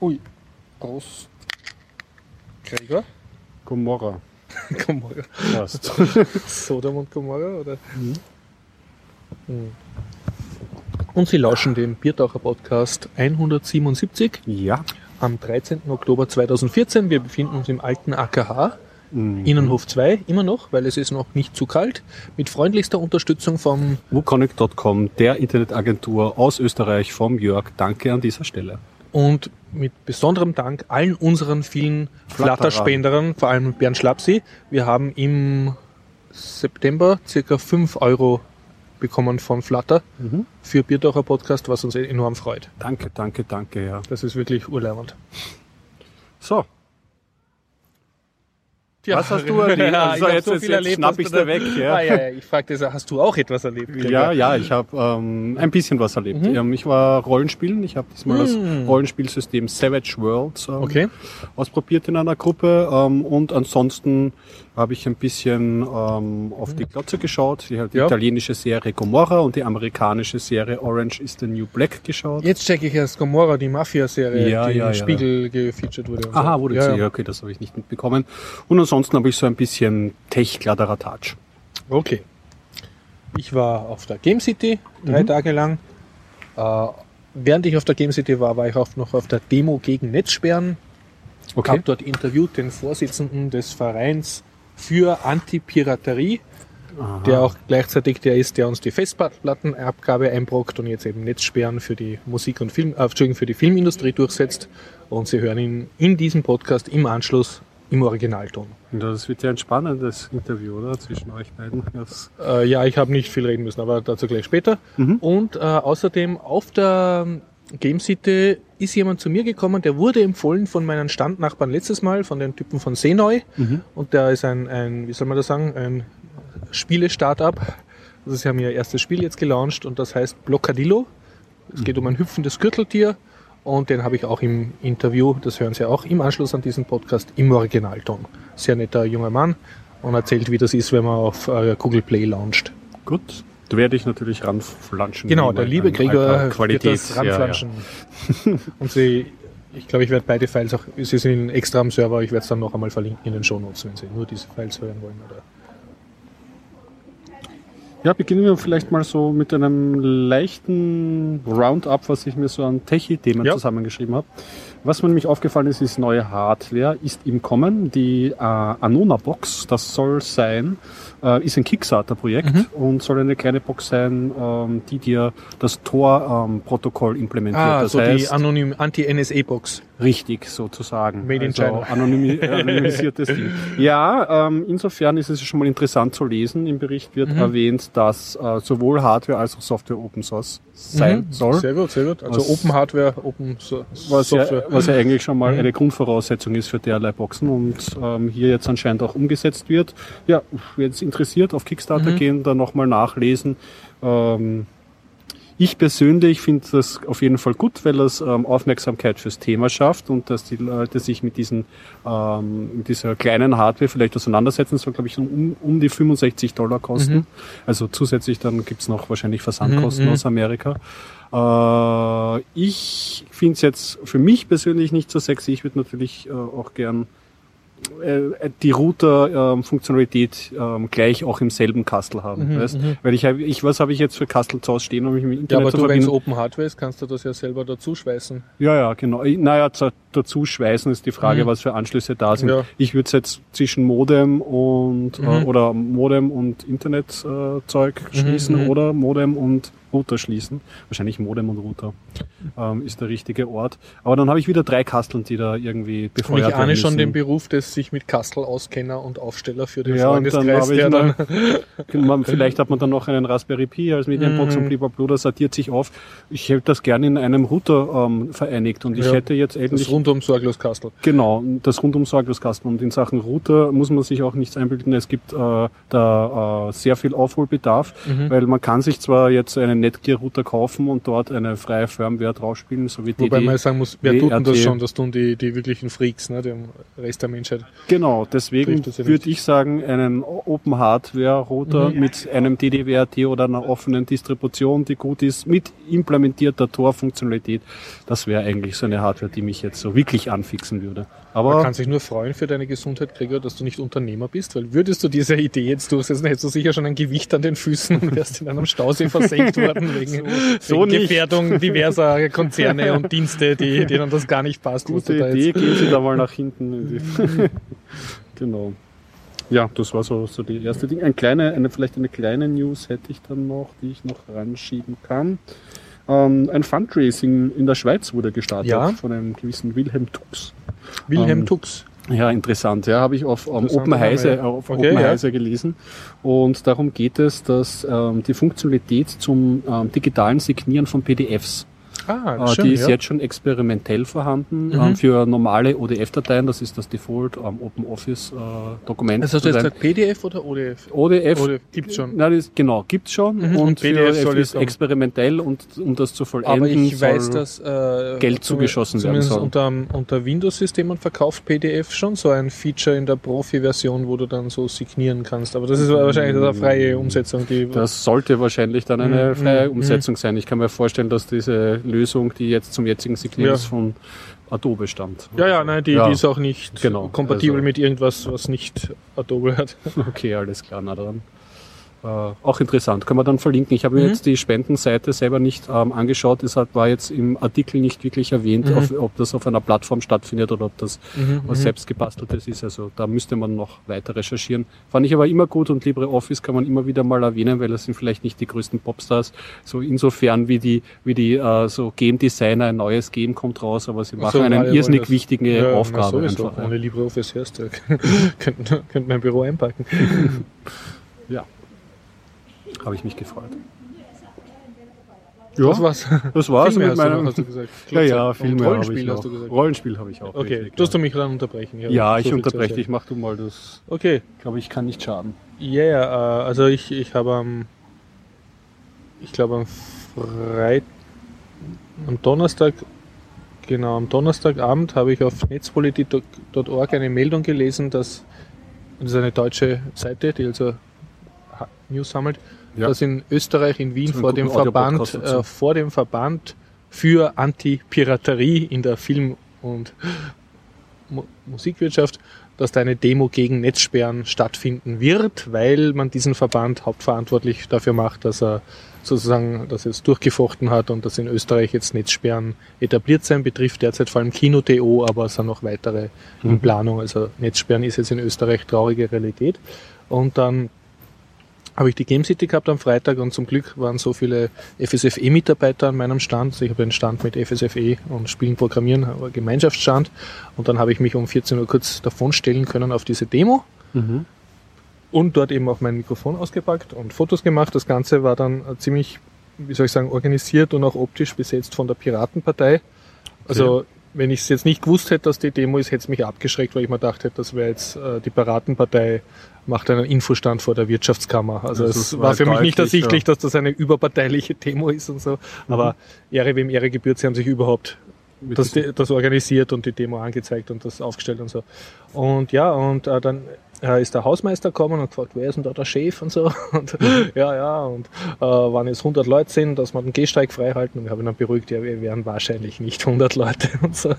Ui, Groß. Gregor? Gomorra. Gomorra. Passt. Sodom und Gomorra, oder? Mhm. Und Sie lauschen dem Biertaucher Podcast 177 ja. am 13. Oktober 2014. Wir befinden uns im alten AKH, Mhm. Innenhof 2, immer noch, weil es ist noch nicht zu kalt, mit freundlichster Unterstützung vom Wukonic.com, der Internetagentur aus Österreich vom Jörg. Danke an dieser Stelle. Und mit besonderem Dank allen unseren vielen Flatterer. Flatterspenderern, vor allem Bernd Schlapsi. Wir haben im September circa 5 Euro bekommen von Flatter Mhm. für Biertaucher Podcast, was uns enorm freut. Danke, danke, danke, ja. Das ist wirklich urleibend. So, Was hast du erlebt? Ja, Also ich jetzt- so viel jetzt erlebt, schnapp du dir weg, ja. Ah, ja, ja. Ich fragte, hast du auch etwas erlebt? ja, ja, ich habe ähm, ein bisschen was erlebt. Ähm, ich war Rollenspielen. Ich habe diesmal das Rollenspielsystem Savage Worlds ähm, Okay. ausprobiert in einer Gruppe ähm, und ansonsten habe ich ein bisschen ähm, auf die Glotze geschaut. Die, die Ja. italienische Serie Gomorra und die amerikanische Serie Orange is the New Black geschaut. Jetzt checke ich erst Gomorra, die Mafia-Serie, Ja, die ja, im. Spiegel gefeatured wurde. Aha, wurde ja, ja, okay, das habe ich nicht mitbekommen. Und ansonsten habe ich so ein bisschen Tech-Kladderadatsch. Okay. Ich war auf der Game City drei Tage lang. Äh, während ich auf der Game City war, war ich auch noch auf der Demo gegen Netzsperren. Okay. Habe dort interviewt den Vorsitzenden des Vereins für Anti-Piraterie, der auch gleichzeitig der ist, der uns die Festplattenabgabe einbrockt und jetzt eben Netzsperren für die Musik- und Film, äh, Entschuldigung, für die Filmindustrie durchsetzt. Und Sie hören ihn in diesem Podcast im Anschluss im Originalton. Das wird ja ein spannendes Interview, oder? Zwischen euch beiden. Äh, ja, ich habe nicht viel reden müssen, aber dazu gleich später. Und äh, außerdem auf der Game City ist jemand zu mir gekommen, der wurde empfohlen von meinen Standnachbarn letztes Mal, von den Typen von Senoi. Und der ist ein, ein, wie soll man das sagen, ein Spiele-Startup. Also sie haben ihr erstes Spiel jetzt gelauncht und das heißt Blockadillo. Es geht um ein hüpfendes Gürteltier und den habe ich auch im Interview, das hören Sie auch im Anschluss an diesen Podcast, im Originalton. Sehr netter junger Mann und erzählt, wie das ist, wenn man auf äh, Google Play launcht. gut. Da werde ich natürlich ranflanschen. Genau, der liebe Gregor alter wird Qualität. das ranflanschen. und Sie, ich glaube, ich werde beide Files auch, Sie sind extra am Server, ich werde es dann noch einmal verlinken in den Shownotes, wenn Sie nur diese Files hören wollen. Oder? Ja, beginnen wir vielleicht mal so mit einem leichten Roundup, was ich mir so an Techie-Themen Ja. zusammengeschrieben habe. Was mir nämlich aufgefallen ist, ist neue Hardware ist im Kommen. Die äh, Anona Box, das soll sein, äh, ist ein Kickstarter-Projekt Mhm. und soll eine kleine Box sein, ähm, die dir das Tor-Protokoll implementiert. Ah, das so die heißt, anonym Anti-NSA-Box. Richtig, sozusagen. Made in also China. Anonymi anonymisiertes Ding. Ja, ähm, insofern ist es schon mal interessant zu lesen. Im Bericht wird Mhm. erwähnt, dass äh, sowohl Hardware als auch Software Open Source sein Mhm. soll. Sehr gut, sehr gut. Also Was- Open Hardware, Open so Was ja, Software. was ja eigentlich schon mal Mhm. eine Grundvoraussetzung ist für derlei Boxen und ähm, hier jetzt anscheinend auch umgesetzt wird. Ja, jetzt interessiert, auf Kickstarter Mhm. gehen, dann nochmal nachlesen. Ähm, ich persönlich finde das auf jeden Fall gut, weil das ähm, Aufmerksamkeit fürs Thema schafft und dass die Leute sich mit, diesen, ähm, mit dieser kleinen Hardware vielleicht auseinandersetzen. Das soll, glaube ich, um, um die 65 Dollar kosten. Mhm. Also zusätzlich dann gibt's noch wahrscheinlich Versandkosten Mhm, mhm. aus Amerika. Äh, ich finde es jetzt für mich persönlich nicht so sexy. Ich würde natürlich äh, auch gern äh, die Router-Funktionalität ähm, gleich auch im selben Kastel haben. Mhm, weißt? mhm. Weil ich, hab- ich was habe ich jetzt für Kastel zu Hause stehen, um mich mit dem Ja, Internet aber zu du, wenn es? Open Hardware ist, kannst du das ja selber dazu schweißen. Ja, ja, genau. Naja, zu- dazu schweißen ist die Frage, Mhm. was für Anschlüsse da sind. Ja. Ich würde es jetzt zwischen Modem und äh, Mhm. oder Modem und Internetzeug äh, Zeug schließen mhm. oder Modem und Router schließen. Wahrscheinlich Modem und Router ähm, ist der richtige Ort. Aber dann habe ich wieder drei Kasteln, die da irgendwie befeuert ich ahne schon den Beruf des sich mit Kastel Auskenner und Aufsteller für den Ja, und dann Freundeskreis, ich dann man, vielleicht hat man dann noch einen Raspberry Pi als Medienbox Mhm. und blablabla, das sortiert sich auf. Ich hätte das gerne in einem Router ähm, vereinigt und ich Ja, hätte jetzt das eigentlich rundum sorglos Kastel. Genau, das rundum sorglos Kasten. Und in Sachen Router muss man sich auch nichts einbilden. Es gibt äh, da äh, sehr viel Aufholbedarf, Mhm. weil man kann sich zwar jetzt einen einen Netgear-Router kaufen und dort eine freie Firmware draufspielen, so wie die Wobei man sagen muss, wer tut denn das schon? Das tun die, die wirklichen Freaks, ne, dem Rest der Menschheit. Genau, deswegen ja würde ich sagen, einen Open Hardware Router Mhm. mit einem DDWRT oder einer offenen Distribution, die gut ist, mit implementierter Tor-Funktionalität, das wäre eigentlich so eine Hardware, die mich jetzt so wirklich anfixen würde. Man Aber kann sich nur freuen für deine Gesundheit, Gregor, dass du nicht Unternehmer bist, weil würdest du diese Idee jetzt durchsetzen, hättest du sicher schon ein Gewicht an den Füßen und wärst in einem Stausee versenkt worden wegen, so wegen nicht. Gefährdung diverser Konzerne und Dienste, die, denen das gar nicht passt. gute Idee, gehen Sie da mal nach hinten. genau. Ja, das war so, so die erste Ding. Ein kleine, eine, vielleicht eine kleine News hätte ich dann noch, die ich noch ranschieben kann. Ähm, ein Fundraising in der Schweiz wurde gestartet Ja. von einem gewissen Wilhelm Tux. Wilhelm Ähm, Tux. Ja, interessant. Ja, habe ich auf um, Open Heise, Name, ja. auf Okay, Open ja. Heise gelesen. Und darum geht es, dass ähm, die Funktionalität zum ähm, digitalen Signieren von PDFs Ah, äh, schön, die ist ja. jetzt schon experimentell vorhanden Mhm. ähm, für normale ODF-Dateien. Das ist das Default ähm, Open Office äh. Also hast du jetzt gesagt PDF oder ODF? ODF, ODF gibt's schon. Na, das, genau, gibt's schon. Mhm, Und, und PDF für- soll ist experimentell und um das zu vollenden Aber ich weiß, dass äh, Geld zugeschossen werden soll. unter, unter Windows-Systemen verkauft PDF schon so ein Feature in der Profi-Version, wo du dann so signieren kannst. Aber das ist wahrscheinlich eine freie Umsetzung, die Das sollte wahrscheinlich dann eine Mhm, freie mhm, Umsetzung sein. Ich kann mir vorstellen, dass diese Lösung, die jetzt zum jetzigen Signieren Ja. von Adobe stammt. Ja, ja, nein, die, Ja. die ist auch nicht Genau, kompatibel also- mit irgendwas, was nicht Adobe hat. Okay, alles klar, na dann. Äh, auch interessant, können wir dann verlinken. Ich habe mir Mhm. jetzt die Spendenseite selber nicht ähm, angeschaut, deshalb war jetzt im Artikel nicht wirklich erwähnt, Mhm. auf, ob das auf einer Plattform stattfindet oder ob das Mhm, was selbst gebasteltes ist. Also da müsste man noch weiter recherchieren. Fand ich aber immer gut und LibreOffice kann man immer wieder mal erwähnen, weil das sind vielleicht nicht die größten Popstars. So insofern wie die, wie die äh, so Game Designer ein neues Game kommt raus, aber sie machen So, eine irrsinnig wichtige Ja, na, Aufgabe sowieso. einfach. Ohne LibreOffice du. könnte könnt mein Büro einpacken. ja. Habe ich mich gefreut. Das war's. Das war's Viel mehr mit meinem. hast du gesagt. Ja, ja, viel mehr habe Rollenspiel ich hast auch. du gesagt. Rollenspiel habe ich auch. Okay, richtig, du hast ja. du mich dann unterbrechen. ja, ich viel zu unterbreche dich. Mach du mal das. Okay, Glaube ich, kann nicht schaden. ja, ja, äh, also ich, ich habe am, ich glaube am Freit, am Donnerstag, genau, am Donnerstagabend habe ich auf netzpolitik.org eine Meldung gelesen, dass, das ist eine deutsche Seite, die also News sammelt, Ja. dass in Österreich, in Wien vor dem Verband, äh, vor dem Verband für Anti-Piraterie in der Film- und Mu Musikwirtschaft, dass da eine Demo gegen Netzsperren stattfinden wird, weil man diesen Verband hauptverantwortlich dafür macht, dass er sozusagen das jetzt durchgefochten hat und dass in Österreich jetzt Netzsperren etabliert sein, betrifft derzeit vor allem Kino.to, aber es sind noch weitere in Mhm. Planung. Also Netzsperren ist jetzt in Österreich traurige Realität. Und dann habe ich die Game City gehabt am Freitag und zum Glück waren so viele FSFE-Mitarbeiter an meinem Stand. Ich habe einen Stand mit FSFE und Spielen Programmieren, aber Gemeinschaftsstand. Und dann habe ich mich um 14 Uhr kurz davonstellen können auf diese Demo Mhm. und dort eben auch mein Mikrofon ausgepackt und Fotos gemacht. Das Ganze war dann ziemlich, wie soll ich sagen, organisiert und auch optisch besetzt von der Piratenpartei. Also wenn ich es jetzt nicht gewusst hätte, dass die Demo ist, hätte es mich abgeschreckt, weil ich mir gedacht hätte, das wäre jetzt äh, die Piratenpartei macht einen Infostand vor der Wirtschaftskammer. Also Das es war für mich nicht ersichtlich, dass das eine überparteiliche Demo ist und so. Aber Ehre wem Ehre gebührt, sie haben sich überhaupt das, das organisiert und die Demo angezeigt und das aufgestellt und so. Und ja, und äh, dann äh, ist der Hausmeister gekommen und gefragt, wer ist denn da der Chef und so. Und ja, ja, und äh, wann jetzt 100 Leute sind, dass wir den Gehsteig frei halten. Und ich habe ihn dann beruhigt, ja, wir wären wahrscheinlich nicht 100 Leute und so.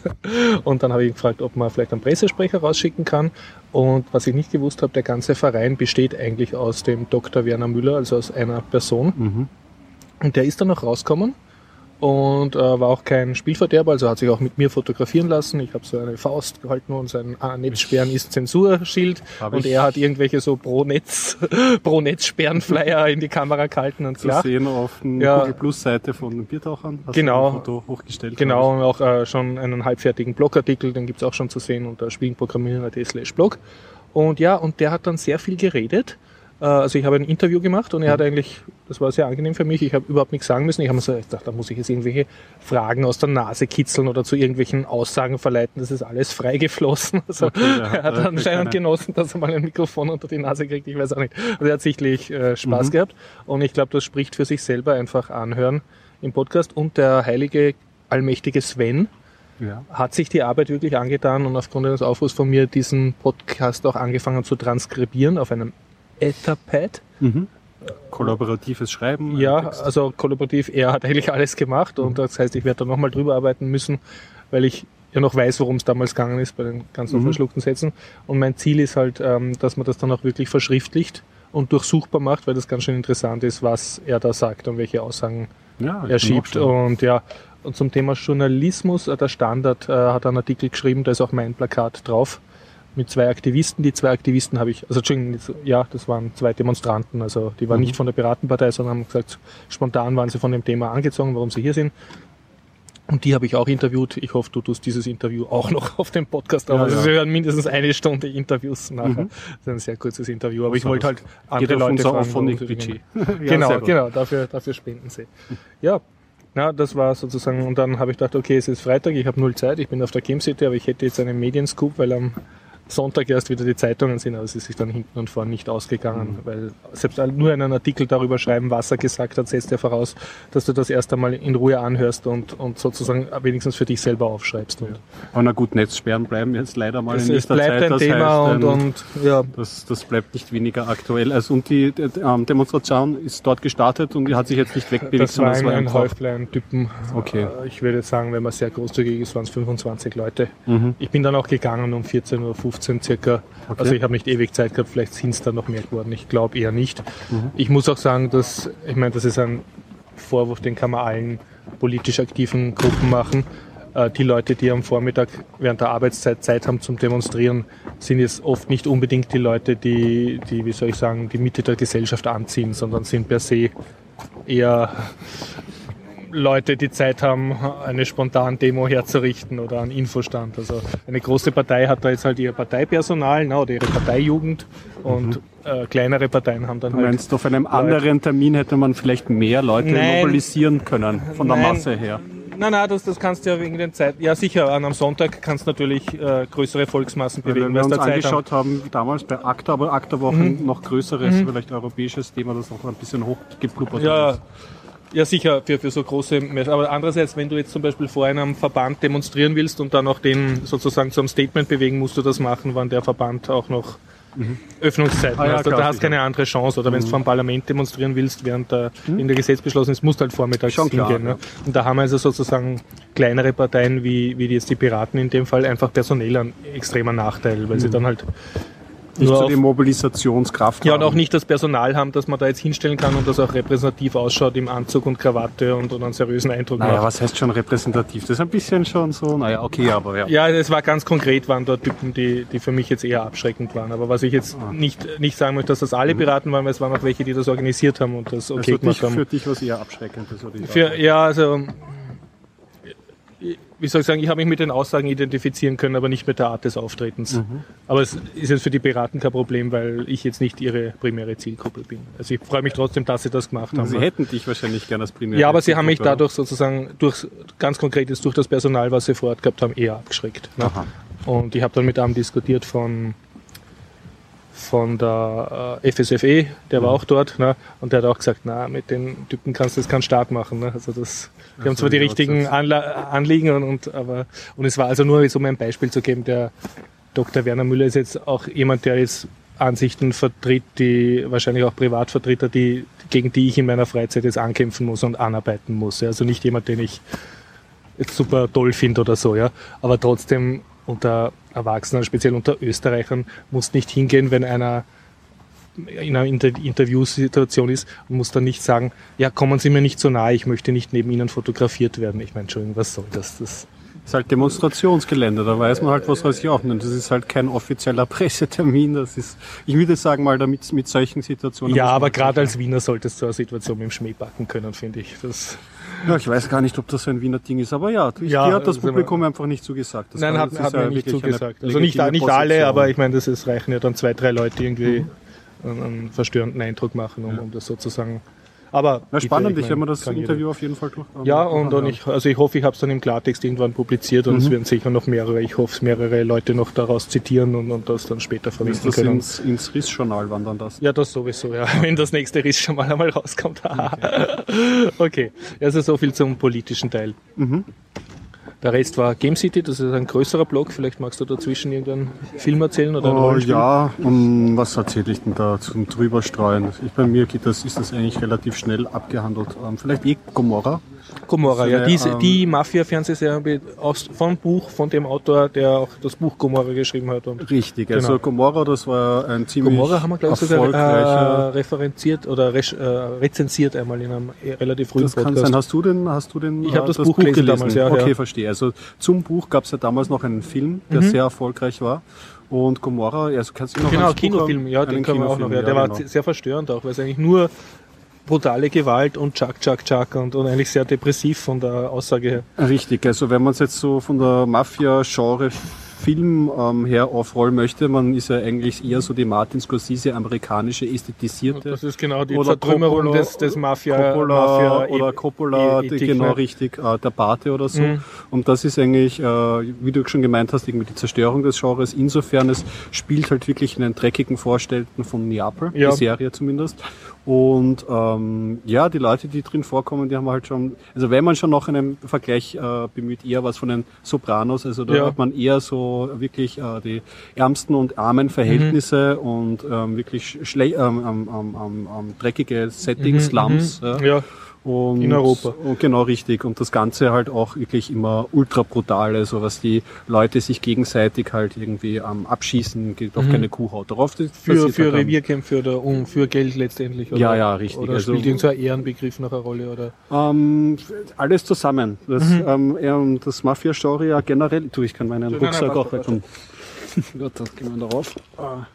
Und dann habe ich ihn gefragt, ob man vielleicht einen Pressesprecher rausschicken kann. Und was ich nicht gewusst habe, der ganze Verein besteht eigentlich aus dem Dr. Werner Müller, also aus einer Person. Mhm. Und der ist dann noch rausgekommen und äh, war auch kein Spielverderber, also hat sich auch mit mir fotografieren lassen. Ich habe so eine Faust gehalten und sein ah, Netzsperren ist Zensurschild und er hat irgendwelche so pro Netz pro Netz Sperrenflyer in die Kamera gehalten und Zu klar. sehen auf der Ja. Google Plus Seite von den Biertauchern. Hast Genau. Du ein Foto hochgestellt. Genau, und auch äh, schon einen halbfertigen Blogartikel, den gibt's auch schon zu sehen unter spielenprogrammieren.at slash blog. Und ja, und der hat dann sehr viel geredet, also ich habe ein Interview gemacht und er hat eigentlich, das war sehr angenehm für mich, ich habe überhaupt nichts sagen müssen. Ich habe mir so gedacht, da muss ich jetzt irgendwelche Fragen aus der Nase kitzeln oder zu irgendwelchen Aussagen verleiten. Das ist alles freigeflossen. Also Okay, ja. er hat Okay, anscheinend genossen, dass er mal ein Mikrofon unter die Nase kriegt. Ich weiß auch nicht. Also er hat sichtlich äh, Spaß Mhm. gehabt und ich glaube, das spricht für sich selber einfach anhören im Podcast. Und der heilige, allmächtige Sven, Ja. hat sich die Arbeit wirklich angetan und aufgrund eines Aufrufs von mir diesen Podcast auch angefangen zu transkribieren auf einem Etherpad. Mhm. Kollaboratives Schreiben. Ja, also kollaborativ, er hat eigentlich alles gemacht und das heißt, ich werde da nochmal drüber arbeiten müssen, weil ich ja noch weiß, worum es damals gegangen ist bei den ganzen Mhm. verschluckten Sätzen. Und mein Ziel ist halt, ähm, dass man das dann auch wirklich verschriftlicht und durchsuchbar macht, weil das ganz schön interessant ist, was er da sagt und welche Aussagen ja, er schiebt. Und ja, und zum Thema Journalismus, äh, der Standard äh, hat einen Artikel geschrieben, da ist auch mein Plakat drauf, mit zwei Aktivisten. Die zwei Aktivisten habe ich, also Entschuldigung, ja, das waren zwei Demonstranten, also die waren Mhm. nicht von der Piratenpartei, sondern haben gesagt, spontan waren sie von dem Thema angezogen, warum sie hier sind. Und die habe ich auch interviewt. Ich hoffe, du tust dieses Interview auch noch auf dem Podcast. Aber Ja, also ja. sie hören mindestens eine Stunde Interviews nachher. Mhm. Das ist ein sehr kurzes Interview. Aber ich wollte halt andere Geht auf Leute unser fragen. Budget. Ja, genau, genau, dafür, dafür spenden sie. Ja, na, das war sozusagen, und dann habe ich gedacht, okay, es ist Freitag, ich habe null Zeit, ich bin auf der Game City, aber ich hätte jetzt einen Medienscoop, weil am Sonntag erst wieder die Zeitungen sind, aber es ist sich dann hinten und vorne nicht ausgegangen, weil selbst nur einen Artikel darüber schreiben, was er gesagt hat, setzt ja voraus, dass du das erst einmal in Ruhe anhörst und, und sozusagen wenigstens für dich selber aufschreibst. Und Aber na gut, Netzsperren bleiben jetzt leider mal es, in es nächster bleibt Zeit. ein das Thema heißt, und, ähm, und ja, das, das bleibt nicht weniger aktuell. Also und die, ähm, Demonstration ist dort gestartet und die hat sich jetzt nicht wegbewegt, Das war sondern ein, es ein Häuflein Typen. Okay. Äh, Ich würde sagen, wenn man sehr großzügig ist, waren es 25 Leute. Mhm. Ich bin dann auch gegangen um 14.15 Uhr circa. Okay. Also ich habe nicht ewig Zeit gehabt, vielleicht sind es dann noch mehr geworden. Ich glaube eher nicht. Mhm. Ich muss auch sagen, dass, ich meine, das ist ein Vorwurf, den kann man allen politisch aktiven Gruppen machen. Äh, Die Leute, die am Vormittag während der Arbeitszeit Zeit haben zum Demonstrieren, sind jetzt oft nicht unbedingt die Leute, die, die, wie soll ich sagen, die Mitte der Gesellschaft anziehen, sondern sind per se eher Leute, die Zeit haben, eine spontan Demo herzurichten oder einen Infostand. Also eine große Partei hat da jetzt halt ihr Parteipersonal ne, oder ihre Parteijugend und äh, kleinere Parteien haben dann Du halt. meinst, auf einem anderen Termin hätte man vielleicht mehr Leute Nein. mobilisieren können, von der Nein. Masse her. Nein, nein, das, das kannst du ja wegen den Zeit. Ja, sicher, an einem Sonntag kannst du natürlich äh, größere Volksmassen bewegen, wenn wir uns haben. angeschaut haben, wie damals bei ACTA, aber ACTA war auch ein noch größeres, vielleicht europäisches Thema, das noch ein bisschen hochgepluppert Ja, ist. Ja, sicher, für, für so große Messen. Aber andererseits, wenn du jetzt zum Beispiel vor einem Verband demonstrieren willst und dann auch den sozusagen zum Statement bewegen, musst du das machen, wann der Verband auch noch Öffnungszeiten Ah, ja, hat. Also klar, da hast keine andere Chance. Oder wenn du vor dem Parlament demonstrieren willst, während der, in der Gesetz beschlossen ist, musst du halt vormittags Schon klar, hingehen. ja. Ne? Und da haben also sozusagen kleinere Parteien wie, wie jetzt die Piraten in dem Fall einfach personell einen extremer Nachteil, weil sie dann halt Nicht nur so die Mobilisationskraft ja, und auch nicht das Personal haben, dass man da jetzt hinstellen kann und das auch repräsentativ ausschaut im Anzug und Krawatte und, und einen seriösen Eindruck Naja, macht. was heißt schon repräsentativ? Das ist ein bisschen schon so, naja, okay, aber ja. Ja, es war ganz konkret, waren dort Typen, die, die für mich jetzt eher abschreckend waren. Aber was ich jetzt Ah. nicht, nicht sagen möchte, dass das alle Piraten waren, weil es waren auch welche, die das organisiert haben und das okay also gemacht haben. für dich was eher Abschreckendes. Oder Für, ja, also, wie soll ich sagen, ich habe mich mit den Aussagen identifizieren können, aber nicht mit der Art des Auftretens. Mhm. Aber es ist jetzt für die Piraten kein Problem, weil ich jetzt nicht ihre primäre Zielgruppe bin. Also ich freue mich trotzdem, dass sie das gemacht haben. Sie hätten dich wahrscheinlich gerne als primär. Ja, aber sie haben mich dadurch sozusagen durch ganz konkret jetzt durch das Personal, was sie vor Ort gehabt haben, eher abgeschreckt. Ne? Und ich habe dann mit einem diskutiert von von der äh, FSFE, der Mhm. war auch dort, ne? und der hat auch gesagt, na, mit den Typen kannst du jetzt keinen Start machen. Ne? Also das, die haben so, zwar die richtigen Anla Anliegen und, und aber und es war also nur, um ein Beispiel zu geben, der Dr. Werner Müller ist jetzt auch jemand, der jetzt Ansichten vertritt, die wahrscheinlich auch Privatvertreter, die, gegen die ich in meiner Freizeit jetzt ankämpfen muss und anarbeiten muss. Ja. Also nicht jemand, den ich jetzt super toll finde oder so, ja. Aber trotzdem unter Erwachsenen, speziell unter Österreichern, muss nicht hingehen, wenn einer in einer Inter Interviewsituation ist und muss dann nicht sagen, ja, kommen Sie mir nicht so nahe, ich möchte nicht neben Ihnen fotografiert werden. Ich meine, Entschuldigung, was soll das? das ist halt Demonstrationsgelände, da weiß man halt, was weiß ich auch nicht. Das ist halt kein offizieller Pressetermin. Das ist, ich würde sagen mal, damit mit solchen Situationen. ja, aber halt gerade als Wiener solltest du eine Situation mit dem Schmäh backen können, finde ich. Das, Ja, ich weiß gar nicht, ob das so ein Wiener Ding ist, aber ja, ich, Ja, dir hat das also Publikum einfach nicht zugesagt. Das Nein, hat, das hat mir ja nicht zugesagt. Also nicht, nicht alle, aber ich meine, das ist, reichen ja dann zwei, drei Leute irgendwie einen, einen verstörenden Eindruck machen, um, um das sozusagen aber Na, spannend, ich, werde mir das Interview jeder. auf jeden Fall durch. Ja, und, und ich, also ich hoffe, ich habe es dann im Klartext irgendwann publiziert und es werden sicher noch mehrere, ich hoffe, mehrere Leute noch daraus zitieren und, und das dann später verwenden das können. ins, ins RIS-Journal wandern das? Ja, das sowieso, ja. Wenn das nächste Riss schon mal einmal rauskommt. okay. Also so viel zum politischen Teil. Der Rest war Game City, das ist ein größerer Blog. Vielleicht magst du dazwischen irgendeinen Film erzählen oder ein Oh, Rollenspiel? ja, und was erzähle ich denn da zum drüberstreuen? Ich, bei mir geht das, ist das eigentlich relativ schnell abgehandelt. Ähm, vielleicht eh Gomorra. Gomorra, ja. Diese, ähm, die Mafia-Fernsehserie aus- vom Buch, von dem Autor, der auch das Buch Gomorra geschrieben hat. Und Richtig, also Genau. Gomorra, das war ein ziemlich Gomorra haben wir, glaube ich, sogar äh, referenziert oder res, äh, rezensiert einmal in einem äh, relativ frühen Das kann Podcast. sein. Hast du denn, hast du denn Ich hab äh, das Buch gelesen damals, ja, Okay, ja. verstehe. Also zum Buch gab es ja damals noch einen Film, der sehr erfolgreich war. Und Gomorra, also kannst du noch Genau, Buch Kinofilm, ja, den kann man auch noch. Ja, der war genau. sehr verstörend auch, weil es eigentlich nur brutale Gewalt und Chuck, Chuck, Chuck und, und eigentlich sehr depressiv von der Aussage her. Richtig, also wenn man es jetzt so von der Mafia-Genre Film ähm, her aufrollen möchte, man ist ja eigentlich eher so die Martin Scorsese amerikanische ästhetisierte Das ist genau die Oder Zertrümmerung Coppola- des, des Mafia, Coppola Mafia oder Coppola, Ethik, die, genau ne? richtig, äh, der Pate oder so. Mhm. Und das ist eigentlich, äh, wie du schon gemeint hast, irgendwie die Zerstörung des Genres. Insofern, es spielt halt wirklich in den dreckigen Vorstädten von Neapel, Ja. die Serie zumindest. Und ähm, ja, die Leute, die drin vorkommen, die haben halt schon, also wenn man schon noch einen Vergleich äh, bemüht, eher was von den Sopranos, also da Ja. hat man eher so wirklich äh, die ärmsten und armen Verhältnisse Mhm. und ähm, wirklich schle ähm, ähm, ähm, ähm, ähm, dreckige Settings, Mhm, Slums. mhm. Ja. Und, In Europa. Und genau richtig. Und das Ganze halt auch wirklich immer ultra brutal, also was die Leute sich gegenseitig halt irgendwie am Abschießen, geht auf keine Kuhhaut drauf. Das Mhm. Für, für halt. Revierkämpfe oder um, für Geld letztendlich. Oder, Ja, ja, richtig. Oder Also- spielt irgend so ein Ehrenbegriff noch eine Rolle? Oder? Ähm, alles zusammen. Das, Mhm. ähm, ähm, das Mafia-Genre ja generell. Du, ich kann meinen Rucksack auch weg. Gut, dann gehen wir darauf. Ah.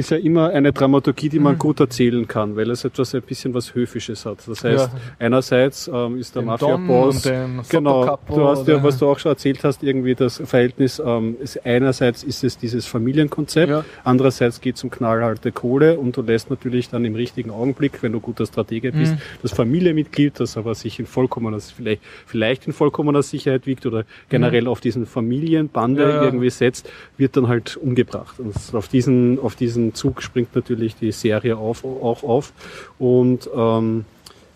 Ist ja immer eine Dramaturgie, die Mhm. man gut erzählen kann, weil es etwas ein bisschen was Höfisches hat. Das heißt, Ja. einerseits ähm, ist der Mafia-Boss, genau, du hast ja, was du auch schon erzählt hast, irgendwie das Verhältnis, ähm, ist, einerseits ist es dieses Familienkonzept, Ja. andererseits geht es um knallharte Kohle und du lässt natürlich dann im richtigen Augenblick, wenn du guter Stratege bist, Mhm. das Familienmitglied, das aber sich in vollkommener, vielleicht, vielleicht in vollkommener Sicherheit wiegt oder generell auf diesen Familienbande Mhm. Ja, ja. irgendwie setzt, wird dann halt umgebracht. Und auf diesen, auf diesen Zug springt natürlich die Serie auf, auch auf. Und ähm,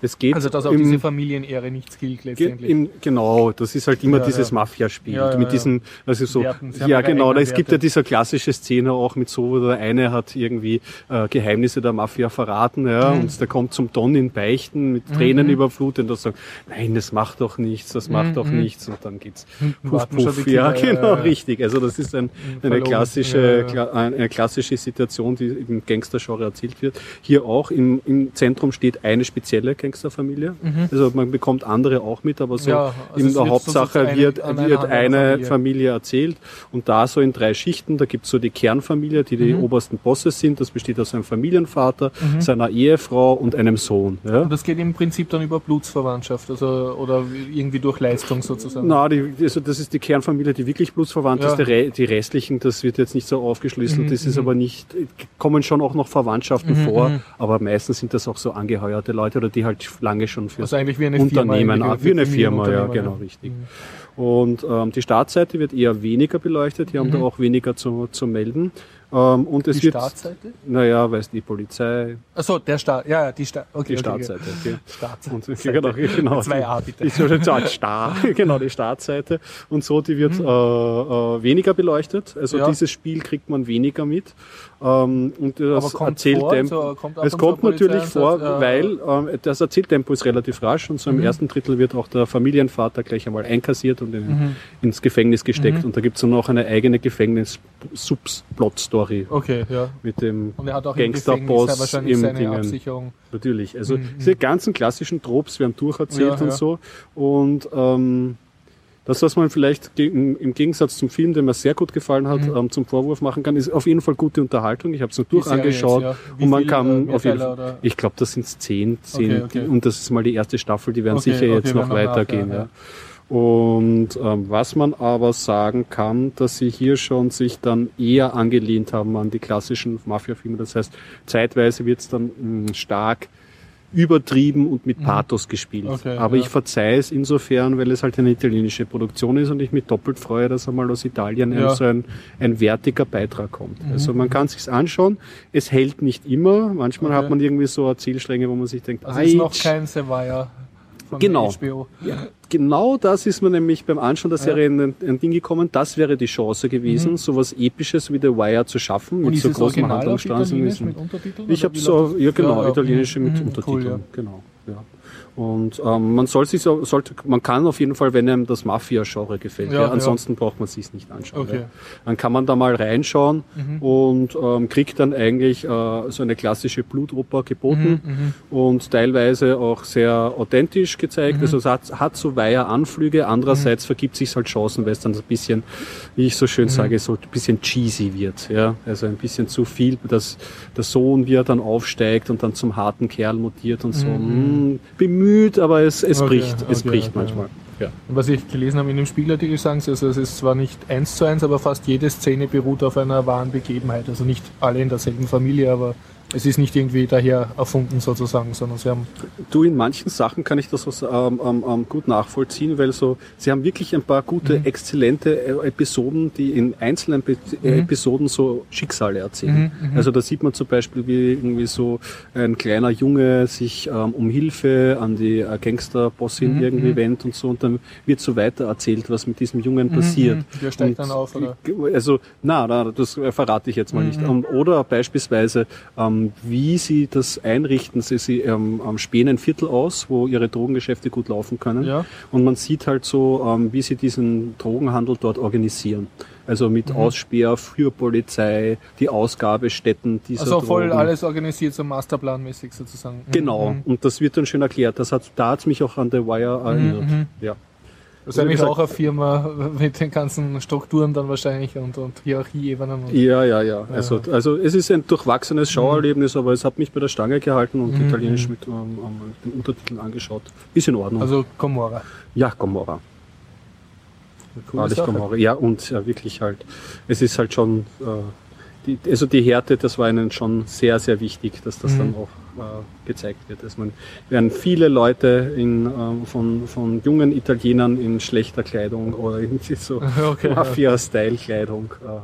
es geht Also, dass auch im, diese Familienehre nichts gilt letztendlich. Im, genau, das ist halt immer Ja, dieses ja. Mafia-Spiel. Ja, mit ja. diesem, also so, Werten. Ja genau, es gibt ja diese klassische Szene auch mit so, wo der eine hat irgendwie äh, Geheimnisse der Mafia verraten, ja, Mhm. und der kommt zum Don in Beichten mit Tränen überflutet und das sagt, nein, das macht doch nichts, das macht Mhm, doch mhm. nichts und dann geht's puff, schon puff, die ja, genau, richtig. Also das ist ein, eine verlogen. klassische, eine klassische Situation, die im Gangster-Genre erzählt wird. Hier auch im, im Zentrum steht eine spezielle Gangsterfamilie. Also man bekommt andere auch mit, aber so Ja, also in es der Hauptsache sozusagen wird, wird eine Familie. Familie. erzählt und da so in drei Schichten, da gibt's so die Kernfamilie, die die Mhm. obersten Bosses sind, das besteht aus einem Familienvater, seiner Ehefrau und einem Sohn. Ja? Und das geht im Prinzip dann über Blutsverwandtschaft, also oder irgendwie durch Leistung sozusagen. Na, die, also das ist die Kernfamilie, die wirklich blutsverwandt Ja. ist. Die, die restlichen, das wird jetzt nicht so aufgeschlüsselt. Mhm, das ist mhm. aber nicht, kommen schon auch noch Verwandtschaften Mhm, vor, mhm. aber meistens sind das auch so angeheuerte Leute oder die halt lange schon für Also eigentlich wie eine Firma Unternehmen, eigentlich, wie eine Firma, ja, genau, richtig. Und ähm, die Startseite wird eher weniger beleuchtet, die haben da auch weniger zu, zu melden. Ähm, und es Mhm. Die wird, Startseite? naja, weiß die Polizei, Achso, der Start, ja, ja, die Start, okay, die okay. Startseite. Okay. Startseite. Und, genau, genau. Zwei A bitte. Schon Star, genau, die Startseite. Und so, die wird äh, äh, weniger beleuchtet. Also Mhm. Ja. dieses Spiel kriegt man weniger mit. Ähm, und das Erzähltempo. vor, so kommt es kommt natürlich vor, sagt, äh, weil ähm, das Erzähltempo ist relativ rasch und so Mhm. im ersten Drittel wird auch der Familienvater gleich einmal einkassiert und in, Mhm. ins Gefängnis gesteckt. Und da gibt's dann noch eine eigene Gefängnis-Subs-Plot-Story Okay, ja. mit dem er im Gangsterboss wahrscheinlich im seine Dingen. Absicherung. Natürlich. Also Mhm. diese ganzen klassischen Tropes werden durcherzählt Ja, und ja. so. Und ähm, das, was man vielleicht im Gegensatz zum Film, der mir sehr gut gefallen hat, Mhm. ähm, zum Vorwurf machen kann, ist auf jeden Fall gute Unterhaltung. Ich habe es nur durchangeschaut jetzt, ja. Und man viel, äh, kann auf jeden Fall. Ich glaube, das sind zehn, zehn Okay, okay. und das ist mal die erste Staffel. Die werden Okay, sicher jetzt noch weitergehen. ja, Ja, ja. Und ähm, was man aber sagen kann, dass sie hier schon sich dann eher angelehnt haben an die klassischen Mafia-Filme. Das heißt, zeitweise wird es dann mh, stark übertrieben und mit Pathos gespielt. Okay, Aber ja. ich verzeihe es insofern, weil es halt eine italienische Produktion ist und ich mich doppelt freue, dass einmal aus Italien ein, Ja. so ein, ein wertiger Beitrag kommt. Also man kann sich's anschauen. Es hält nicht immer. Manchmal Okay. hat man irgendwie so Erzählstränge, wo man sich denkt, Also ist noch kein Sevilla von Genau. HBO. Genau das ist mir nämlich beim Anschauen der Serie in ein, ein Ding gekommen. Das wäre die Chance gewesen, sowas Episches wie The Wire zu schaffen, Mhm. Und mit so großen Handlungsstraßen. Ich habe so, läuft das? ja genau, Ja, ja. italienische mit Mhm, Untertiteln. Cool, ja. Genau, ja. Und ähm, man soll sich so, sollte, man kann auf jeden Fall, wenn einem das Mafia-Genre gefällt, Ja, ja, ja. ansonsten braucht man sich's nicht anschauen. Okay. Mhm. Ja. Dann kann man da mal reinschauen und ähm, kriegt dann eigentlich äh, so eine klassische Blutoper geboten Mhm, und teilweise auch sehr authentisch gezeigt. Mhm. Also es hat, hat so weihe Anflüge. Andererseits vergibt sich halt Chancen, weil es dann so ein bisschen, wie ich so Mhm. schön sage, so ein bisschen cheesy wird. Ja, also ein bisschen zu viel, dass der Sohn, wie er dann aufsteigt und dann zum harten Kerl mutiert und so. Hm, bemüht, aber es, es. Okay, bricht, es okay, bricht okay. manchmal. Ja. Und was ich gelesen habe in dem Spiegelartikel, sagen sie, also es ist zwar nicht eins zu eins, aber fast jede Szene beruht auf einer wahren Begebenheit. Also nicht alle in derselben Familie, aber es ist nicht irgendwie daher erfunden sozusagen, sondern sie haben Du, in manchen Sachen kann ich das ähm, ähm, ähm, gut nachvollziehen, weil so, sie haben wirklich ein paar gute, Mhm. exzellente äh, Episoden, die in einzelnen Be Mhm. äh, Episoden so Schicksale erzählen. Also da sieht man zum Beispiel, wie irgendwie so ein kleiner Junge sich ähm, um Hilfe an die äh, Gangsterbossin Mhm, irgendwie wendet und so und dann wird so weiter erzählt, was mit diesem Jungen passiert. mhm. Der steigt Und dann auf, oder? also, na, na, das verrate ich jetzt mal nicht. Mhm. Ähm, Oder beispielsweise, ähm, wie sie das einrichten. Sie, sie ähm, ähm, spähen ein Viertel aus, wo ihre Drogengeschäfte gut laufen können. Ja. Und man sieht halt so, ähm, wie sie diesen Drogenhandel dort organisieren. Also mit Mhm. Ausspäher für Polizei, die Ausgabestätten dieser Also voll Drogen. alles organisiert, so masterplanmäßig sozusagen. Mhm. Genau, Mhm. und das wird dann schön erklärt. Das hat, da hat mich auch an The Wire erinnert. mhm. Ja. Das ist auch eine Firma mit den ganzen Strukturen dann wahrscheinlich und, und Hierarchieebenen. Und Ja, ja, ja. Also, also es ist ein durchwachsenes Schauerlebnis, aber es hat mich bei der Stange gehalten und Mhm. Italienisch mit ähm, ähm, den Untertiteln angeschaut. Ist in Ordnung. Also Gomorra. ja, Gomorra. Wahrlich. Gomorra. Ja, und ja, wirklich halt, es ist halt schon, äh, die, also die Härte, das war ihnen schon sehr, sehr wichtig, dass das Mhm. dann auch äh, gezeigt wird. Also man werden viele Leute in, ähm, von, von jungen Italienern in schlechter Kleidung oder in so Okay. Mafia-Style-Kleidung äh,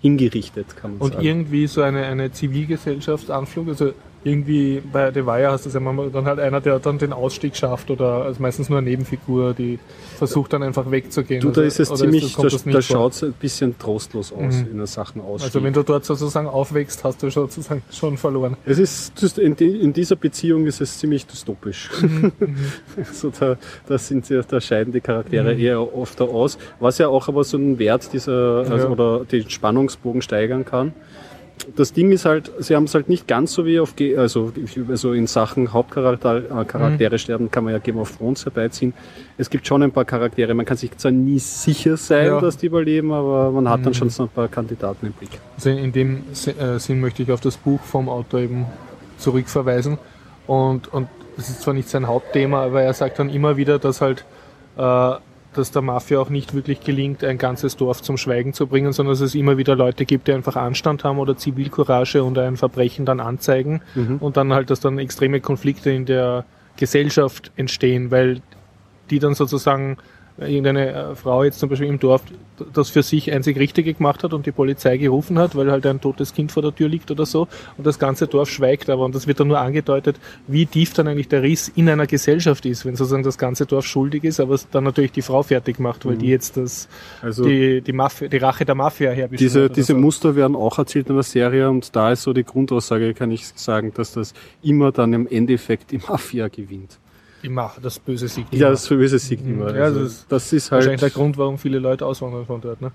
hingerichtet, kann man Und sagen. irgendwie so eine, eine Zivilgesellschaftsanflug, also irgendwie bei The Wire hast du es ja manchmal dann halt einer, der dann den Ausstieg schafft oder also meistens nur eine Nebenfigur, die versucht dann einfach wegzugehen. Du, da Also- ist es oder ziemlich, das, da, das da vor? schaut es ein bisschen trostlos aus Mhm. in der Sachen aus. Also wenn du dort sozusagen aufwächst, hast du sozusagen schon verloren. es ist, in, die, in dieser Beziehung ist es ziemlich dystopisch. Mhm, also da, da sind da scheiden die Charaktere Mhm. eher oft aus, was ja auch aber so einen Wert dieser, also, Ja. oder den Spannungsbogen steigern kann. Das Ding ist halt, sie haben es halt nicht ganz so wie auf, Ge- also, also in Sachen Hauptcharaktere äh, Charaktere Mhm. sterben, kann man ja Game of Thrones herbeiziehen. Es gibt schon ein paar Charaktere, man kann sich zwar nie sicher sein, Ja. dass die überleben, aber man hat dann Mhm. schon so ein paar Kandidaten im Blick. Also in dem äh, Sinn möchte ich auf das Buch vom Autor eben zurückverweisen. Und, und das ist zwar nicht sein Hauptthema, aber er sagt dann immer wieder, dass halt, äh, dass der Mafia auch nicht wirklich gelingt, ein ganzes Dorf zum Schweigen zu bringen, sondern dass es immer wieder Leute gibt, die einfach Anstand haben oder Zivilcourage und ein Verbrechen dann anzeigen und dann halt, dass dann extreme Konflikte in der Gesellschaft entstehen, weil die dann sozusagen irgendeine äh, Frau jetzt zum Beispiel im Dorf das für sich einzig Richtige gemacht hat und die Polizei gerufen hat, weil halt ein totes Kind vor der Tür liegt oder so und das ganze Dorf schweigt aber und das wird dann nur angedeutet, wie tief dann eigentlich der Riss in einer Gesellschaft ist, wenn sozusagen das ganze Dorf schuldig ist, aber es dann natürlich die Frau fertig macht, weil die jetzt das Also die, die, Mafia, die Rache der Mafia herbeschwört. Diese, diese so. Muster werden auch erzählt in der Serie und da ist so die Grundaussage, kann ich sagen, dass das immer dann im Endeffekt die Mafia gewinnt. Macht, das böse Sieg. Ja, das Böse siegt immer. Ja, Also, das ist das ist wahrscheinlich der halt, Grund, warum viele Leute auswandern von dort. Ne?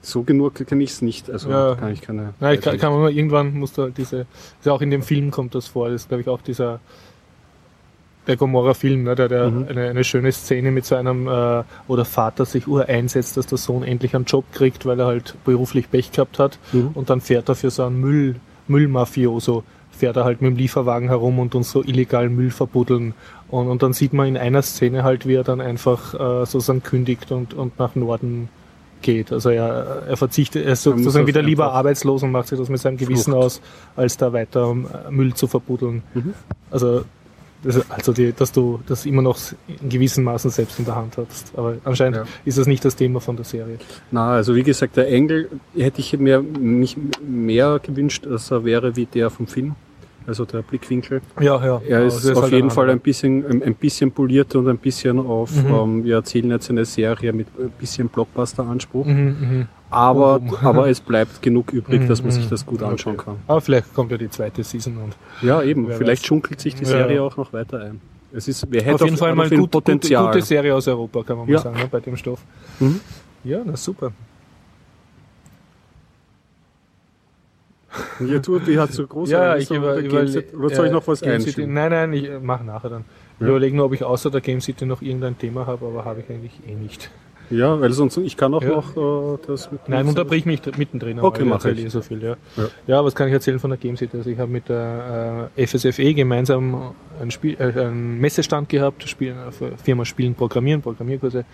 so genug kenne ich es nicht. Also Ja. kann ich keine. Nein, kann, kann man mal, irgendwann muss da diese, ist auch in dem Film kommt das vor, das ist glaube ich auch dieser, der Gomorra-Film, ne, der, der Mhm. eine, eine schöne Szene mit so einem, äh, wo der Vater sich ur einsetzt, dass der Sohn endlich einen Job kriegt, weil er halt beruflich Pech gehabt hat Mhm. und dann fährt er für so einen Müll, Müllmafioso, fährt er halt mit dem Lieferwagen herum und uns so illegalen Müll verbuddeln. Und, und dann sieht man in einer Szene halt, wie er dann einfach äh, sozusagen kündigt und, und nach Norden geht. Also er, er verzichtet, er ist sozusagen wieder lieber arbeitslos und macht sich das mit seinem Gewissen Flucht. aus, als da weiter äh, Müll zu verbuddeln. Mhm. Also das, also die, dass du das immer noch in gewissen Maßen selbst in der Hand hast. Aber anscheinend ja. ist das nicht das Thema von der Serie. Na, also wie gesagt, der Engel hätte ich mir mich mehr gewünscht, dass er wäre wie der vom Film also der Blickwinkel. Ja, ja. Er ist, ist auf halt jeden Fall ein bisschen, ein bisschen poliert und ein bisschen auf, mhm. ähm, wir erzählen jetzt eine Serie mit ein bisschen Blockbuster-Anspruch. Mhm, mhm. aber, oh, aber es bleibt genug übrig, dass man sich mhm, das gut anschauen okay. kann. Aber vielleicht kommt ja die zweite Season und. Ja, eben. Vielleicht weiß. schunkelt sich die Serie ja. auch noch weiter ein. Es ist, wir hätten auf jeden auf, Fall mal gut, Potenzial. Gute, gute Serie aus Europa, kann man mal ja. sagen, ne, bei dem Stoff. Mhm. Ja, na super. Ja, du, die hat so groß. ja, ich über, über, Oder soll ich noch was einschieben? Nein, nein, ich mache nachher dann. Ich ja. überlege nur, ob ich außer der Game City noch irgendein Thema habe, aber habe ich eigentlich eh nicht. Ja, weil sonst, ich kann auch ja. noch äh, das mit Nein, unterbrich mich mittendrin. Okay, mache ich. Eh so viel, ja. ja. ja. was kann ich erzählen von der Game City? Also ich habe mit der äh, FSFE gemeinsam einen, Spiel, äh, einen Messestand gehabt, Spiel, äh, Firma Spielen Programmieren, Programmierkurse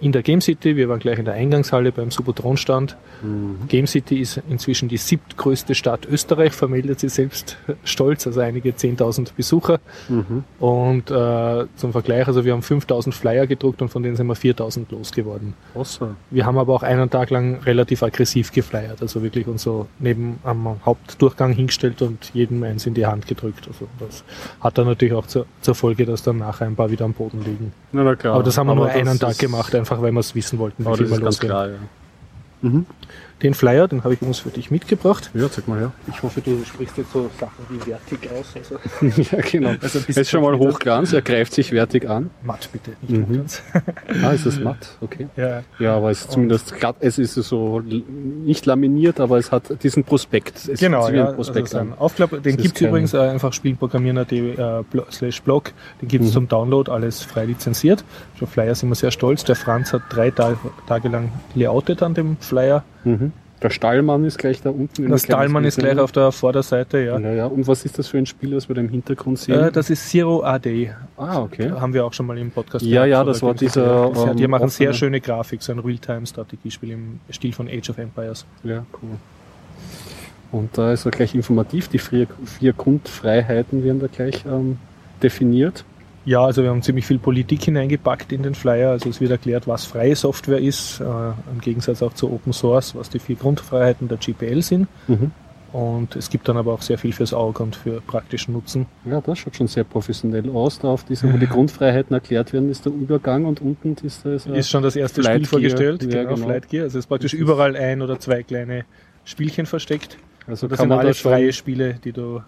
in der Game City. Wir waren gleich in der Eingangshalle beim Subotron-Stand. Mhm. Game City ist inzwischen die siebtgrößte Stadt Österreich, vermeldet sie selbst stolz, also einige 10.000 Besucher. Mhm. Und äh, zum Vergleich, also wir haben 5.000 Flyer gedruckt und von denen sind wir 4.000 losgeworden. Awesome. Wir haben aber auch einen Tag lang relativ aggressiv geflyert, also wirklich uns so neben am Hauptdurchgang hingestellt und jedem eins in die Hand gedrückt. Also das hat dann natürlich auch zur, zur Folge, dass dann nachher ein paar wieder am Boden liegen. Na, na klar. Aber das haben wir aber nur einen Tag gemacht, einfach weil wir es wissen wollten, wie viel wir losgehen. Klar, ja. mhm. Den Flyer, den habe ich uns für dich mitgebracht. Ja, zeig mal her. Ich hoffe, du sprichst jetzt so Sachen wie wertig aus. Also. ja, genau. Also er ist schon mal hochglanz, er greift sich wertig an. Matt bitte, nicht mhm. hochglanz. ah, ist das matt? Okay. Ja, ja aber es ist zumindest glatt, es ist so nicht laminiert, aber es hat diesen Prospekt. Es genau, ja, Prospekt also Aufklapp, den gibt es übrigens äh, einfach spielprogrammieren.at äh, slash blog. Den gibt es mhm. zum Download, alles frei lizenziert. Schon Flyer sind wir sehr stolz. Der Franz hat drei Tage, Tage lang layoutet an dem Flyer. Mhm. Der Stallmann ist gleich da unten. Der Stallmann ist gleich auf der Vorderseite, ja. ja, ja. Und was ist das für ein Spiel, das wir da im Hintergrund sehen? Äh, das ist Zero AD. Ah, okay. Da haben wir auch schon mal im Podcast Ja, ja, das war dieser. Ähm, die machen sehr schöne Grafik, so ein Realtime-Strategiespiel im Stil von Age of Empires. Ja, cool. Und da ist er gleich informativ. Die vier, vier Grundfreiheiten werden da gleich ähm, definiert. Ja, also wir haben ziemlich viel Politik hineingepackt in den Flyer. Also es wird erklärt, was freie Software ist, äh, im Gegensatz auch zu Open Source, was die vier Grundfreiheiten der GPL sind. Mhm. Und es gibt dann aber auch sehr viel fürs Auge und für praktischen Nutzen. Ja, das schaut schon sehr professionell aus. Da auf diesem, wo die Grundfreiheiten erklärt werden, ist der Übergang und unten ist das. Äh, ist schon das erste Flight Spiel vorgestellt, ja, genau, genau, Flight Gear. Also es ist praktisch überall ein oder zwei kleine Spielchen versteckt. Also das sind alles freie Spiele, die du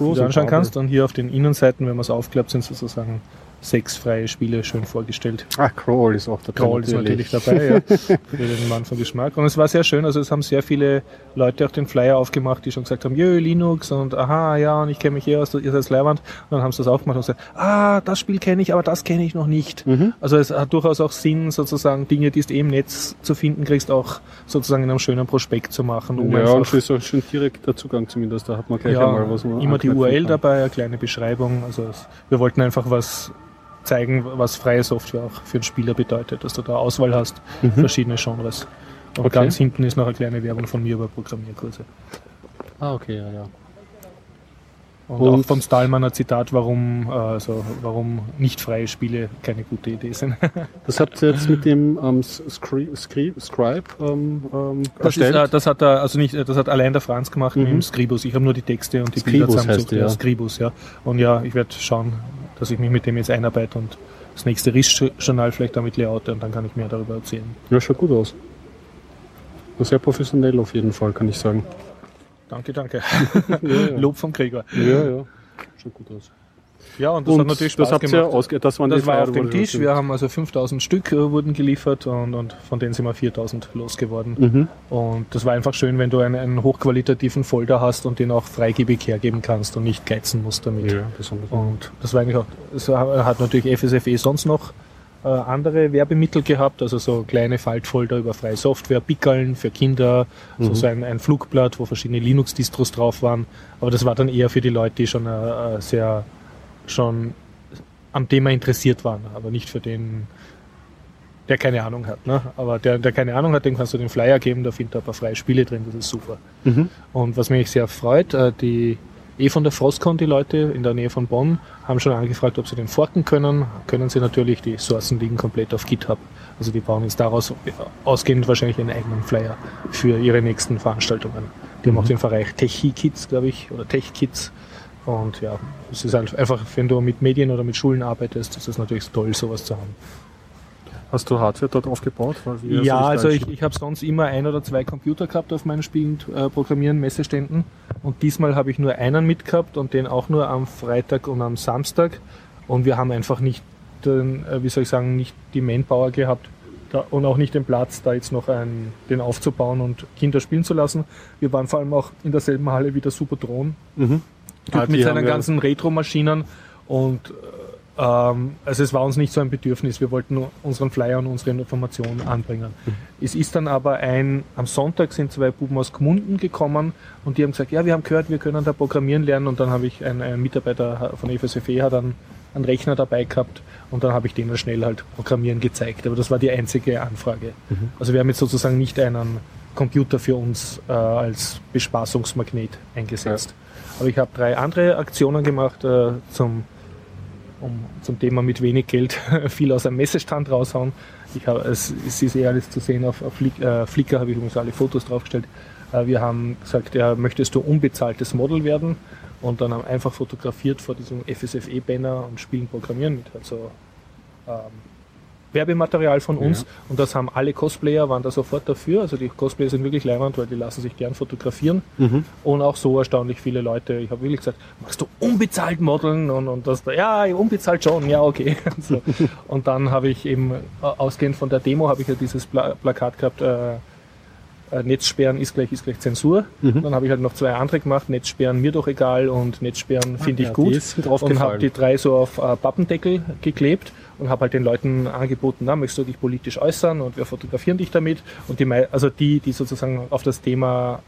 du anschauen kannst. Und hier auf den Innenseiten, wenn man es aufklappt, sind sozusagen sechs freie Spiele schön vorgestellt. Ah, Crawl ist auch dabei. Crawl natürlich. ist natürlich dabei, ja. Für den Mann von Geschmack. Und es war sehr schön. Also es haben sehr viele Leute auch den Flyer aufgemacht, die schon gesagt haben, jö, Linux und aha, ja, und ich kenne mich hier aus, ihr seid Leihwand. Und dann haben sie das aufgemacht und gesagt, ah, das Spiel kenne ich, aber das kenne ich noch nicht. Mhm. Also es hat durchaus auch Sinn, sozusagen Dinge, die du eh im Netz zu finden kriegst, auch sozusagen in einem schönen Prospekt zu machen. Um ja, und ist auch schon direkter Zugang zumindest. Da hat man gleich ja, einmal was. Man immer die URL kann. dabei, eine kleine Beschreibung. Also es, wir wollten einfach was zeigen, was freie Software auch für den Spieler bedeutet, dass du da Auswahl hast, mhm. verschiedene Genres. Und okay. ganz hinten ist noch eine kleine Werbung von mir über Programmierkurse. Ah, okay, ja, ja. Und, und auch vom Stallmann ein Zitat, warum, also warum nicht freie Spiele keine gute Idee sind. das habt ihr jetzt mit dem ähm, Scribe, Scribe ähm, ähm, das, ist, äh, das hat er, also nicht, das hat allein der Franz gemacht mhm. mit dem Scribus. Ich habe nur die Texte und die Scribus Bilder zusammengesucht. Ja. Scribus, ja. Und ja, ich werde schauen, dass ich mich mit dem jetzt einarbeite und das nächste RIS-Journal vielleicht damit layoute und dann kann ich mehr darüber erzählen. Ja, schaut gut aus. Sehr professionell auf jeden Fall, kann ich sagen. Danke, danke. ja, ja. Lob vom Krieger. Ja, ja. Schaut gut aus. Ja, und das und hat natürlich Spaß das gemacht. Ausge das, das war auf dem Tisch. Wir haben also 5000 Stück äh, wurden geliefert und, und, von denen sind wir 4000 losgeworden. Mhm. Und das war einfach schön, wenn du einen, einen, hochqualitativen Folder hast und den auch freigebig hergeben kannst und nicht geizen musst damit. Ja, besonders. Und das war eigentlich auch, das hat natürlich FSFE sonst noch äh, andere Werbemittel gehabt, also so kleine Faltfolder über freie Software, Pickeln für Kinder, mhm. so, so ein, ein, Flugblatt, wo verschiedene Linux-Distros drauf waren. Aber das war dann eher für die Leute, die schon äh, äh sehr schon am Thema interessiert waren, aber nicht für den, der keine Ahnung hat. Ne? Aber der, der keine Ahnung hat, dem kannst du den Flyer geben, da findet er ein paar freie Spiele drin, das ist super. Mhm. Und was mich sehr freut, äh, die eh von der Frostcon, die Leute in der Nähe von Bonn, haben schon angefragt, ob sie den forken können. Können sie natürlich, die Sourcen liegen komplett auf GitHub. Also die bauen jetzt daraus ausgehend wahrscheinlich einen eigenen Flyer für ihre nächsten Veranstaltungen. Die haben auch mhm. den Bereich Tech-Kids, glaube ich, oder Tech-Kids. Und ja, es ist halt einfach, wenn du mit Medien oder mit Schulen arbeitest, ist es natürlich toll, sowas zu haben. Hast du Hardware dort aufgebaut? Ja, also ich, ich habe sonst immer ein oder zwei Computer gehabt auf meinen Spielen, äh, Programmieren, Messeständen. Und diesmal habe ich nur einen mitgehabt und den auch nur am Freitag und am Samstag. Und wir haben einfach nicht, den, äh, wie soll ich sagen, nicht die Manpower gehabt da, und auch nicht den Platz, da jetzt noch ein, den aufzubauen und Kinder spielen zu lassen. Wir waren vor allem auch in derselben Halle wie der Superdron. Mhm. Ah, mit seinen ganzen Retro-Maschinen und ähm, also es war uns nicht so ein Bedürfnis, wir wollten nur unseren Flyer und unsere Informationen anbringen. Mhm. Es ist dann aber ein, am Sonntag sind zwei Buben aus Gmunden gekommen und die haben gesagt, ja, wir haben gehört, wir können da programmieren lernen und dann habe ich einen, einen Mitarbeiter von FSFE hat dann einen Rechner dabei gehabt und dann habe ich denen schnell halt Programmieren gezeigt. Aber das war die einzige Anfrage. Mhm. Also wir haben jetzt sozusagen nicht einen Computer für uns äh, als Bespaßungsmagnet eingesetzt. Ja. Aber ich habe drei andere Aktionen gemacht äh, zum um zum Thema mit wenig Geld viel aus einem Messestand raushauen. Ich habe, es, es ist eher alles zu sehen auf, auf Flick, äh, Flickr, habe ich übrigens alle Fotos draufgestellt. Äh, wir haben gesagt, ja, möchtest du unbezahltes Model werden? Und dann haben einfach fotografiert vor diesem FSFE-Banner und spielen Programmieren mit. Also ähm, Werbematerial von uns ja. und das haben alle Cosplayer, waren da sofort dafür. Also die Cosplayer sind wirklich leibend, weil die lassen sich gern fotografieren mhm. und auch so erstaunlich viele Leute. Ich habe wirklich gesagt, machst du unbezahlt Modeln und, und das, ja, unbezahlt schon, ja, okay. so. Und dann habe ich eben, äh, ausgehend von der Demo, habe ich ja dieses Pla Plakat gehabt, äh, äh, Netzsperren ist gleich, ist gleich Zensur. Mhm. Dann habe ich halt noch zwei andere gemacht, Netzsperren mir doch egal und Netzsperren finde ich ja, gut. und habe die drei so auf äh, Pappendeckel geklebt und habe halt den Leuten angeboten, na, möchtest du dich politisch äußern und wir fotografieren dich damit. Und die, also die, die sozusagen auf das Thema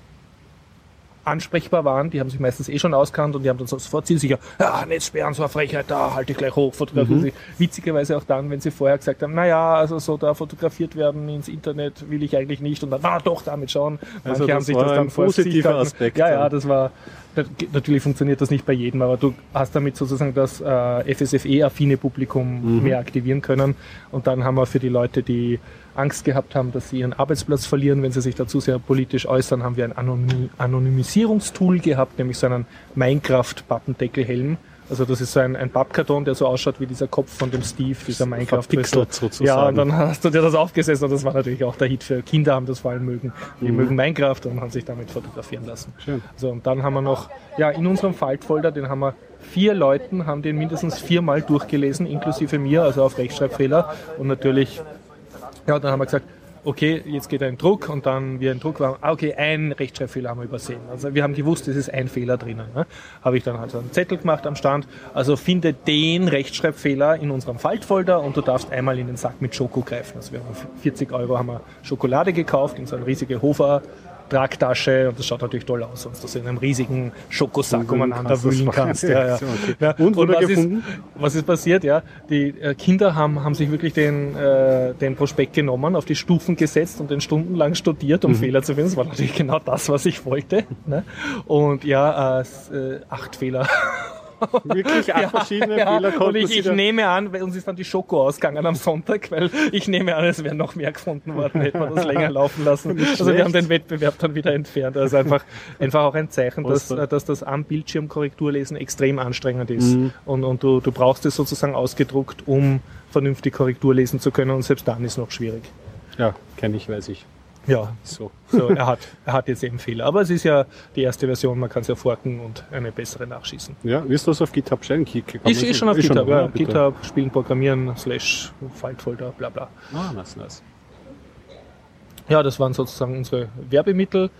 ansprechbar waren, die haben sich meistens eh schon auskannt und die haben dann sofort zielsicher, ja, Netzsperren, so eine Frechheit, da halte ich gleich hoch, fotografieren mhm. sie. Witzigerweise auch dann, wenn sie vorher gesagt haben, naja, also so da fotografiert werden ins Internet will ich eigentlich nicht und dann, na doch, damit schauen. Manche also haben sich das dann positiver Aspekt. Ja, ja, das war, natürlich funktioniert das nicht bei jedem, aber du hast damit sozusagen das äh, FSFE-affine Publikum mhm. mehr aktivieren können und dann haben wir für die Leute, die Angst gehabt haben, dass sie ihren Arbeitsplatz verlieren, wenn sie sich dazu sehr politisch äußern, haben wir ein Anonymisierungstool gehabt, nämlich so einen Minecraft-Pappendeckelhelm. Also das ist so ein, ein Pappkarton, der so ausschaut wie dieser Kopf von dem Steve, dieser minecraft sozusagen. Ja, und dann hast du dir das aufgesetzt und das war natürlich auch der Hit für Kinder, haben das vor allem mögen. Die mhm. mögen Minecraft und haben sich damit fotografieren lassen. Schön. So, und dann haben wir noch, ja, in unserem Faltfolder, den haben wir vier Leuten, haben den mindestens viermal durchgelesen, inklusive mir, also auf Rechtschreibfehler. Und natürlich ja, dann haben wir gesagt, okay, jetzt geht ein Druck und dann wir ein Druck waren, ah, okay, ein Rechtschreibfehler haben wir übersehen. Also wir haben gewusst, es ist ein Fehler drinnen. Ne? Habe ich dann halt so einen Zettel gemacht am Stand. Also finde den Rechtschreibfehler in unserem Faltfolder und du darfst einmal in den Sack mit Schoko greifen. Also wir haben 40 Euro haben wir Schokolade gekauft in so eine riesige Hofer Tragtasche und das schaut natürlich toll aus, sonst du in einem riesigen Schokosack umeinander wühlen kannst. Ja, ja. Okay. ja, und, und was, ist, was ist passiert? Ja, die äh, Kinder haben, haben sich wirklich den, äh, den Prospekt genommen, auf die Stufen gesetzt und den stundenlang studiert, um mhm. Fehler zu finden. Das war natürlich genau das, was ich wollte. Ne? Und ja, äh, äh acht Fehler Wirklich acht ja, verschiedene ja. Fehler konnten Und ich, ich nehme an, uns ist dann die Schoko ausgegangen am Sonntag, weil ich nehme an, es wären noch mehr gefunden worden, hätte man das länger laufen lassen. Also wir haben den Wettbewerb dann wieder entfernt. Also einfach, einfach auch ein Zeichen, dass, dass das am Bildschirm Korrekturlesen extrem anstrengend ist. Mhm. Und, und du, du brauchst es sozusagen ausgedruckt, um vernünftig Korrektur lesen zu können und selbst dann ist es noch schwierig. Ja, kenne ich, weiß ich. Ja, so. so er, hat, er hat jetzt eben Fehler. Aber es ist ja die erste Version, man kann es ja forken und eine bessere nachschießen. Ja, wirst du das auf GitHub stellen? Ist, ist schon auf ist GitHub, schon, ja. GitHub, Spielen, Programmieren, Slash, Faltfolder, bla bla. Ah, nice, nice. Ja, das waren sozusagen unsere Werbemittel.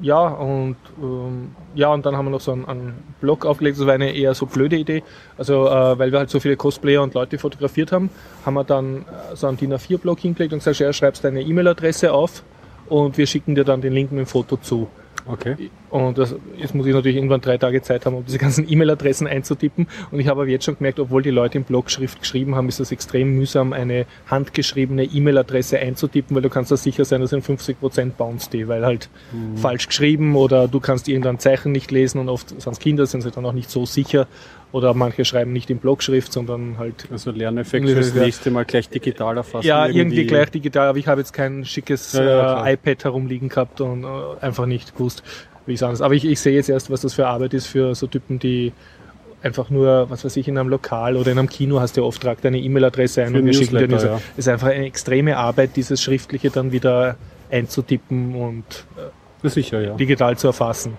Ja, und ähm, ja, und dann haben wir noch so einen, einen Blog aufgelegt. Das war eine eher so blöde Idee. Also, äh, weil wir halt so viele Cosplayer und Leute fotografiert haben, haben wir dann äh, so einen DIN A4-Blog hingelegt und gesagt, ja, schreibst deine E-Mail-Adresse auf und wir schicken dir dann den Link mit dem Foto zu. Okay. Und das, jetzt muss ich natürlich irgendwann drei Tage Zeit haben, um diese ganzen E-Mail-Adressen einzutippen. Und ich habe aber jetzt schon gemerkt, obwohl die Leute in Blogschrift geschrieben haben, ist das extrem mühsam, eine handgeschriebene E-Mail-Adresse einzutippen, weil du kannst da sicher sein, dass in 50% bounce die, weil halt mhm. falsch geschrieben oder du kannst irgendein Zeichen nicht lesen und oft sind es Kinder, sind sie dann auch nicht so sicher. Oder manche schreiben nicht in Blogschrift, sondern halt. Also Lerneffekt fürs nächste Mal gleich digital erfassen. Ja, irgendwie, irgendwie gleich digital, aber ich habe jetzt kein schickes ja, ja, äh, iPad herumliegen gehabt und äh, einfach nicht gewusst, wie ich es anders. Aber ich, ich sehe jetzt erst, was das für Arbeit ist für so Typen, die einfach nur, was weiß ich, in einem Lokal oder in einem Kino hast du oft trag deine E-Mail-Adresse ein für und wir schicken dir diese. Ja. ist einfach eine extreme Arbeit, dieses Schriftliche dann wieder einzutippen und äh, sicher, ja. digital zu erfassen.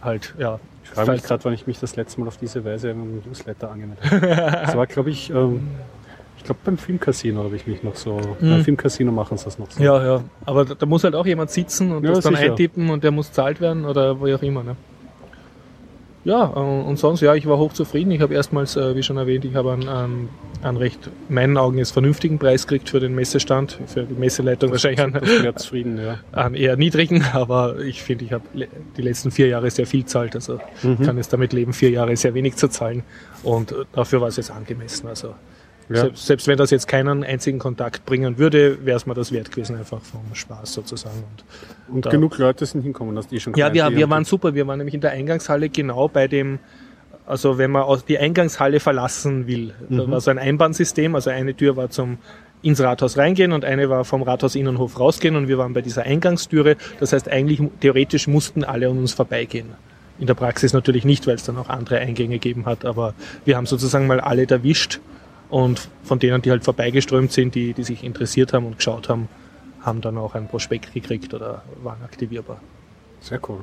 Halt, ja frage mich gerade, wann ich mich das letzte Mal auf diese Weise im Newsletter angemeldet habe. das war, glaube ich, ähm, ich glaube beim Filmcasino habe ich mich noch so. Mhm. Beim Filmcasino machen sie das noch so. Ja, ja. Aber da, da, muss halt auch jemand sitzen und ja, das dann sicher. eintippen und der muss zahlt werden oder wo auch immer. Ne? Ja, äh, und sonst, ja, ich war hochzufrieden. Ich habe erstmals, äh, wie schon erwähnt, ich habe einen, einen, einen recht, in meinen Augen jetzt vernünftigen Preis gekriegt für den Messestand, für die Messeleitung das wahrscheinlich einen, zufrieden, ja. einen eher niedrigen, aber ich finde, ich habe die letzten vier Jahre sehr viel zahlt, also mhm. kann es damit leben, vier Jahre sehr wenig zu zahlen und dafür war es jetzt angemessen. Also ja. Selbst, selbst, wenn das jetzt keinen einzigen Kontakt bringen würde, wäre es mir das wert gewesen, einfach vom Spaß sozusagen. Und, und, und genug Leute sind hinkommen, hast du eh schon Ja, wir, wir waren super. Wir waren nämlich in der Eingangshalle genau bei dem, also wenn man die Eingangshalle verlassen will. Mhm. Da war so ein Einbahnsystem, also eine Tür war zum ins Rathaus reingehen und eine war vom Rathaus Innenhof rausgehen und wir waren bei dieser Eingangstüre. Das heißt, eigentlich theoretisch mussten alle an uns vorbeigehen. In der Praxis natürlich nicht, weil es dann auch andere Eingänge gegeben hat, aber wir haben sozusagen mal alle erwischt und von denen, die halt vorbeigeströmt sind, die, die sich interessiert haben und geschaut haben, haben dann auch ein Prospekt gekriegt oder waren aktivierbar. Sehr cool.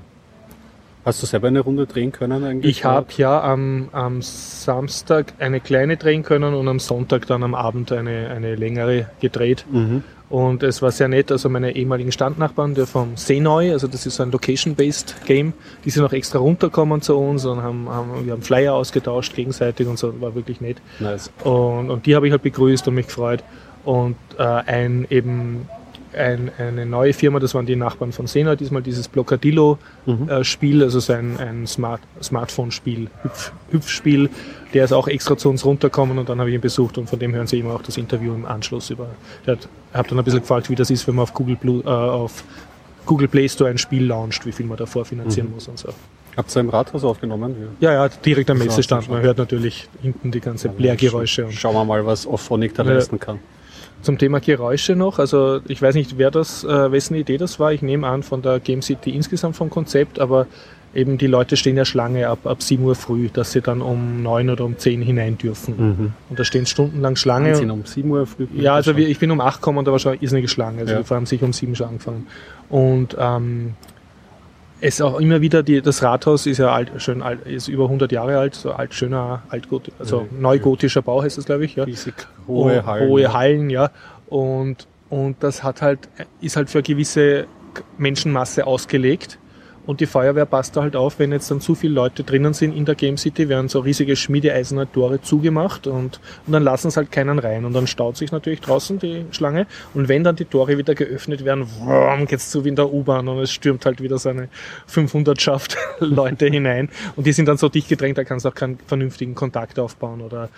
Hast du selber eine Runde drehen können eigentlich? Ich habe ja am, am Samstag eine kleine drehen können und am Sonntag dann am Abend eine, eine längere gedreht. Mhm. Und es war sehr nett, also meine ehemaligen Standnachbarn, der vom Seeneu, also das ist so ein Location-Based Game, die sind auch extra runtergekommen zu uns und haben, haben, wir haben Flyer ausgetauscht gegenseitig und so, war wirklich nett. Nice. Und, und die habe ich halt begrüßt und mich gefreut. Und äh, ein eben ein, eine neue Firma, das waren die Nachbarn von Sena, diesmal dieses Blockadillo-Spiel, mhm. äh, also sein ein Smart, Smartphone-Spiel, Hüpf, Hüpfspiel, der ist auch extra zu uns runtergekommen und dann habe ich ihn besucht und von dem hören Sie immer auch das Interview im Anschluss über. Ich habe dann ein bisschen gefragt, wie das ist, wenn man auf Google, Blue, äh, auf Google Play Store ein Spiel launcht, wie viel man davor finanzieren mhm. muss und so. Habt ihr im Rathaus aufgenommen? Ja, ja, direkt am Messestand. Man hört natürlich hinten die ganze ja, Blärgeräusche. Schauen wir mal, was Auphonic da leisten kann. Zum Thema Geräusche noch, also ich weiß nicht, wer das, äh, wessen Idee das war. Ich nehme an von der Game City insgesamt vom Konzept, aber eben die Leute stehen ja Schlange ab, ab 7 Uhr früh, dass sie dann um 9 oder um 10 hinein dürfen. Mhm. Und da stehen stundenlang Schlange. Sind um 7 Uhr früh? Ja, also wir, ich bin um 8 gekommen und da war schon eine irrsinnige Schlange. Also ja. wir haben sich um 7 schon angefangen. Und ähm, es auch immer wieder, die, das Rathaus ist ja alt, schön alt, ist über 100 Jahre alt, so alt, schöner, altgot, also ja, neugotischer Bau heißt es, glaube ich, ja. Riesig hohe Hallen. Hohe Hallen, ja. Und, und das hat halt, ist halt für eine gewisse Menschenmasse ausgelegt. Und die Feuerwehr passt da halt auf, wenn jetzt dann zu viele Leute drinnen sind in der Game City, werden so riesige schmiedeeiserne Tore zugemacht und, und dann lassen es halt keinen rein. Und dann staut sich natürlich draußen die Schlange. Und wenn dann die Tore wieder geöffnet werden, wumm, geht's so wie in der U-Bahn und es stürmt halt wieder so eine 500 Schaft Leute hinein. Und die sind dann so dicht gedrängt, da kannst du auch keinen vernünftigen Kontakt aufbauen oder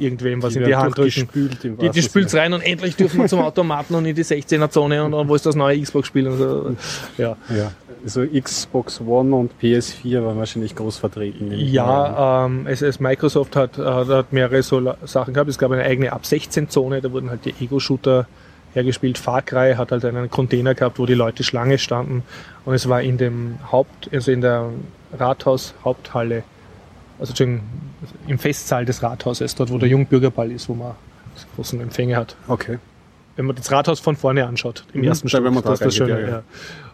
irgendwem was die in die Hand drücken. Die, die spült's rein und endlich dürfen wir zum Automaten und in die 16er Zone und, und wo ist das neue Xbox-Spiel und so. Ja. ja. Also Xbox One und PS4 waren wahrscheinlich groß vertreten. Ja, ähm, es, es Microsoft hat, äh, hat mehrere so Sachen gehabt. Es gab eine eigene Ab 16 Zone, da wurden halt die Ego-Shooter hergespielt. Far Cry hat halt einen Container gehabt, wo die Leute Schlange standen und es war in dem Haupt, also in der Rathaus Haupthalle also im Festsaal des Rathauses, dort wo der Jungbürgerball ist, wo man großen Empfänge hat. Okay. wenn man das Rathaus von vorne anschaut, im Mhm, ersten da, wenn man da das ist das Schöne, ja, ja.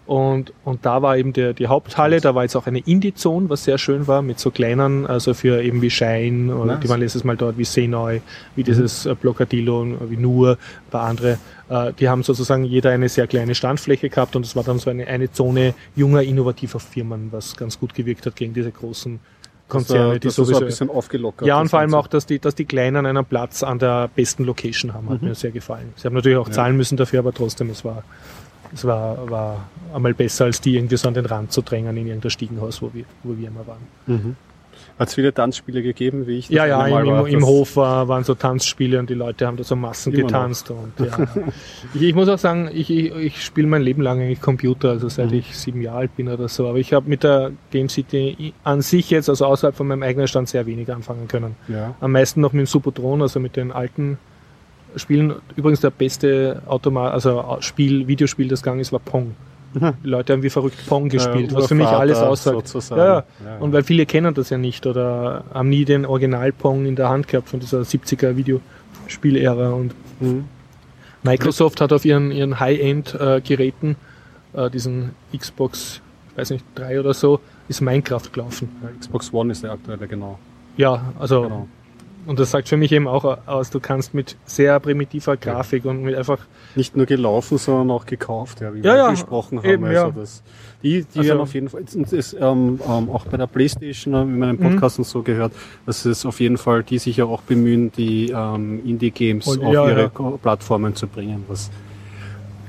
Und, und da war eben der, die Haupthalle, da war jetzt auch eine Indie-Zone, was sehr schön war, mit so kleinen, also für eben wie Shine, oder Nice. die waren letztes Mal dort, wie Senoi, wie dieses äh, Blockadillo, wie Nur, ein paar andere. Äh, die haben sozusagen jeder eine sehr kleine Standfläche gehabt und es war dann so eine, eine Zone junger, innovativer Firmen, was ganz gut gewirkt hat gegen diese großen Konzerne, die das ist so ein sowieso bisschen aufgelockert. ja, und vor allem auch, dass die, dass die Kleinen einen Platz an der besten Location haben, hat Mhm. mir sehr gefallen. Sie haben natürlich auch Ja. zahlen müssen dafür, aber trotzdem, es war, es war, war einmal besser, als die irgendwie so an den Rand zu drängen in irgendein Stiegenhaus, wo wir, wo wir immer waren. Mhm. Hat es viele Tanzspiele gegeben, wie ich das Ja, ja, im, war, im Hof war, waren so Tanzspiele und die Leute haben da so Massen getanzt. Und, ja. ich, ich muss auch sagen, ich, ich, ich spiele mein Leben lang eigentlich Computer, also seit Mhm. ich sieben Jahre alt bin oder so. Aber ich habe mit der Game City an sich jetzt, also außerhalb von meinem eigenen Stand, sehr wenig anfangen können. Ja. Am meisten noch mit dem Supertron, also mit den alten Spielen. Übrigens der beste Automat, also Spiel, Videospiel, das gegangen ist, war Pong. Die Leute haben wie verrückt Pong gespielt, Äh, was für mich alles aussagt. Ja, ja. Ja, ja. Und weil viele kennen das ja nicht oder haben nie den Original-Pong in der Hand gehabt von dieser 70er Videospielära. Und Mhm. Microsoft hat auf ihren, ihren High-End-Geräten, äh, diesen Xbox, ich weiß nicht, 3 oder so, ist Minecraft gelaufen. Ja, Xbox One ist der aktuelle, genau. Ja, also genau. Und das sagt für mich eben auch aus, du kannst mit sehr primitiver Grafik und mit einfach, Nicht nur gelaufen, sondern auch gekauft, ja, wie Ja, wir ja, gesprochen haben. eben, also ja. das, die die Also- werden auf jeden Fall, und es, ähm, ähm, auch bei der Playstation, äh, in meinem Mhm. Podcast und so gehört, dass es auf jeden Fall, die sich ja auch bemühen, die ähm, Indie-Games auf ja, ihre ja. Plattformen zu bringen, was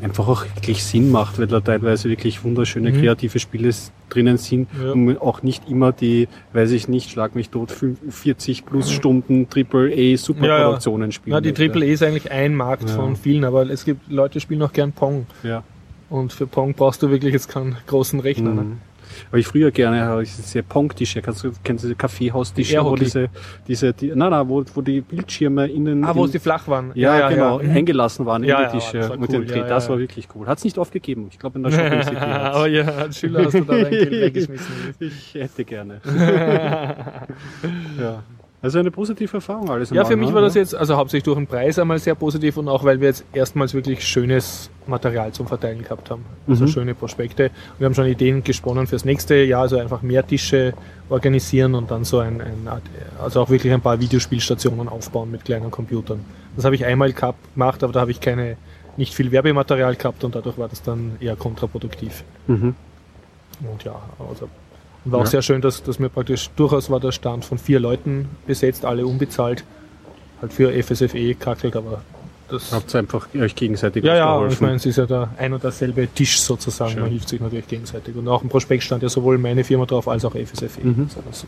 einfach auch wirklich Sinn macht, weil da teilweise wirklich wunderschöne Mhm. kreative Spiele drinnen sind Ja. und auch nicht immer die, weiß ich nicht, schlag mich tot, fünf- 40 plus Stunden AAA Superproduktionen spielen. na, die möchte. Triple E ist eigentlich ein Markt Ja. von vielen, aber es gibt Leute, die spielen auch gern Pong. Ja. Und für Pong brauchst du wirklich jetzt keinen großen Rechner. Ne? Weil ich früher gerne habe ich diese Pong-Tische, kannst du, kennst du diese Kaffeehaustische, wo Airhockey. diese, diese, die, nein, nein, wo, wo die Bildschirme innen, Ah, wo die flach waren. ja, genau, Mhm. eingelassen waren Ja, in ja, die Tische das war mit cool, dem Dreh. ja, das ja. war wirklich cool. Hat es nicht aufgegeben. Ich glaube in der Shopping City. Aber ja, als Schüler hast du da weggeschmissen. ich hätte gerne. ja. Also eine positive Erfahrung alles. in Ja, für mich ne? war das jetzt, also hauptsächlich durch den Preis einmal sehr positiv und auch weil wir jetzt erstmals wirklich schönes Material zum Verteilen gehabt haben. Also Mhm. schöne Prospekte. Und wir haben schon Ideen gesponnen fürs nächste Jahr, also einfach mehr Tische organisieren und dann so ein, ein also auch wirklich ein paar Videospielstationen aufbauen mit kleinen Computern. Das habe ich einmal gehabt, gemacht, aber da habe ich keine, nicht viel Werbematerial gehabt und dadurch war das dann eher kontraproduktiv. Mhm. Und ja, also war auch Ja. sehr schön, dass, dass mir praktisch durchaus war der Stand von vier Leuten besetzt, alle unbezahlt. Halt für FSFE kackelt, aber das. Habt ihr einfach euch gegenseitig Ja, ja, ich meine, es ist ja der ein und derselbe Tisch sozusagen. Schön. Man hilft sich natürlich gegenseitig. Und auch im Prospekt stand ja sowohl meine Firma drauf als auch FSFE. Mhm. Also das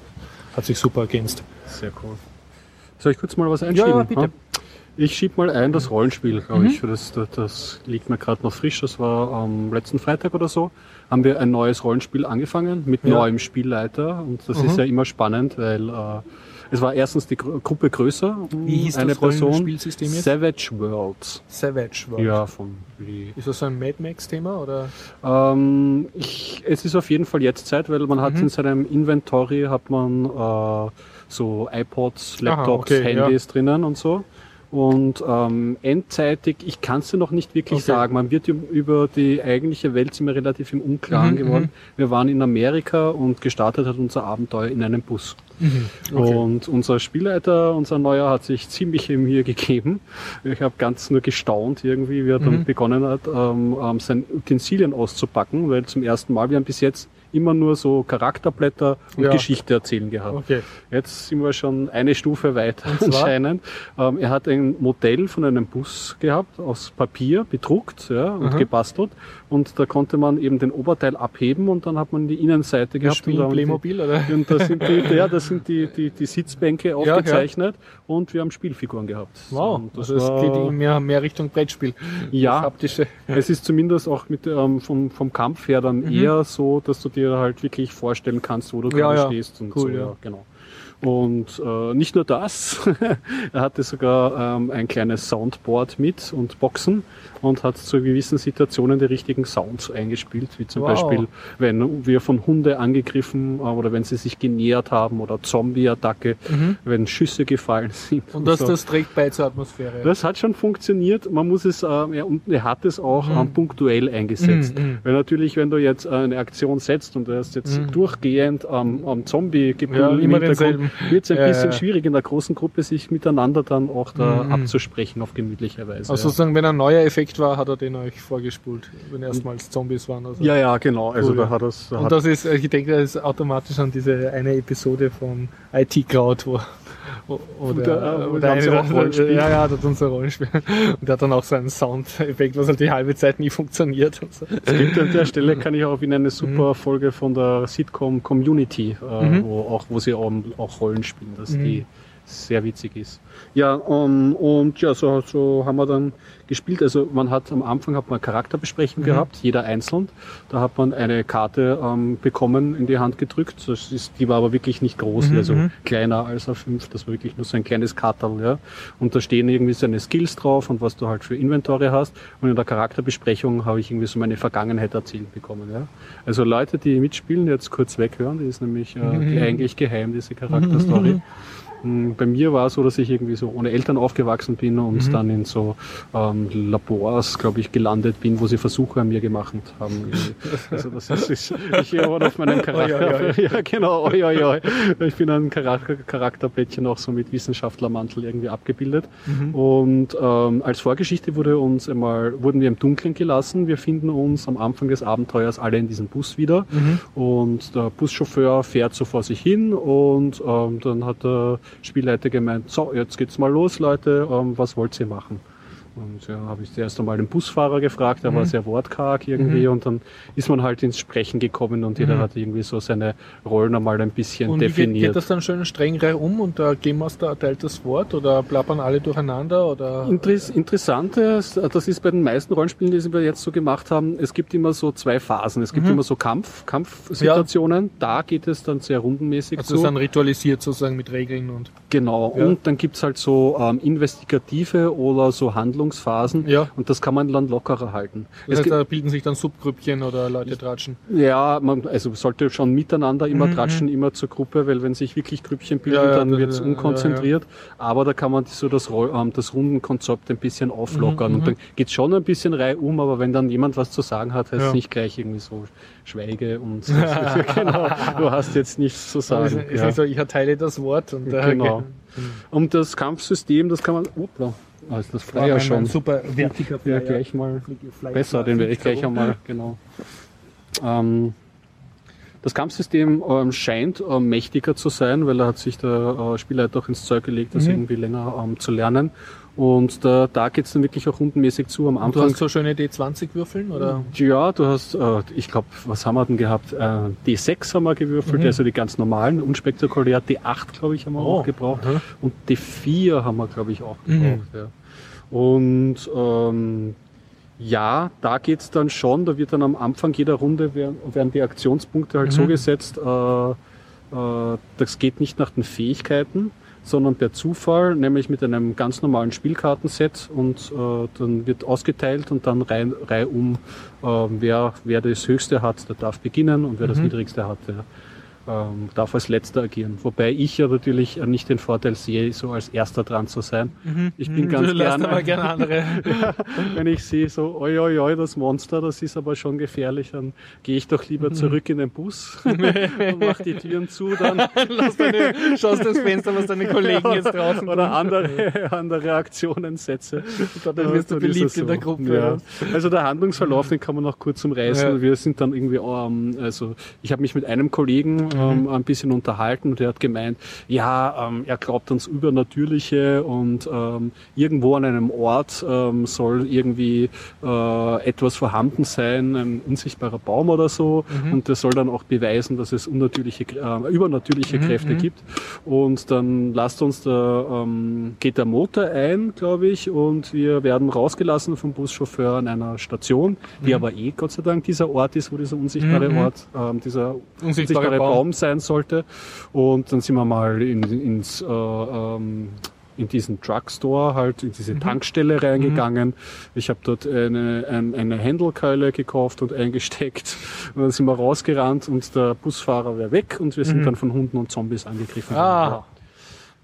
hat sich super ergänzt. Sehr cool. Soll ich kurz mal was einschieben? Ja, ja, bitte. ha? Ich schieb mal ein das Rollenspiel, glaube Mhm. ich. Das, das, das liegt mir gerade noch frisch. Das war am letzten Freitag oder so. Haben wir ein neues Rollenspiel angefangen mit Ja. neuem Spielleiter. Und das Mhm. ist ja immer spannend, weil äh, es war erstens die Gru Gruppe größer. Wie hieß eine das Person. Jetzt? Savage Worlds. Savage World. Ja, von wie Ist das so ein Mad Max-Thema oder? ähm, ich, es ist auf jeden Fall jetzt Zeit, weil man hat Mhm. in seinem Inventory hat man äh, so iPods, Aha, Laptops, okay, Handys drinnen und so. Und ähm, endzeitig, ich kann es dir noch nicht wirklich Okay. sagen. Man wird üb- über die eigentliche Welt sind wir relativ im Unklaren Mhm, geworden. Wir waren in Amerika und gestartet hat unser Abenteuer in einem Bus. Okay. Und unser Spielleiter, unser Neuer, hat sich ziemlich in mir gegeben. Ich habe ganz nur gestaunt irgendwie, wie er dann Mhm. begonnen hat, ähm, ähm, seine Utensilien auszupacken, weil zum ersten Mal, wir haben bis jetzt immer nur so Charakterblätter und Ja. Geschichte erzählen gehabt. Okay. Jetzt sind wir schon eine Stufe weiter anscheinend. Ähm, er hat ein Modell von einem Bus gehabt, aus Papier, bedruckt ja, und Aha. gebastelt. Und da konnte man eben den Oberteil abheben und dann hat man die Innenseite gehabt. und da haben die- Playmobil oder? und da sind die, ja, das sind die, die, die Sitzbänke ja. Und wir haben Spielfiguren gehabt. Wow, Und das also es geht mehr, mehr Richtung Brettspiel. Ja. Haptische. es ist zumindest auch mit, ähm, vom, vom Kampf her dann Mhm. eher so, dass du dir halt wirklich vorstellen kannst, wo du Ja, gerade ja. stehst und Cool, so. ja. genau. Und äh, nicht nur das, er hatte sogar ähm, ein kleines Soundboard mit und Boxen und hat zu gewissen Situationen die richtigen Sounds eingespielt, wie zum wow. Beispiel, wenn wir von Hunde angegriffen äh, oder wenn sie sich genähert haben oder Zombie-Attacke, mhm. wenn Schüsse gefallen sind. Und, das, so. das trägt bei zur Atmosphäre. Das hat schon funktioniert. Man muss es, äh, ja, und er hat es auch mhm. ähm, punktuell eingesetzt. Mhm. Weil natürlich, wenn du jetzt eine Aktion setzt und du hast jetzt mhm. durchgehend am, am Zombie ja, im Hintergrund, wird es ein bisschen schwierig in der großen Gruppe sich miteinander dann auch da mhm. abzusprechen auf gemütliche Weise. Also sozusagen, wenn ein neuer Effekt war, hat er den euch vorgespult, wenn erstmals Zombies waren. Also ja, ja, genau. Also cool. da hat das. Da Und das ist, ich denke, das ist automatisch an diese eine Episode von IT Crowd, wo oder, der, oder eine, ja, ja, das hat unser Rollenspiel. Und der hat dann auch so einen Soundeffekt, was halt die halbe Zeit nie funktioniert. So. Es gibt an der Stelle, kann ich auch in eine super mhm. Folge von der Sitcom Community, äh, mhm. wo, auch, wo sie auch, auch Rollen spielen, dass mhm. die sehr witzig ist. Ja, um, und ja, so, so haben wir dann gespielt. Also man hat am Anfang hat man Charakterbesprechung mhm. gehabt, jeder einzeln. Da hat man eine Karte ähm, bekommen, in die Hand gedrückt. Das ist, die war aber wirklich nicht groß, mhm. also mhm. kleiner als A5. Das war wirklich nur so ein kleines Kartel. Ja. Und da stehen irgendwie seine Skills drauf und was du halt für Inventore hast. Und in der Charakterbesprechung habe ich irgendwie so meine Vergangenheit erzählt bekommen. Ja. Also Leute, die mitspielen, jetzt kurz weghören, die ist nämlich äh, mhm. eigentlich geheim, diese Charakterstory. Hm, bei mir war es so, dass ich irgendwie so ohne Eltern aufgewachsen bin und mhm. dann in so ähm, Labors, glaube ich, gelandet bin, wo sie Versuche an mir gemacht haben. Also das ist, ist ich wurde auf meinem Charakter. Oi, oi, oi. Ja, genau, oi, oi, oi. Ich bin ein Charakter, Charakterblättchen auch so mit Wissenschaftlermantel irgendwie abgebildet. Mhm. Und ähm, als Vorgeschichte wurde uns einmal, wurden wir im Dunkeln gelassen. Wir finden uns am Anfang des Abenteuers alle in diesem Bus wieder. Mhm. Und der Buschauffeur fährt so vor sich hin und ähm, dann hat er Spielleiter gemeint, so, jetzt geht's mal los, Leute, ähm, was wollt ihr machen? Und ja, habe ich zuerst einmal den Busfahrer gefragt, der mhm. war sehr wortkarg irgendwie mhm. und dann ist man halt ins Sprechen gekommen und jeder mhm. hat irgendwie so seine Rollen einmal ein bisschen und definiert. Geht, geht das dann schön streng um und der Game Master erteilt das Wort oder plappern alle durcheinander oder? Interess Interessantes, das ist bei den meisten Rollenspielen, die wir jetzt so gemacht haben, es gibt immer so zwei Phasen. Es gibt mhm. immer so Kampf, Kampfsituationen, ja. da geht es dann sehr rundenmäßig also zu. Also dann ritualisiert sozusagen mit Regeln und. Genau, ja. und dann gibt's halt so ähm, investigative oder so Handlungen Entwicklungsphasen ja. und das kann man dann lockerer halten. Das heißt, da bilden sich dann Subgrüppchen oder Leute tratschen? Ja, man also sollte schon miteinander immer mhm. tratschen, immer zur Gruppe, weil wenn sich wirklich Grüppchen bilden, ja, dann wird es unkonzentriert. Aber da kann man so das, ähm, das Rundenkonzept ein bisschen auflockern mhm, und dann geht's schon ein bisschen Reihe um, aber wenn dann jemand was zu sagen hat, heißt es nicht gleich irgendwie so schweige und genau, du hast jetzt nichts zu sagen. Ist, ist so, ich erteile das Wort und äh, genau. Und das Kampfsystem, das kann man, opla, also das Flyer schon. super wertiger Flyer. Ja, gleich mal besser, den werde ich gleich einmal, genau. Ähm, das Kampfsystem ähm, scheint ähm, mächtiger zu sein, weil da hat sich der äh, Spielleiter auch ins Zeug gelegt, das mhm. irgendwie länger ähm, zu lernen. Und da, da geht's dann wirklich auch rundenmäßig zu am Anfang. Und du hast so schöne D20 würfeln oder? Ja, du hast, äh, ich glaube, was haben wir denn gehabt? Äh, D6 haben wir gewürfelt, mhm. also die ganz normalen, unspektakulär. D8, glaube ich, haben wir oh. auch gebraucht. Mhm. Und D4 haben wir, glaube ich, auch mhm. gebraucht. Mhm. Ja. Und ähm, ja, da geht's dann schon, da wird dann am Anfang jeder Runde werden, werden die Aktionspunkte halt so mhm. gesetzt, äh, äh, das geht nicht nach den Fähigkeiten, sondern per Zufall, nämlich mit einem ganz normalen Spielkartenset und äh, dann wird ausgeteilt und dann Reihe um, äh, wer, wer das höchste hat, der darf beginnen und wer mhm. das niedrigste hat, der ähm, darf als letzter agieren. Wobei ich ja natürlich nicht den Vorteil sehe, so als erster dran zu sein. Mhm. Ich bin mhm. ganz du gerne, aber gerne andere. ja, wenn ich sehe so, oi, oi, oi, das Monster, das ist aber schon gefährlich, dann gehe ich doch lieber mhm. zurück in den Bus und mach die Türen zu, dann Lass deine, schaust das Fenster, was deine Kollegen jetzt draußen Oder andere, andere Aktionen setze. dann wirst du beliebt so. in der Gruppe. Ja. Also der Handlungsverlauf, den kann man noch kurz umreißen. Ja. Wir sind dann irgendwie, um, also ich habe mich mit einem Kollegen ähm, mhm. ein bisschen unterhalten und er hat gemeint, ja, ähm, er glaubt ans Übernatürliche und ähm, irgendwo an einem Ort ähm, soll irgendwie äh, etwas vorhanden sein, ein unsichtbarer Baum oder so mhm. und der soll dann auch beweisen, dass es unnatürliche, äh, übernatürliche mhm. Kräfte mhm. gibt und dann lasst uns da, ähm, geht der Motor ein, glaube ich, und wir werden rausgelassen vom Buschauffeur an einer Station, die mhm. aber eh Gott sei Dank dieser Ort ist, wo dieser unsichtbare mhm. Ort, ähm, dieser unsichtbare, unsichtbare Baum, Raum sein sollte. Und dann sind wir mal in, ins äh, ähm, in diesen Drugstore, halt in diese mhm. Tankstelle reingegangen. Mhm. Ich habe dort eine, eine, eine Händelkeule gekauft und eingesteckt. Und dann sind wir rausgerannt und der Busfahrer wäre weg und wir sind mhm. dann von Hunden und Zombies angegriffen ah. worden.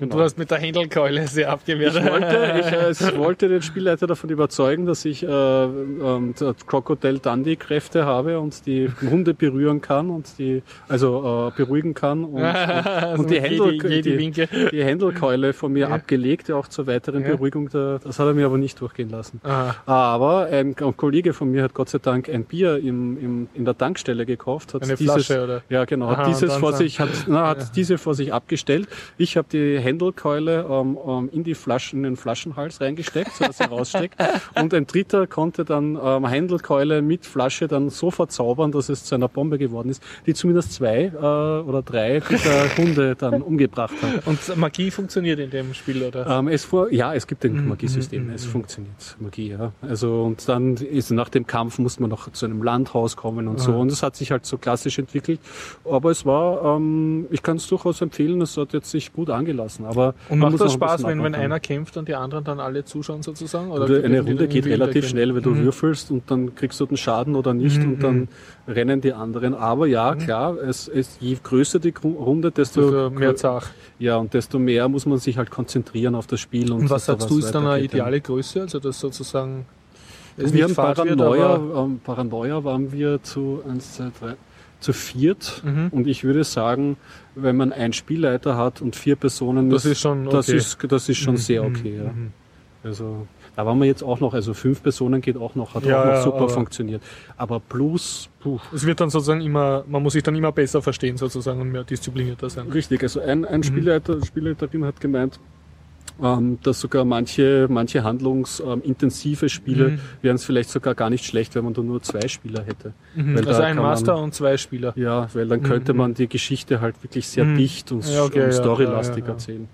Genau. Du hast mit der Händelkeule sehr abgewehrt. Ich wollte, ich, äh, ich wollte den Spielleiter davon überzeugen, dass ich äh, äh, Crocodile Dundee Kräfte habe und die Hunde berühren kann und die also äh, beruhigen kann und, und, und die, Händel, die, die, die, Händelkeule von mir ja. abgelegt, auch zur weiteren ja. Beruhigung. Der, das hat er mir aber nicht durchgehen lassen. Aha. Aber ein, ein, Kollege von mir hat Gott sei Dank ein Bier im, im, in der Tankstelle gekauft. Hat Eine dieses, Flasche oder? Ja genau. Aha, hat dieses vor sich hat, na, hat ja. diese vor sich abgestellt. Ich habe die Händelkeule ähm, ähm, in die Flaschen, in den Flaschenhals reingesteckt, so dass sie raussteckt. Und ein Dritter konnte dann ähm, Händelkeule mit Flasche dann so verzaubern, dass es zu einer Bombe geworden ist, die zumindest zwei äh, oder drei dieser Hunde dann umgebracht hat. Und Magie funktioniert in dem Spiel, oder? Ähm, es vor, ja, es gibt ein mhm, Magiesystem, mhm, es mhm. funktioniert Magie, ja. Also und dann ist nach dem Kampf muss man noch zu einem Landhaus kommen und so. Und es hat sich halt so klassisch entwickelt. Aber es war, ähm, ich kann es durchaus empfehlen, es hat jetzt sich gut angelassen. Aber und macht das Spaß, wenn, wenn einer kämpft und die anderen dann alle zuschauen sozusagen? Oder, oder eine Runde geht relativ schnell, wenn du mhm. würfelst und dann kriegst du den Schaden oder nicht mhm. und dann mhm. rennen die anderen. Aber ja, mhm. klar, es ist je größer die Runde, desto also mehr Zach. Ja, und desto mehr muss man sich halt konzentrieren auf das Spiel. Und, und was sagst du, ist dann eine ideale Größe? Also das sozusagen wir haben Paranoia, wird, ähm, Paranoia waren wir zu 1, 2, 3, zu viert. Mhm. Und ich würde sagen, wenn man einen Spielleiter hat und vier Personen, das ist schon, okay. das ist, das ist schon mhm. sehr okay. Ja. Mhm. Also da waren wir jetzt auch noch, also fünf Personen geht auch noch, hat ja, auch noch ja, super funktioniert. Aber plus, puh. Es wird dann sozusagen immer, man muss sich dann immer besser verstehen sozusagen und mehr disziplinierter sein. Richtig, also ein, ein mhm. Spielleiter, Spielleiterin hat gemeint, ähm, dass sogar manche, manche handlungsintensive Spiele mhm. wären es vielleicht sogar gar nicht schlecht, wenn man da nur zwei Spieler hätte. Mhm. also ein Master man, und zwei Spieler. Ja, weil dann könnte mhm. man die Geschichte halt wirklich sehr mhm. dicht und, ja, okay, und storylastig ja, ja, erzählen.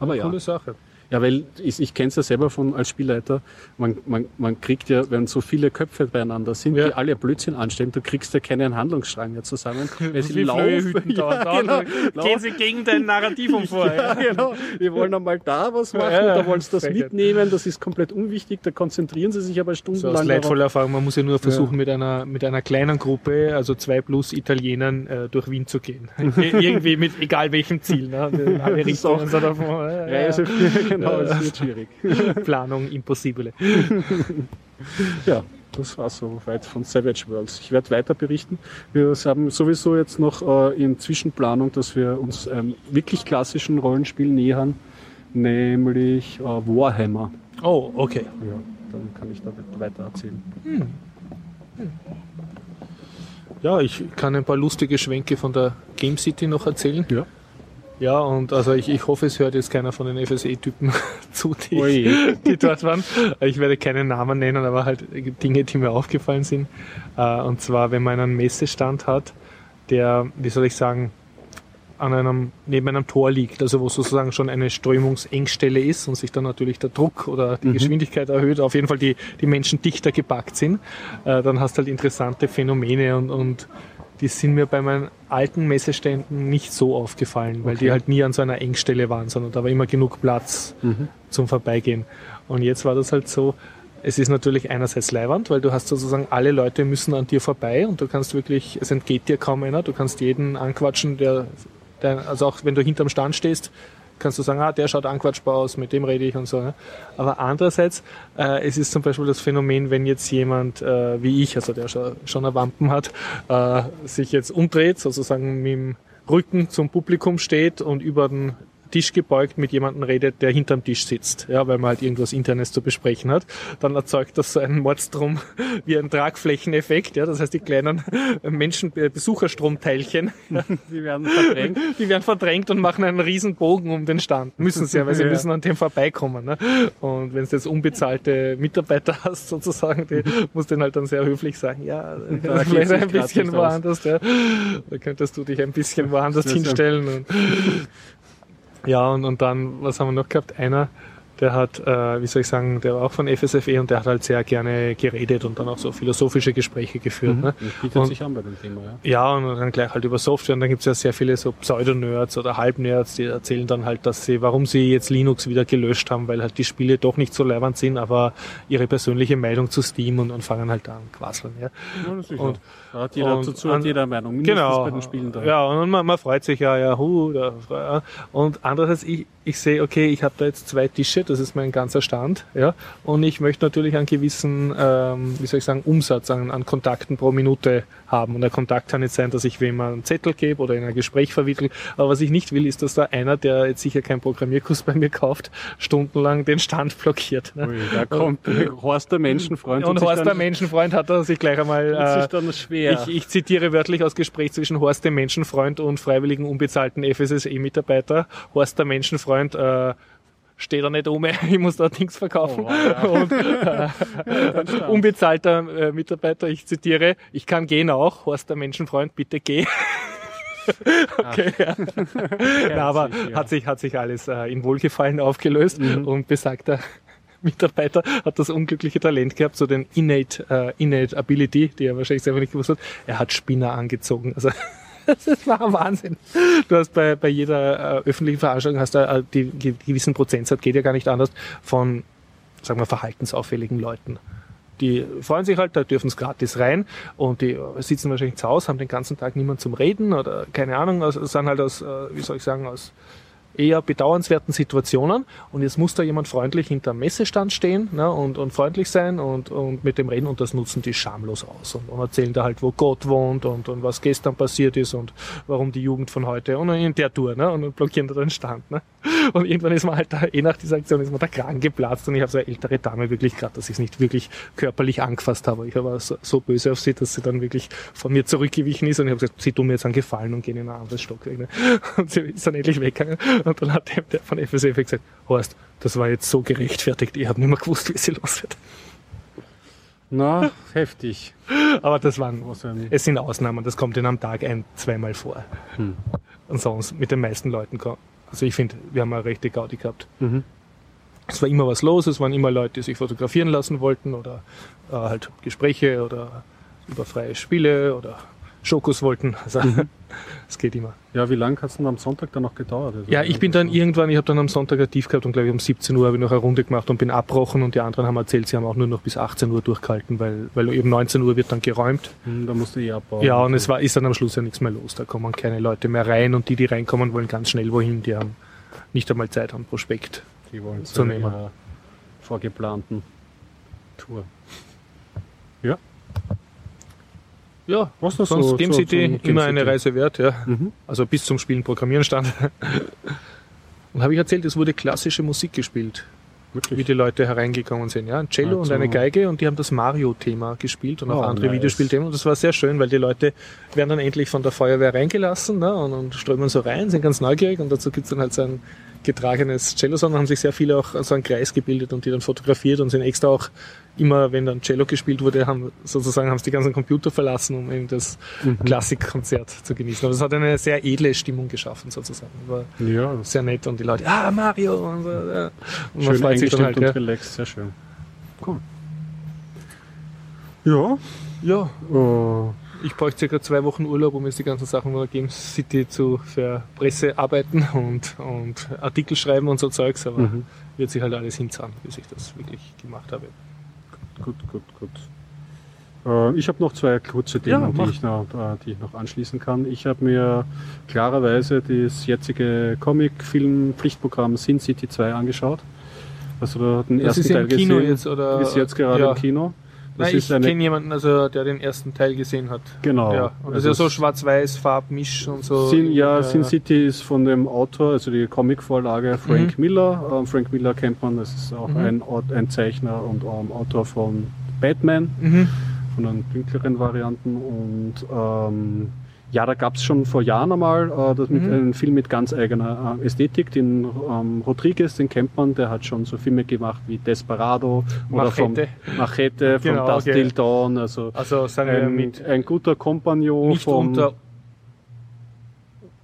Aber ja. Coole Sache. Ja, weil ich, ich kenne es ja selber von als Spielleiter, man, man, man kriegt ja, wenn so viele Köpfe beieinander sind, ja. die alle Blödsinn anstellen, du kriegst ja keinen Handlungsstrang mehr zusammen. Weil sie laufen. Ja, genau, Gehen sie gegen dein Narrativ um vor. ja, genau. Wir wollen einmal da was machen, ja, da wollen sie das mitnehmen, das ist komplett unwichtig, da konzentrieren sie sich aber stundenlang. So aus leidvoller Erfahrung, man muss ja nur versuchen, mit einer mit einer kleinen Gruppe, also zwei plus Italienern, äh, durch Wien zu gehen. Irgendwie mit egal welchem Ziel. Ne? Alle Richtungen so davon. Ja, ja genau, es wird schwierig. Planung impossibile. ja, das war so weit von Savage Worlds. Ich werde weiter berichten. Wir haben sowieso jetzt noch äh, in Zwischenplanung, dass wir uns einem wirklich klassischen Rollenspiel nähern, nämlich äh, Warhammer. Oh, okay. Ja, dann kann ich da weiter erzählen. Hm. Hm. Ja, ich kann ein paar lustige Schwenke von der Game City noch erzählen. Ja. Ja, und also ich, ich hoffe, es hört jetzt keiner von den FSE-Typen zu, die, die dort waren. Ich werde keinen Namen nennen, aber halt Dinge, die mir aufgefallen sind. Äh, und zwar, wenn man einen Messestand hat, der, wie soll ich sagen, an einem, neben einem Tor liegt, also wo sozusagen schon eine Strömungsengstelle ist und sich dann natürlich der Druck oder die mhm. Geschwindigkeit erhöht, auf jeden Fall die, die Menschen dichter gepackt sind, äh, dann hast du halt interessante Phänomene und, und die sind mir bei meinen alten Messeständen nicht so aufgefallen, weil okay. die halt nie an so einer Engstelle waren, sondern da war immer genug Platz mhm. zum Vorbeigehen. Und jetzt war das halt so, es ist natürlich einerseits leiwand, weil du hast sozusagen alle Leute müssen an dir vorbei und du kannst wirklich, es entgeht dir kaum einer, du kannst jeden anquatschen, der, der also auch wenn du hinterm Stand stehst, kannst du sagen, ah, der schaut anquatschbar aus, mit dem rede ich und so. Ne? Aber andererseits, äh, es ist zum Beispiel das Phänomen, wenn jetzt jemand äh, wie ich, also der schon, schon eine Wampen hat, äh, sich jetzt umdreht, sozusagen mit dem Rücken zum Publikum steht und über den Tisch gebeugt mit jemandem redet, der hinterm Tisch sitzt, ja, weil man halt irgendwas Internes zu besprechen hat, dann erzeugt das so einen Mordstrom wie ein Tragflächeneffekt, ja, das heißt die kleinen Menschen, äh, Besucherstromteilchen, die werden verdrängt, die werden verdrängt und machen einen riesen Bogen um den Stand, müssen sie ja, weil sie ja. müssen an dem vorbeikommen, ne? und wenn du jetzt unbezahlte Mitarbeiter hast sozusagen, die musst du halt dann sehr höflich sagen, ja, da vielleicht ein bisschen woanders, ja, da könntest du dich ein bisschen woanders hinstellen und ja, und, und dann, was haben wir noch gehabt? Einer der hat, äh, wie soll ich sagen, der war auch von FSFE und der hat halt sehr gerne geredet und dann auch so philosophische Gespräche geführt. Mhm. Ne? Das bietet und, sich an bei dem Thema, ja. Ja, und dann gleich halt über Software und dann gibt's ja sehr viele so Pseudo-Nerds oder Halb-Nerds, die erzählen dann halt, dass sie, warum sie jetzt Linux wieder gelöscht haben, weil halt die Spiele doch nicht so leibend sind, aber ihre persönliche Meinung zu Steam und, und fangen halt an quasseln. Ja. ja und, hat jeder, und, dazu hat jeder Meinung, mindestens genau, bei den Spielen. Ja, und man, man freut sich ja, ja, hu, da, und andererseits, ich, ich sehe, okay, ich habe da jetzt zwei Tische, das ist mein ganzer Stand, ja, und ich möchte natürlich einen gewissen, ähm, wie soll ich sagen, Umsatz an, an Kontakten pro Minute haben. Und der Kontakt kann nicht sein, dass ich wem einen Zettel gebe oder in ein Gespräch verwickel. Aber was ich nicht will, ist, dass da einer, der jetzt sicher keinen Programmierkurs bei mir kauft, stundenlang den Stand blockiert. Ne? Ui, da kommt Horst der Menschenfreund. Und, und Horst der Menschenfreund hat er sich gleich einmal. Äh, schwer. Ich, ich zitiere wörtlich aus Gespräch zwischen Horst dem Menschenfreund und freiwilligen unbezahlten FSSE-Mitarbeiter. Horst der Menschenfreund äh, steht da nicht um, ich muss da Dings verkaufen. Oh, ja. Und äh, unbezahlter äh, Mitarbeiter, ich zitiere, ich kann gehen auch, Horst der Menschenfreund, bitte geh. okay, ja. Na, aber ja. hat sich, hat sich alles äh, in Wohlgefallen aufgelöst mhm. und besagter Mitarbeiter hat das unglückliche Talent gehabt, so den Innate, äh, Innate Ability, die er wahrscheinlich selber nicht gewusst hat. Er hat Spinner angezogen. Also das war Wahnsinn. Du hast bei, bei jeder äh, öffentlichen Veranstaltung hast du äh, die, die gewissen Prozentsatz, geht ja gar nicht anders, von, sagen wir, verhaltensauffälligen Leuten. Die freuen sich halt, da dürfen es gratis rein und die sitzen wahrscheinlich zu Hause, haben den ganzen Tag niemand zum Reden oder keine Ahnung, also sind halt aus, äh, wie soll ich sagen, aus eher bedauernswerten Situationen und jetzt muss da jemand freundlich hinter dem Messestand stehen ne, und, und freundlich sein und, und mit dem reden und das nutzen die schamlos aus und, und erzählen da halt, wo Gott wohnt und, und was gestern passiert ist und warum die Jugend von heute und in der Tour ne, und blockieren da den Stand. Ne. Und irgendwann ist man halt da, eh nach dieser Aktion ist man der Kragen geplatzt und ich habe so eine ältere Dame wirklich gerade, dass ich es nicht wirklich körperlich angefasst habe. Ich war so, so, böse auf sie, dass sie dann wirklich von mir zurückgewichen ist und ich habe gesagt, sie tun mir jetzt einen Gefallen und gehen in ein anderes Stockwerk. Ne. Und sie ist dann endlich weggegangen und dann hat der von FSF gesagt, Horst, das war jetzt so gerechtfertigt, ich habe nicht mehr gewusst, wie sie los wird. Na, heftig. Aber das waren, es sind Ausnahmen, das kommt in einem Tag ein, zweimal vor. Hm. Und sonst mit den meisten Leuten also ich finde, wir haben eine rechte Gaudi gehabt. Mhm. Es war immer was los, es waren immer Leute, die sich fotografieren lassen wollten oder äh, halt Gespräche oder über freie Spiele oder Schokos wollten. Also mhm. Es geht immer. Ja, wie lange hat es denn am Sonntag dann noch gedauert? Also ja, ich bin dann irgendwann, ich habe dann am Sonntag Tief gehabt und glaube ich um 17 Uhr habe ich noch eine Runde gemacht und bin abbrochen und die anderen haben erzählt, sie haben auch nur noch bis 18 Uhr durchgehalten, weil, weil eben 19 Uhr wird dann geräumt. Mhm, da musste ich abbauen. Ja, und es war, ist dann am Schluss ja nichts mehr los. Da kommen keine Leute mehr rein und die, die reinkommen, wollen ganz schnell wohin. Die haben nicht einmal Zeit, einen Prospekt die wollen zu nehmen. Vorgeplanten Tour. Ja. Ja, was das sonst so, Game City so immer eine Reise wert, ja. Mhm. Also bis zum Spielen Programmieren stand. und habe ich erzählt, es wurde klassische Musik gespielt. Wirklich? Wie die Leute hereingekommen sind. Ja, ein Cello also. und eine Geige und die haben das Mario-Thema gespielt und auch oh, andere nice. Videospielthemen. Und das war sehr schön, weil die Leute werden dann endlich von der Feuerwehr reingelassen ne, und, und strömen so rein, sind ganz neugierig und dazu gibt's dann halt so ein getragenes Cello, sondern haben sich sehr viele auch so einen Kreis gebildet und die dann fotografiert und sind extra auch immer, wenn dann Cello gespielt wurde, haben sozusagen haben sie die ganzen Computer verlassen, um eben das mhm. Klassikkonzert zu genießen. Aber es hat eine sehr edle Stimmung geschaffen sozusagen. War ja. sehr nett und die Leute, ah Mario und so. Ja. Und schön man freut sich dann halt, und ja. relaxed, sehr schön. Cool. Ja. Ja. Oh ich bräuchte circa zwei Wochen Urlaub, um jetzt die ganzen Sachen über Game City zu für Presse arbeiten und, und Artikel schreiben und so Zeugs, aber mhm. wird sich halt alles hinzahlen, bis ich das wirklich gemacht habe. Gut, gut, gut. Äh, ich habe noch zwei kurze Themen, ja, die, ich noch, äh, die ich noch anschließen kann. Ich habe mir klarerweise das jetzige Comic-Film-Pflichtprogramm Sin City 2 angeschaut. Also da hat den das ersten ist Teil im Kino gesehen. jetzt oder ist jetzt gerade ja. im Kino. Das Nein, ich kenne jemanden, also der den ersten Teil gesehen hat. Genau. Ja. Und das also ist ja so schwarz-weiß, Farbmisch und so. Sin, ja, Sin City ist von dem Autor, also die Comicvorlage Frank mhm. Miller. Ähm, Frank Miller kennt man, das ist auch mhm. ein, ein, Zeichner und ähm, Autor von Batman, mhm. von den dunkleren Varianten und ähm, ja, da gab es schon vor Jahren einmal äh, das mit, mhm. einen Film mit ganz eigener äh, Ästhetik. Den ähm, Rodriguez, den kennt man, der hat schon so Filme gemacht wie Desperado oder Machete. vom Machete, von genau, Dust okay. Till Dawn. Also, also ein, ein guter Kompagnon nicht vom, unter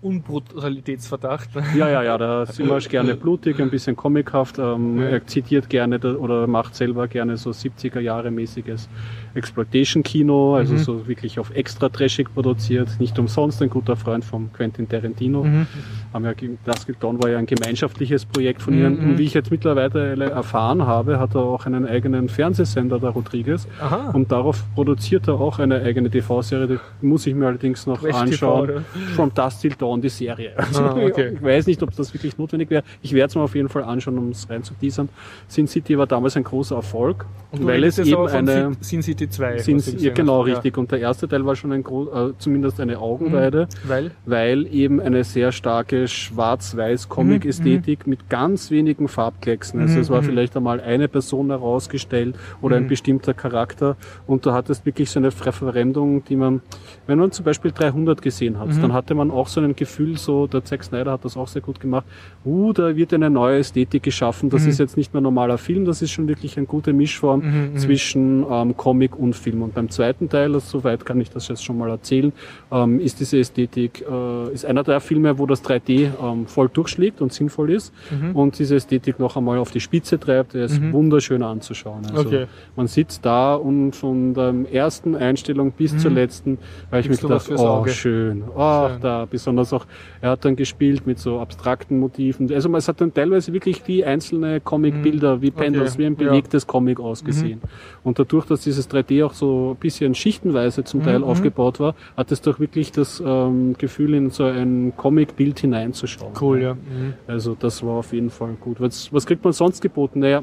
Unbrutalitätsverdacht. Ja, ja, ja, da ist immer gerne blutig, ein bisschen comichaft. Ähm, Ja. Er zitiert gerne oder macht selber gerne so 70er Jahre mäßiges Exploitation-Kino, also Mhm. so wirklich auf extra trashig produziert. Nicht umsonst ein guter Freund von Quentin Tarantino. Mhm. Haben ja, Till Dawn war ja ein gemeinschaftliches Projekt von Mhm, ihnen. mhm. Und wie ich jetzt mittlerweile erfahren habe, hat er auch einen eigenen Fernsehsender, der Rodriguez. Aha. Und darauf produziert er auch eine eigene TV-Serie. Die muss ich mir allerdings noch Trash TV, anschauen. oder? From Dust Till Dawn, die Serie. Also, Ah, okay. Ich weiß nicht, ob das wirklich notwendig wäre. Ich werde es mir auf jeden Fall anschauen, um es reinzuteasern. Sin City war damals ein großer Erfolg, weil es eben eine... Sin City 2. Sin, was du ja, genau, hast. Ja. richtig. Und der erste Teil war schon ein äh, zumindest eine Augenweide, Weil? weil eben eine sehr starke Schwarz-Weiß-Comic-Ästhetik mit ganz wenigen Farbklecksen. Also Mhm, es war mhm. vielleicht einmal eine Person herausgestellt oder ein Mhm. bestimmter Charakter und du hattest wirklich so eine Verfremdung, die man, wenn man zum Beispiel 300 gesehen hat, Mhm. dann hatte man auch so ein Gefühl, so der Zack Snyder hat das auch sehr gut gemacht, uh, da wird eine neue Ästhetik geschaffen, das Mhm. ist jetzt nicht mehr normaler Film, das ist schon wirklich eine gute Mischform Mhm, mhm. zwischen ähm, Comic und Film. Und beim zweiten Teil, also soweit kann ich das jetzt schon mal erzählen, ähm, ist diese Ästhetik, äh, ist einer der Filme, wo das 3D ähm, voll durchschlägt und sinnvoll ist Mhm. und diese Ästhetik noch einmal auf die Spitze treibt. Er ist Mhm. wunderschön anzuschauen. Also Okay. Man sitzt da und von der ersten Einstellung bis Mhm. zur letzten, weil ich mir gedacht, oh Auge? schön, ach Schön. da, besonders auch, er hat dann gespielt mit so abstrakten Motiven. Also es hat dann teilweise wirklich wie einzelne Comic-Bilder, wie Pandas, Okay, wie ein ja. bewegtes Comic ausgesehen. Und dadurch, dass dieses 3D auch so ein bisschen schichtenweise zum Teil Mhm. aufgebaut war, hat es doch wirklich das ähm, Gefühl, in so ein Comic-Bild hineinzuschauen. Cool, ja. Mhm. Also das war auf jeden Fall gut. Was, was kriegt man sonst geboten? Naja,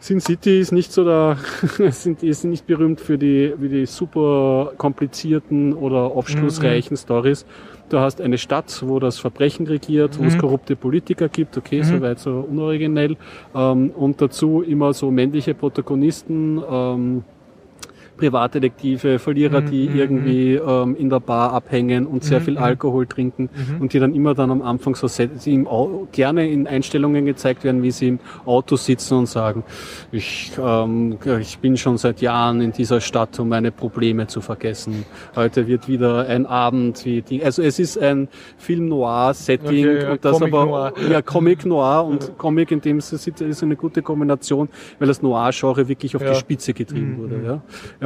Sin City ist nicht so da, sind, ist nicht berühmt für die, für die super komplizierten oder aufschlussreichen Stories. Du hast eine Stadt, wo das Verbrechen regiert, wo es Mhm. korrupte Politiker gibt, okay, Mhm. soweit so unoriginell. Ähm, und dazu immer so männliche Protagonisten, ähm, Privatdetektive, Verlierer, Mhm, die mhm, irgendwie ähm, in der Bar abhängen und sehr Mhm, viel mhm. Alkohol trinken Mhm. und die dann immer dann am Anfang so im gerne in Einstellungen gezeigt werden, wie sie im Auto sitzen und sagen, ich, ähm, ich bin schon seit Jahren in dieser Stadt, um meine Probleme zu vergessen. Heute wird wieder ein Abend wie die, also es ist ein Film Noir Setting Okay, ja, und das Comic aber Noir. ja Comic Noir und Comic in dem Sinne ist ist eine gute Kombination, weil das Noir-Genre wirklich auf Ja. die Spitze getrieben Mhm, wurde. mhm. Ja.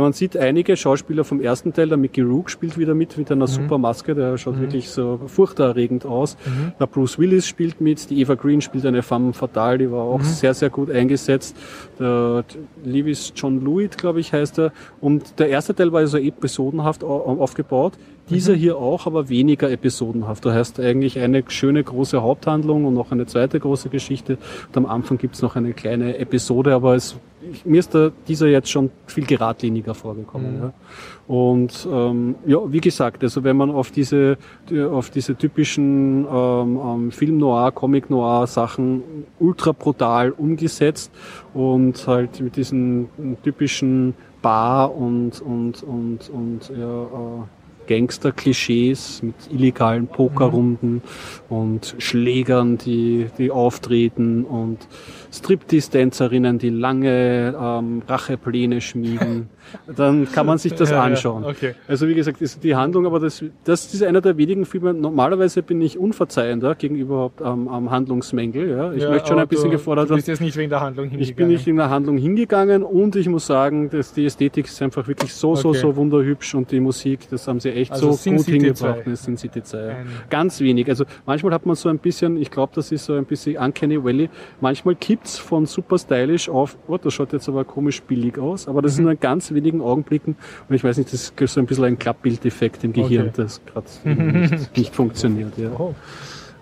Man sieht einige Schauspieler vom ersten Teil, der Mickey Rourke spielt wieder mit, mit einer Mhm. super Maske, der schaut wirklich so furchterregend aus. Mhm. Der Bruce Willis spielt mit, die Eva Green spielt eine femme fatale, die war auch Mhm. sehr, sehr gut eingesetzt. Der Lewis John Lewitt, glaube ich, heißt er. Und der erste Teil war so episodenhaft au- aufgebaut. Dieser Mhm. hier auch, aber weniger episodenhaft. Da heißt eigentlich eine schöne große Haupthandlung und noch eine zweite große Geschichte. Und am Anfang gibt's noch eine kleine Episode, aber es, ich, mir ist da dieser jetzt schon viel geradliniger vorgekommen. Mhm. Ja. Und ähm, ja, wie gesagt, also wenn man auf diese die- auf diese typischen ähm, ähm, Film Noir, Comic Noir Sachen ultra brutal umgesetzt und halt mit diesen typischen Bar und und und und ja, äh, Gangster-Klischees mit illegalen Pokerrunden und Schlägern, die, die auftreten und Striptease-Tänzerinnen, die lange ähm, Rachepläne schmieden, dann kann man sich das Ja, ja, anschauen. okay. Also wie gesagt, ist die Handlung, aber das, das ist einer der wenigen Filme, normalerweise bin ich unverzeihender gegenüber ähm, am Handlungsmängel. Ja. Ich Ja, möchte schon ein bisschen du, gefordert Du bist jetzt nicht wegen der Handlung hingegangen. Ich bin nicht in der Handlung hingegangen und ich muss sagen, dass die Ästhetik ist einfach wirklich so, so, Okay. so wunderhübsch und die Musik, das haben sie echt Also so Sin gut City hingebracht 2. in Sin City 2. ja. Ganz wenig. Also manchmal hat man so ein bisschen, ich glaube, das ist so ein bisschen Uncanny Valley, manchmal kippt's von super stylisch auf, oh, das schaut jetzt aber komisch billig aus, aber das ist Mhm. nur in ganz wenigen Augenblicken und ich weiß nicht, das ist so ein bisschen ein Klappbildeffekt im Gehirn, Okay. das gerade nicht, nicht funktioniert. Ja. Oh.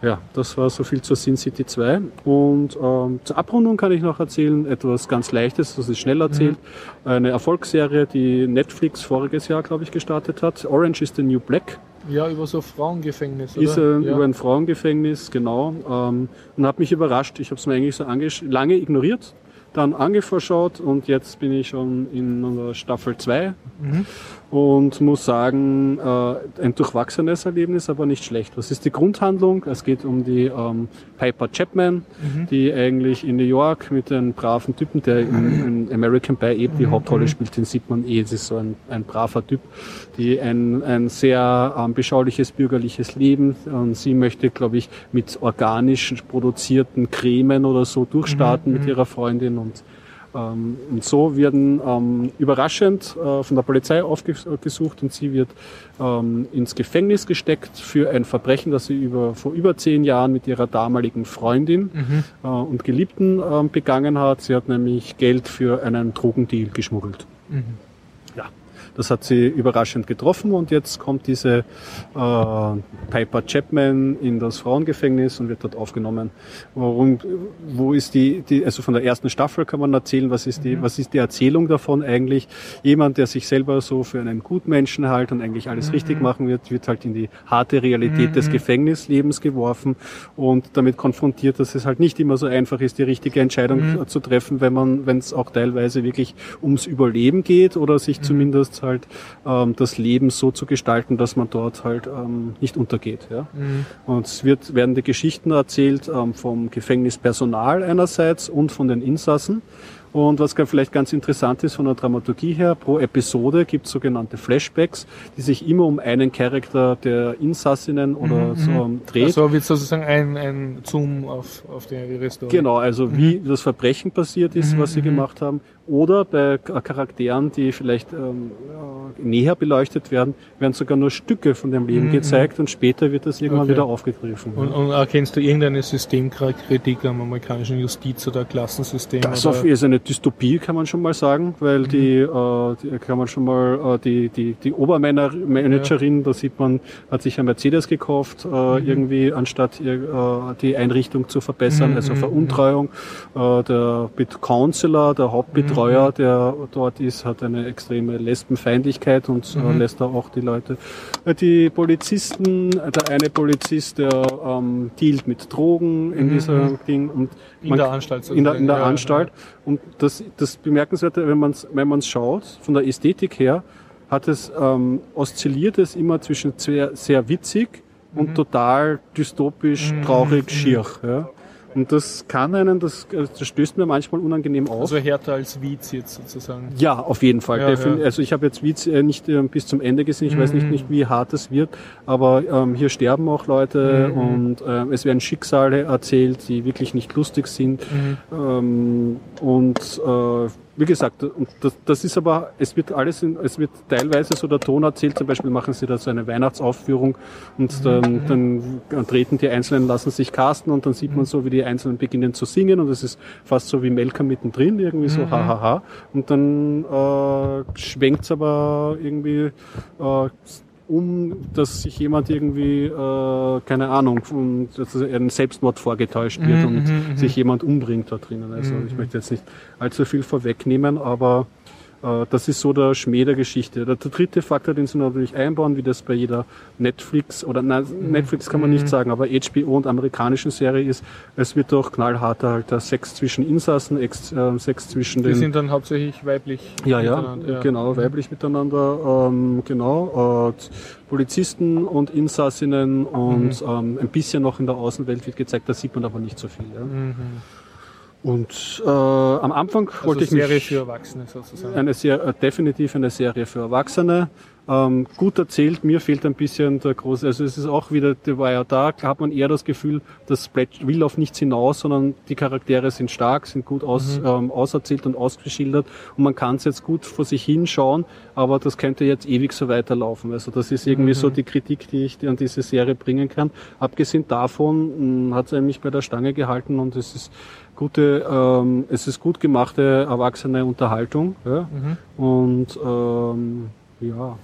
Ja, das war so viel zur Sin City 2. Und ähm, zur Abrundung kann ich noch erzählen, etwas ganz Leichtes, das ist schnell erzählt. Eine Erfolgsserie, die Netflix voriges Jahr, glaube ich, gestartet hat. Orange is the New Black. Ja, über so Frauengefängnis, Ist oder? äh, ja. über ein Frauengefängnis, genau. Ähm, und hat mich überrascht. Ich habe es mir eigentlich so angesch lange ignoriert. Dann angeschaut und jetzt bin ich schon in Staffel 2 mhm. und muss sagen, äh, ein durchwachsenes Erlebnis, aber nicht schlecht. Was ist die Grundhandlung? Es geht um die ähm, Piper Chapman, mhm. die eigentlich in New York mit einem braven Typen, der in, in American Pie eben die mhm. Hauptrolle spielt, den sieht man eh, es ist so ein, ein braver Typ, die ein, ein sehr ähm, beschauliches bürgerliches Leben und sie möchte, glaube ich, mit organisch produzierten Cremen oder so durchstarten mhm. mit ihrer Freundin und ähm, und so werden ähm, überraschend äh, von der Polizei aufgesucht und sie wird ähm, ins Gefängnis gesteckt für ein Verbrechen, das sie über, vor über zehn Jahren mit ihrer damaligen Freundin mhm. äh, und Geliebten äh, begangen hat. Sie hat nämlich Geld für einen Drogendeal geschmuggelt. Mhm. Das hat sie überraschend getroffen und jetzt kommt diese äh, Piper Chapman in das Frauengefängnis und wird dort aufgenommen. Warum, wo ist die, die, also von der ersten Staffel kann man erzählen, was ist die, mhm. was ist die Erzählung davon eigentlich? Jemand, der sich selber so für einen Gutmenschen halt und eigentlich alles mhm. richtig machen wird, wird halt in die harte Realität mhm. des Gefängnislebens geworfen und damit konfrontiert, dass es halt nicht immer so einfach ist, die richtige Entscheidung mhm. zu treffen, wenn man, wenn es auch teilweise wirklich ums Überleben geht oder sich mhm. zumindest halt ähm, das Leben so zu gestalten, dass man dort halt ähm, nicht untergeht. Ja? Mhm. Und es wird, werden die Geschichten erzählt ähm, vom Gefängnispersonal einerseits und von den Insassen. Und was vielleicht ganz interessant ist von der Dramaturgie her, pro Episode gibt es sogenannte Flashbacks, die sich immer um einen Charakter der Insassinnen oder mhm, so mhm. dreht. Also wird sozusagen ein, ein Zoom auf, auf die Restaurant. Genau, also mhm. wie das Verbrechen passiert ist, mhm, was sie mhm. gemacht haben oder bei Charakteren, die vielleicht ähm, näher beleuchtet werden, werden sogar nur Stücke von dem Leben mhm. gezeigt und später wird das irgendwann okay. wieder aufgegriffen. Und, und, erkennst du irgendeine Systemkritik am amerikanischen Justiz- oder Klassensystem? Das oder? ist eine Dystopie, kann man schon mal sagen, weil mhm. die, äh, die, kann man schon mal, äh, die, die, die Obermanagerin, ja. da sieht man, hat sich ein Mercedes gekauft, äh, mhm. irgendwie, anstatt äh, die Einrichtung zu verbessern, mhm. also mhm, Veruntreuung. Äh, der Counselor, der Hauptbetreuer, Betreuer, der dort ist, hat eine extreme Lesbenfeindlichkeit und äh, mhm. lässt da auch die Leute. Äh, die Polizisten, der eine Polizist, der ähm, dealt mit Drogen in mhm. dieser Ding und in man, der Anstalt. In der, in der ja, Anstalt. Und das, das Bemerkenswerte, wenn man es wenn man's schaut, von der Ästhetik her, hat es ähm, oszilliert es immer zwischen sehr, sehr witzig und mhm. total dystopisch, mhm. traurig, mhm. schier. Ja. Und das kann einen, das, das stößt mir manchmal unangenehm auf. Also härter als Wietz jetzt sozusagen. Ja, auf jeden Fall. Ja, ja. Also ich habe jetzt Wietz äh, nicht äh, bis zum Ende gesehen. Ich mhm. weiß nicht, mhm. nicht, wie hart es wird, aber ähm, hier sterben auch Leute mhm. und äh, es werden Schicksale erzählt, die wirklich nicht lustig sind. Mhm. Ähm, und äh, wie gesagt, und das, das ist aber, es wird alles, in, es wird teilweise so der Ton erzählt, zum Beispiel machen sie da so eine Weihnachtsaufführung und dann, dann treten die Einzelnen, lassen sich casten und dann sieht man so, wie die Einzelnen beginnen zu singen und es ist fast so wie Melker mittendrin, irgendwie so hahaha. Ha, ha. Und dann äh, schwenkt's aber irgendwie äh, um, dass sich jemand irgendwie, äh, keine Ahnung, um, dass ein Selbstmord vorgetäuscht wird mhm, und mhm, mhm. sich jemand umbringt da drinnen. Also mhm. ich möchte jetzt nicht allzu viel vorwegnehmen, aber das ist so der Schmäh der Geschichte. Der, dritte Faktor, den sie natürlich einbauen, wie das bei jeder Netflix oder nein, mhm. Netflix kann man nicht sagen, aber HBO und amerikanischen Serie ist, es wird doch knallharter halt der Sex zwischen Insassen, Ex, äh, Sex zwischen den. Die sind dann hauptsächlich weiblich. Ja, ja, ja, genau, mhm. weiblich miteinander, ähm, genau. Äh, Polizisten und Insassinnen und mhm. ähm, ein bisschen noch in der Außenwelt wird gezeigt, da sieht man aber nicht so viel. Ja. Mhm. Und äh, am Anfang also wollte ich mich... Serie für Erwachsene sozusagen. Eine sehr, äh, definitiv eine Serie für Erwachsene. Ähm, gut erzählt, mir fehlt ein bisschen der große, also es ist auch wieder, der war ja da, hat man eher das Gefühl, das will auf nichts hinaus, sondern die Charaktere sind stark, sind gut aus, mhm. ähm, auserzählt und ausgeschildert und man kann es jetzt gut vor sich hinschauen, aber das könnte jetzt ewig so weiterlaufen. Also das ist irgendwie mhm. so die Kritik, die ich an diese Serie bringen kann. Abgesehen davon hat es mich bei der Stange gehalten und es ist gute, ähm, es ist gut gemachte erwachsene Unterhaltung. Ja? Mhm. Und ähm, ja,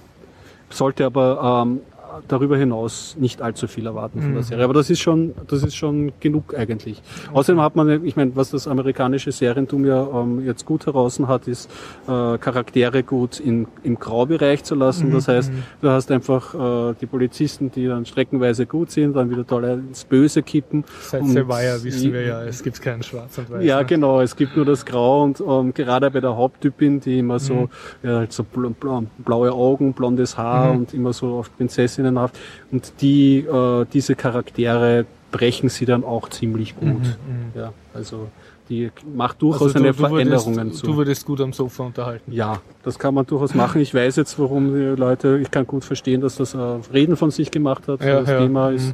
sollte aber ähm, darüber hinaus nicht allzu viel erwarten von der Serie. Aber das ist schon, das ist schon genug eigentlich. Außerdem hat man, ich meine, was das amerikanische Serientum ja ähm, jetzt gut heraus hat, ist äh, Charaktere gut in, im Graubereich zu lassen. Das heißt, du hast einfach äh, die Polizisten, die dann streckenweise gut sind, dann wieder toll ins Böse kippen. Seit Sevilla wissen wir ja, es gibt keinen Schwarz und Weiß. ja, ne? genau. Es gibt nur das Grau und ähm, gerade bei der Haupttypin, die immer so, ja, halt so bl bl blaue Augen, blondes Haar und immer so auf Prinzessinnenhaft. Und die, äh, diese Charaktere brechen sie dann auch ziemlich gut. Ja, also die macht durchaus Also eine du, Veränderungen würdest, zu. du würdest gut am Sofa unterhalten. Ja, das kann man durchaus machen. Ich weiß jetzt, warum die Leute, ich kann gut verstehen, dass das äh, Reden von sich gemacht hat. Ja, das ja. Thema ist,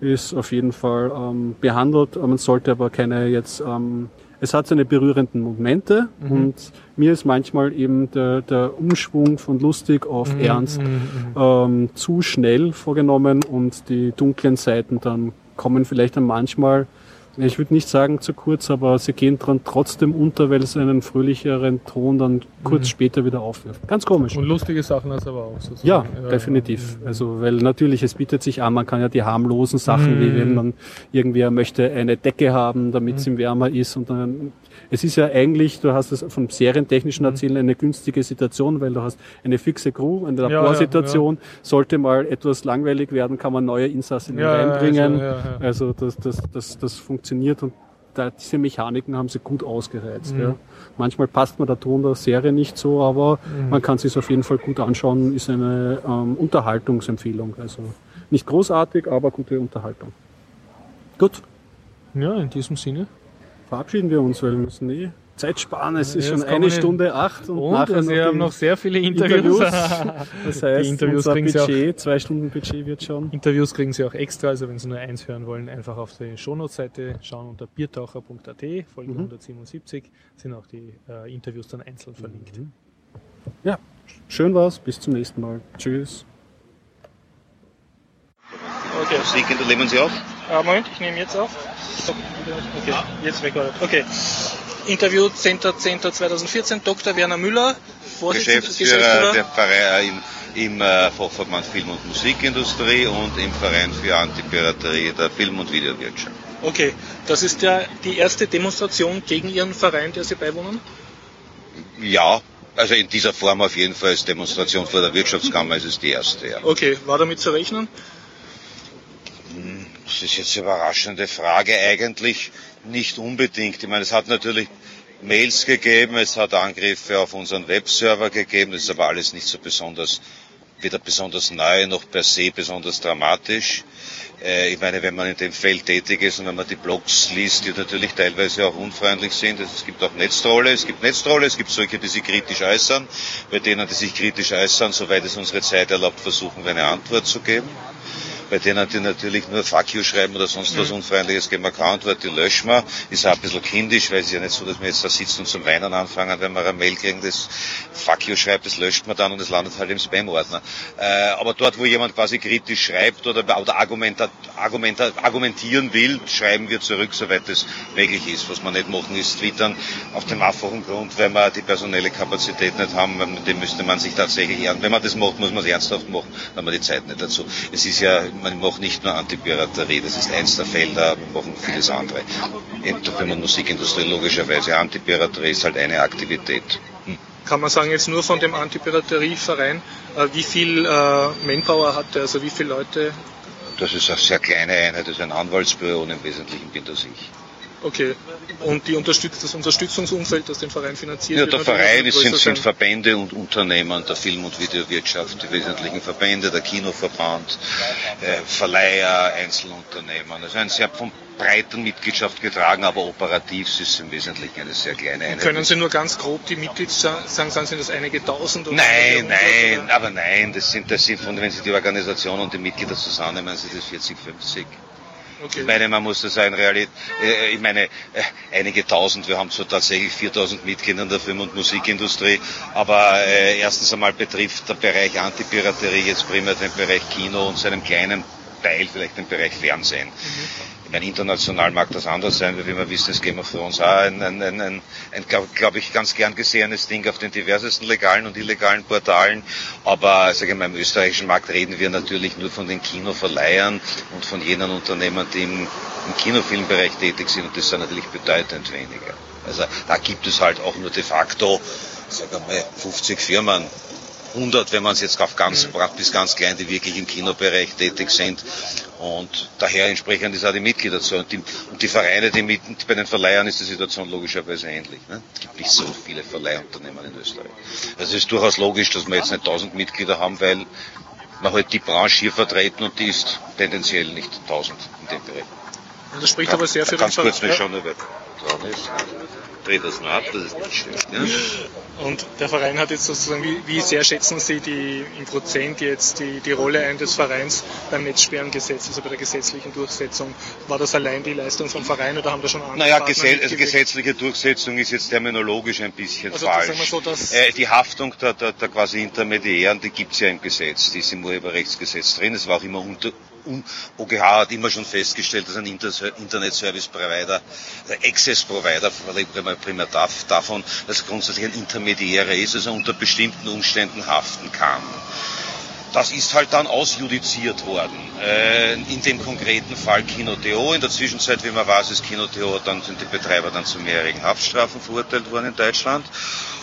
ist auf jeden Fall ähm, behandelt. Man sollte aber keine jetzt, ähm, es hat seine berührenden Momente und mir ist manchmal eben der, der Umschwung von lustig auf ernst ähm, zu schnell vorgenommen und die dunklen Seiten dann kommen vielleicht dann manchmal ich würde nicht sagen zu kurz, aber sie gehen dran trotzdem unter, weil es einen fröhlicheren Ton dann kurz später wieder aufwirft. Ganz komisch. Und lustige Sachen hast du aber auch. Sozusagen. Ja, definitiv. Also, weil natürlich, es bietet sich an, man kann ja die harmlosen Sachen, wie wenn man irgendwer möchte eine Decke haben, damit es ihm wärmer ist und dann, es ist ja eigentlich, du hast es vom serientechnischen Erzählen eine günstige Situation, weil du hast eine fixe Crew, eine ja, Laborsituation. Sollte mal etwas langweilig werden, kann man neue Insassen Ja, ja, reinbringen. also, ja, ja. Also, das, das, das, das funktioniert und da, diese Mechaniken haben sie gut ausgereizt. Ja. Manchmal passt mir der Ton der Serie nicht so, aber man kann sich auf jeden Fall gut anschauen. Ist eine ähm, Unterhaltungsempfehlung. Also nicht großartig, aber gute Unterhaltung. Gut, Ja, in diesem Sinne. Verabschieden wir uns, weil wir müssen eh Zeit sparen. Es ist Ja, schon eine wir- Stunde acht und, Und nachher also wir noch haben noch sehr viele Interviews. Interviews. Das heißt, Die Interviews unser kriegen Sie auch- Budget, zwei Stunden Budget wird schon. Interviews kriegen Sie auch extra, also wenn Sie nur eins hören wollen, einfach auf die Shownotes-Seite schauen unter biertaucher.at, Folge 177 sind auch die äh, Interviews dann einzeln verlinkt. Ja, schön war's. Bis zum nächsten Mal. Tschüss. Okay, Musik in der Leben Sie auf? Äh, Moment, ich nehme jetzt auf. Okay, jetzt recorded. Okay. Interview 10.10.2014, Dr. Werner Müller, Vorsitzender, Geschäftsführer der Verein im, im äh, Fachverband Film- und Musikindustrie und im Verein für Antipiraterie der Film- und Videowirtschaft. Okay, das ist ja die erste Demonstration gegen Ihren Verein, der Sie beiwohnen? Ja, also in dieser Form auf jeden Fall als Demonstration vor der Wirtschaftskammer ist es die erste. Ja. Okay, war damit zu rechnen? Das ist jetzt eine überraschende Frage. Eigentlich nicht unbedingt. Ich meine, es hat natürlich Mails gegeben, es hat Angriffe auf unseren Webserver gegeben, das ist aber alles nicht so besonders, weder besonders neu noch per se besonders dramatisch. Äh, ich meine, wenn man in dem Feld tätig ist und wenn man die Blogs liest, die natürlich teilweise auch unfreundlich sind, es gibt auch Netztrolle, es gibt Netztrolle, es gibt solche, die sich kritisch äußern, bei denen, die sich kritisch äußern, soweit es unsere Zeit erlaubt, versuchen wir eine Antwort zu geben bei denen die natürlich nur Fuck you schreiben oder sonst was Unfreundliches, geben wir keine Antwort, die löschen wir. Ist auch ein bisschen kindisch, weil es ist ja nicht so, dass wir jetzt da sitzen und zum Weinen anfangen, wenn wir eine Mail kriegen, das Fuck you schreibt, das löscht man dann und es landet halt im Spam-Ordner. Äh, aber dort, wo jemand quasi kritisch schreibt oder, oder argumenta, argumenta, argumentieren will, schreiben wir zurück, soweit es möglich ist. Was wir nicht machen, ist twittern auf dem einfachen Grund, weil wir die personelle Kapazität nicht haben, dem müsste man sich tatsächlich ernst. Wenn man das macht, muss man es ernsthaft machen, dann haben wir die Zeit nicht dazu. Es ist ja, man macht nicht nur Antipiraterie, das ist eins der Felder, wir machen vieles andere. In der Film- und Musikindustrie logischerweise. Antipiraterie ist halt eine Aktivität. Hm. Kann man sagen, jetzt nur von dem Antipiraterieverein, äh, wie viel äh, Manpower hat der, also wie viele Leute? Das ist eine sehr kleine Einheit, das ist ein Anwaltsbüro und im Wesentlichen bin das ich. Okay. Und die Unterstütz das Unterstützungsumfeld, das den Verein finanziert, Ja, der Verein ist, sind, sind. Verbände und Unternehmen der Film- und Videowirtschaft, die wesentlichen Verbände, der Kinoverband, äh, Verleiher, Einzelunternehmen. Also ein sehr von breiter Mitgliedschaft getragen, aber operativ ist es im Wesentlichen eine sehr kleine Einheit. Können Sie nur ganz grob die Mitgliedszahlen sagen, sind das einige tausend? Oder Nein, nein, oder? aber nein, das sind, das sind von, wenn Sie die Organisation und die Mitglieder zusammennehmen, sind das 40, 50. Okay. Ich meine, man muss das auch in Realität, äh, ich meine, äh, einige tausend, wir haben zwar tatsächlich 4000 Mitglieder in der Film- und Musikindustrie, aber äh, erstens einmal betrifft der Bereich Antipiraterie jetzt primär den Bereich Kino und seinem kleinen Teil vielleicht im Bereich Fernsehen. Mhm. Ich meine, international mag das anders sein, wie wir wissen, ist Game of Thrones auch ein, ein, ein, ein, ein glaube glaub ich, ganz gern gesehenes Ding auf den diversesten legalen und illegalen Portalen. Aber sage ich mal, im österreichischen Markt reden wir natürlich nur von den Kinoverleihern und von jenen Unternehmen, die im, im Kinofilmbereich tätig sind und das sind natürlich bedeutend weniger. Also da gibt es halt auch nur de facto, sagen wir mal, 50 Firmen, 100, wenn man es jetzt auf ganz, bis ganz klein, die wirklich im Kinobereich tätig sind. Und daher entsprechend ist auch die Mitgliederzahl. Und die, und die Vereine, die mit, bei den Verleihern ist die Situation logischerweise ähnlich. Ne? Es gibt nicht so viele Verleihunternehmen in Österreich. Also es ist durchaus logisch, dass wir jetzt nicht 1000 Mitglieder haben, weil man halt die Branche hier vertreten und die ist tendenziell nicht 1000 in dem Bereich. Und das spricht aber sehr für den. Ganz kurz, ja. schauen, wer dran ist drehe das nur ab, das ist nicht schlecht. Ja? Und der Verein hat jetzt sozusagen, wie, wie sehr schätzen Sie die im Prozent jetzt die, die Rolle ein des Vereins beim Netzsperrengesetz, also bei der gesetzlichen Durchsetzung? War das allein die Leistung vom Verein oder haben da schon andere Naja, Partner also gesetzliche Durchsetzung ist jetzt terminologisch ein bisschen also falsch. So, äh, die Haftung der, der, der quasi Intermediären, die gibt es ja im Gesetz, die ist im Urheberrechtsgesetz drin. Es war auch immer unter, OGH hat immer schon festgestellt, dass ein Internet Service Provider, ein Access Provider, primär davon, dass grundsätzlich ein Intermediärer ist, also unter bestimmten Umständen haften kann. Das ist halt dann ausjudiziert worden. Äh, in dem konkreten Fall Kino.to. In der Zwischenzeit, wie man weiß, ist Kino.to, dann sind die Betreiber dann zu mehrjährigen Haftstrafen verurteilt worden in Deutschland.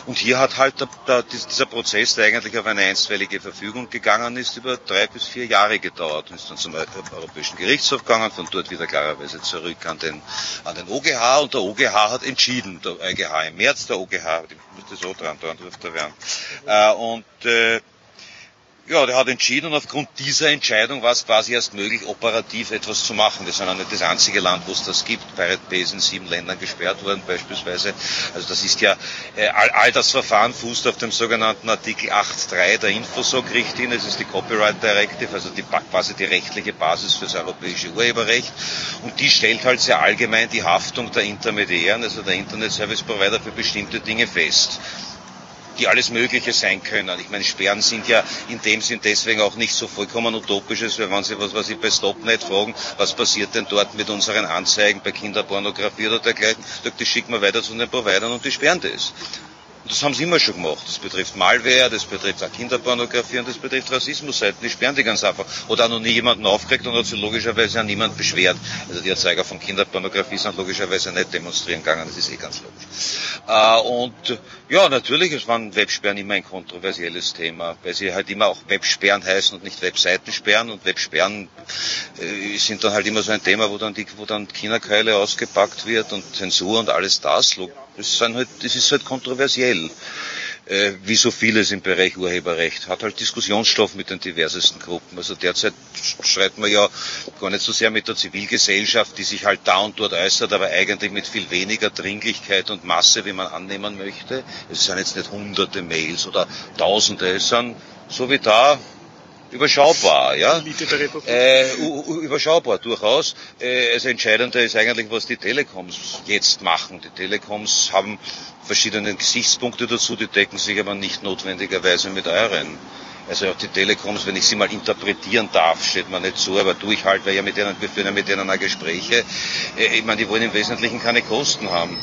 Und hier hat halt der, der, dieser Prozess, der eigentlich auf eine einstweilige Verfügung gegangen ist, über drei bis vier Jahre gedauert und ist dann zum Europäischen Gerichtshof gegangen, von dort wieder klarerweise zurück an den, an den OGH und der OGH hat entschieden, der EuGH im März, der OGH, ich müsste so dran, dran dürfte werden. Äh, und äh, ja, der hat entschieden und aufgrund dieser Entscheidung war es quasi erst möglich, operativ etwas zu machen. Wir sind auch nicht das einzige Land, wo es das gibt. Pirate Bay ist in sieben Ländern gesperrt worden beispielsweise. Also das ist ja, äh, all, all das Verfahren fußt auf dem sogenannten Artikel 8.3 der Infosog-Richtlinie. Das ist die Copyright Directive, also die, quasi die rechtliche Basis für das europäische Urheberrecht. Und die stellt halt sehr allgemein die Haftung der Intermediären, also der Internet Service Provider für bestimmte Dinge fest die alles Mögliche sein können. Ich meine, Sperren sind ja in dem Sinn deswegen auch nicht so vollkommen utopisches, weil wenn Sie was, was ich bei Stopnet fragen, was passiert denn dort mit unseren Anzeigen bei Kinderpornografie oder dergleichen, das schicken wir weiter zu den Providern und die sperren das. Und das haben sie immer schon gemacht. Das betrifft Malware, das betrifft auch Kinderpornografie und das betrifft Rassismusseiten. Die sperren die ganz einfach. Oder auch noch nie jemanden aufgeregt und hat sich logischerweise an niemand beschwert. Also die Erzeuger von Kinderpornografie sind logischerweise nicht demonstrieren gegangen. Das ist eh ganz logisch. Äh, und ja, natürlich es waren Websperren immer ein kontroversielles Thema, weil sie halt immer auch Websperren heißen und nicht Webseiten sperren. Und Websperren äh, sind dann halt immer so ein Thema, wo dann die, wo dann Kinderkeule ausgepackt wird und Zensur und alles das. Das, sind halt, das ist halt kontroversiell. Äh, wie so vieles im Bereich Urheberrecht, hat halt Diskussionsstoff mit den diversesten Gruppen. Also derzeit streiten wir ja gar nicht so sehr mit der Zivilgesellschaft, die sich halt da und dort äußert, aber eigentlich mit viel weniger Dringlichkeit und Masse, wie man annehmen möchte. Es sind jetzt nicht hunderte Mails oder tausende, es sind so wie da überschaubar, ja. Äh, überschaubar durchaus. Äh, das Entscheidende ist eigentlich, was die Telekoms jetzt machen. Die Telekoms haben verschiedene Gesichtspunkte dazu, die decken sich aber nicht notwendigerweise mit euren. Also auch die Telekoms, wenn ich sie mal interpretieren darf, steht mir nicht zu, aber tue ich halt, weil ja mit denen, wir führen ja mit denen auch Gespräche. Äh, ich meine, die wollen im Wesentlichen keine Kosten haben.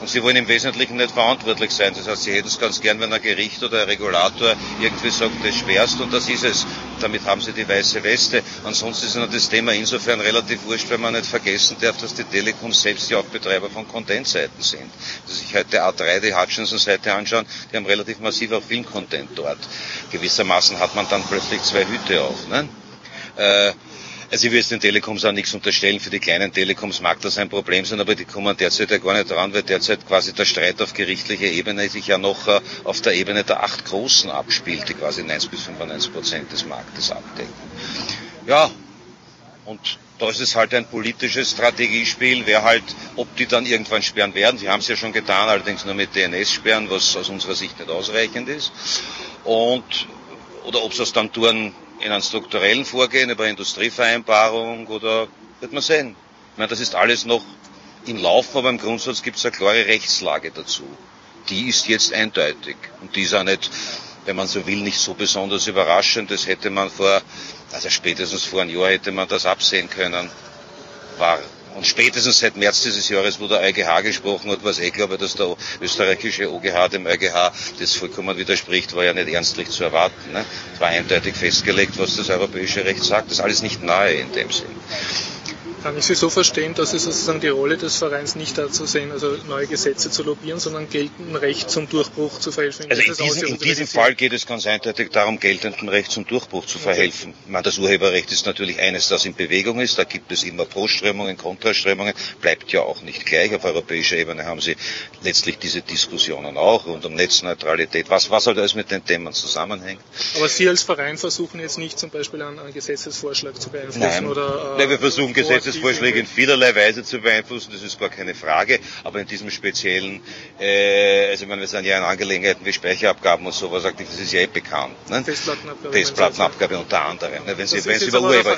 Und sie wollen im Wesentlichen nicht verantwortlich sein. Das heißt, sie hätten es ganz gern, wenn ein Gericht oder ein Regulator irgendwie sagt, das schwerst und das ist es. Damit haben sie die weiße Weste. Ansonsten ist das Thema insofern relativ wurscht, weil man nicht vergessen darf, dass die Telekom selbst ja auch Betreiber von Content-Seiten sind. Dass sich heute A3 die Hutchinson-Seite anschauen, die haben relativ massiv auch Film-Content dort. Gewissermaßen hat man dann plötzlich zwei Hüte auf. Ne? Äh, also ich will jetzt den Telekoms auch nichts unterstellen. Für die kleinen Telekoms mag das ein Problem sein, aber die kommen derzeit ja gar nicht dran, weil derzeit quasi der Streit auf gerichtlicher Ebene sich ja noch äh, auf der Ebene der acht Großen abspielt, die quasi 9 bis 95 Prozent des Marktes abdecken. Ja, und da ist es halt ein politisches Strategiespiel, wer halt, ob die dann irgendwann sperren werden. Sie haben es ja schon getan, allerdings nur mit DNS-Sperren, was aus unserer Sicht nicht ausreichend ist. Und, oder ob sie es dann tun, in einem strukturellen Vorgehen über Industrievereinbarung oder wird man sehen. Ich meine, das ist alles noch im Laufen, aber im Grundsatz gibt es eine klare Rechtslage dazu. Die ist jetzt eindeutig und die ist auch nicht wenn man so will, nicht so besonders überraschend. Das hätte man vor, also spätestens vor einem Jahr hätte man das absehen können. War und spätestens seit März dieses Jahres, wo der EuGH gesprochen hat, war es eh klar, dass der österreichische OGH dem EuGH das vollkommen widerspricht, war ja nicht ernstlich zu erwarten. Ne? Es war eindeutig festgelegt, was das europäische Recht sagt. Das ist alles nicht neu in dem Sinn. Kann ich Sie so verstehen, dass es sozusagen die Rolle des Vereins nicht dazu sehen, also neue Gesetze zu lobbyieren, sondern geltendem Recht zum Durchbruch zu verhelfen? Also in diesem, in diesem Fall geht es ganz eindeutig darum, geltendem Recht zum Durchbruch zu verhelfen. Okay. meine, das Urheberrecht ist natürlich eines, das in Bewegung ist. Da gibt es immer Pro-Strömungen, Kontraströmungen. Bleibt ja auch nicht gleich. Auf europäischer Ebene haben Sie letztlich diese Diskussionen auch rund um Netzneutralität. Was, was halt alles mit den Themen zusammenhängt. Aber Sie als Verein versuchen jetzt nicht zum Beispiel einen, einen Gesetzesvorschlag zu beeinflussen Nein. oder? Äh, Nein, wir versuchen Gesetzes Gesetzesvorschläge in vielerlei Weise zu beeinflussen, das ist gar keine Frage, aber in diesem speziellen, äh, also ich meine, wir sind ja in Angelegenheiten wie Speicherabgaben und sowas, das ist ja eh bekannt. Ne? Festplattenabgabe. Festplattenabgabe unter anderem. Ne? Wenn Sie, wenn Sie über Urheber...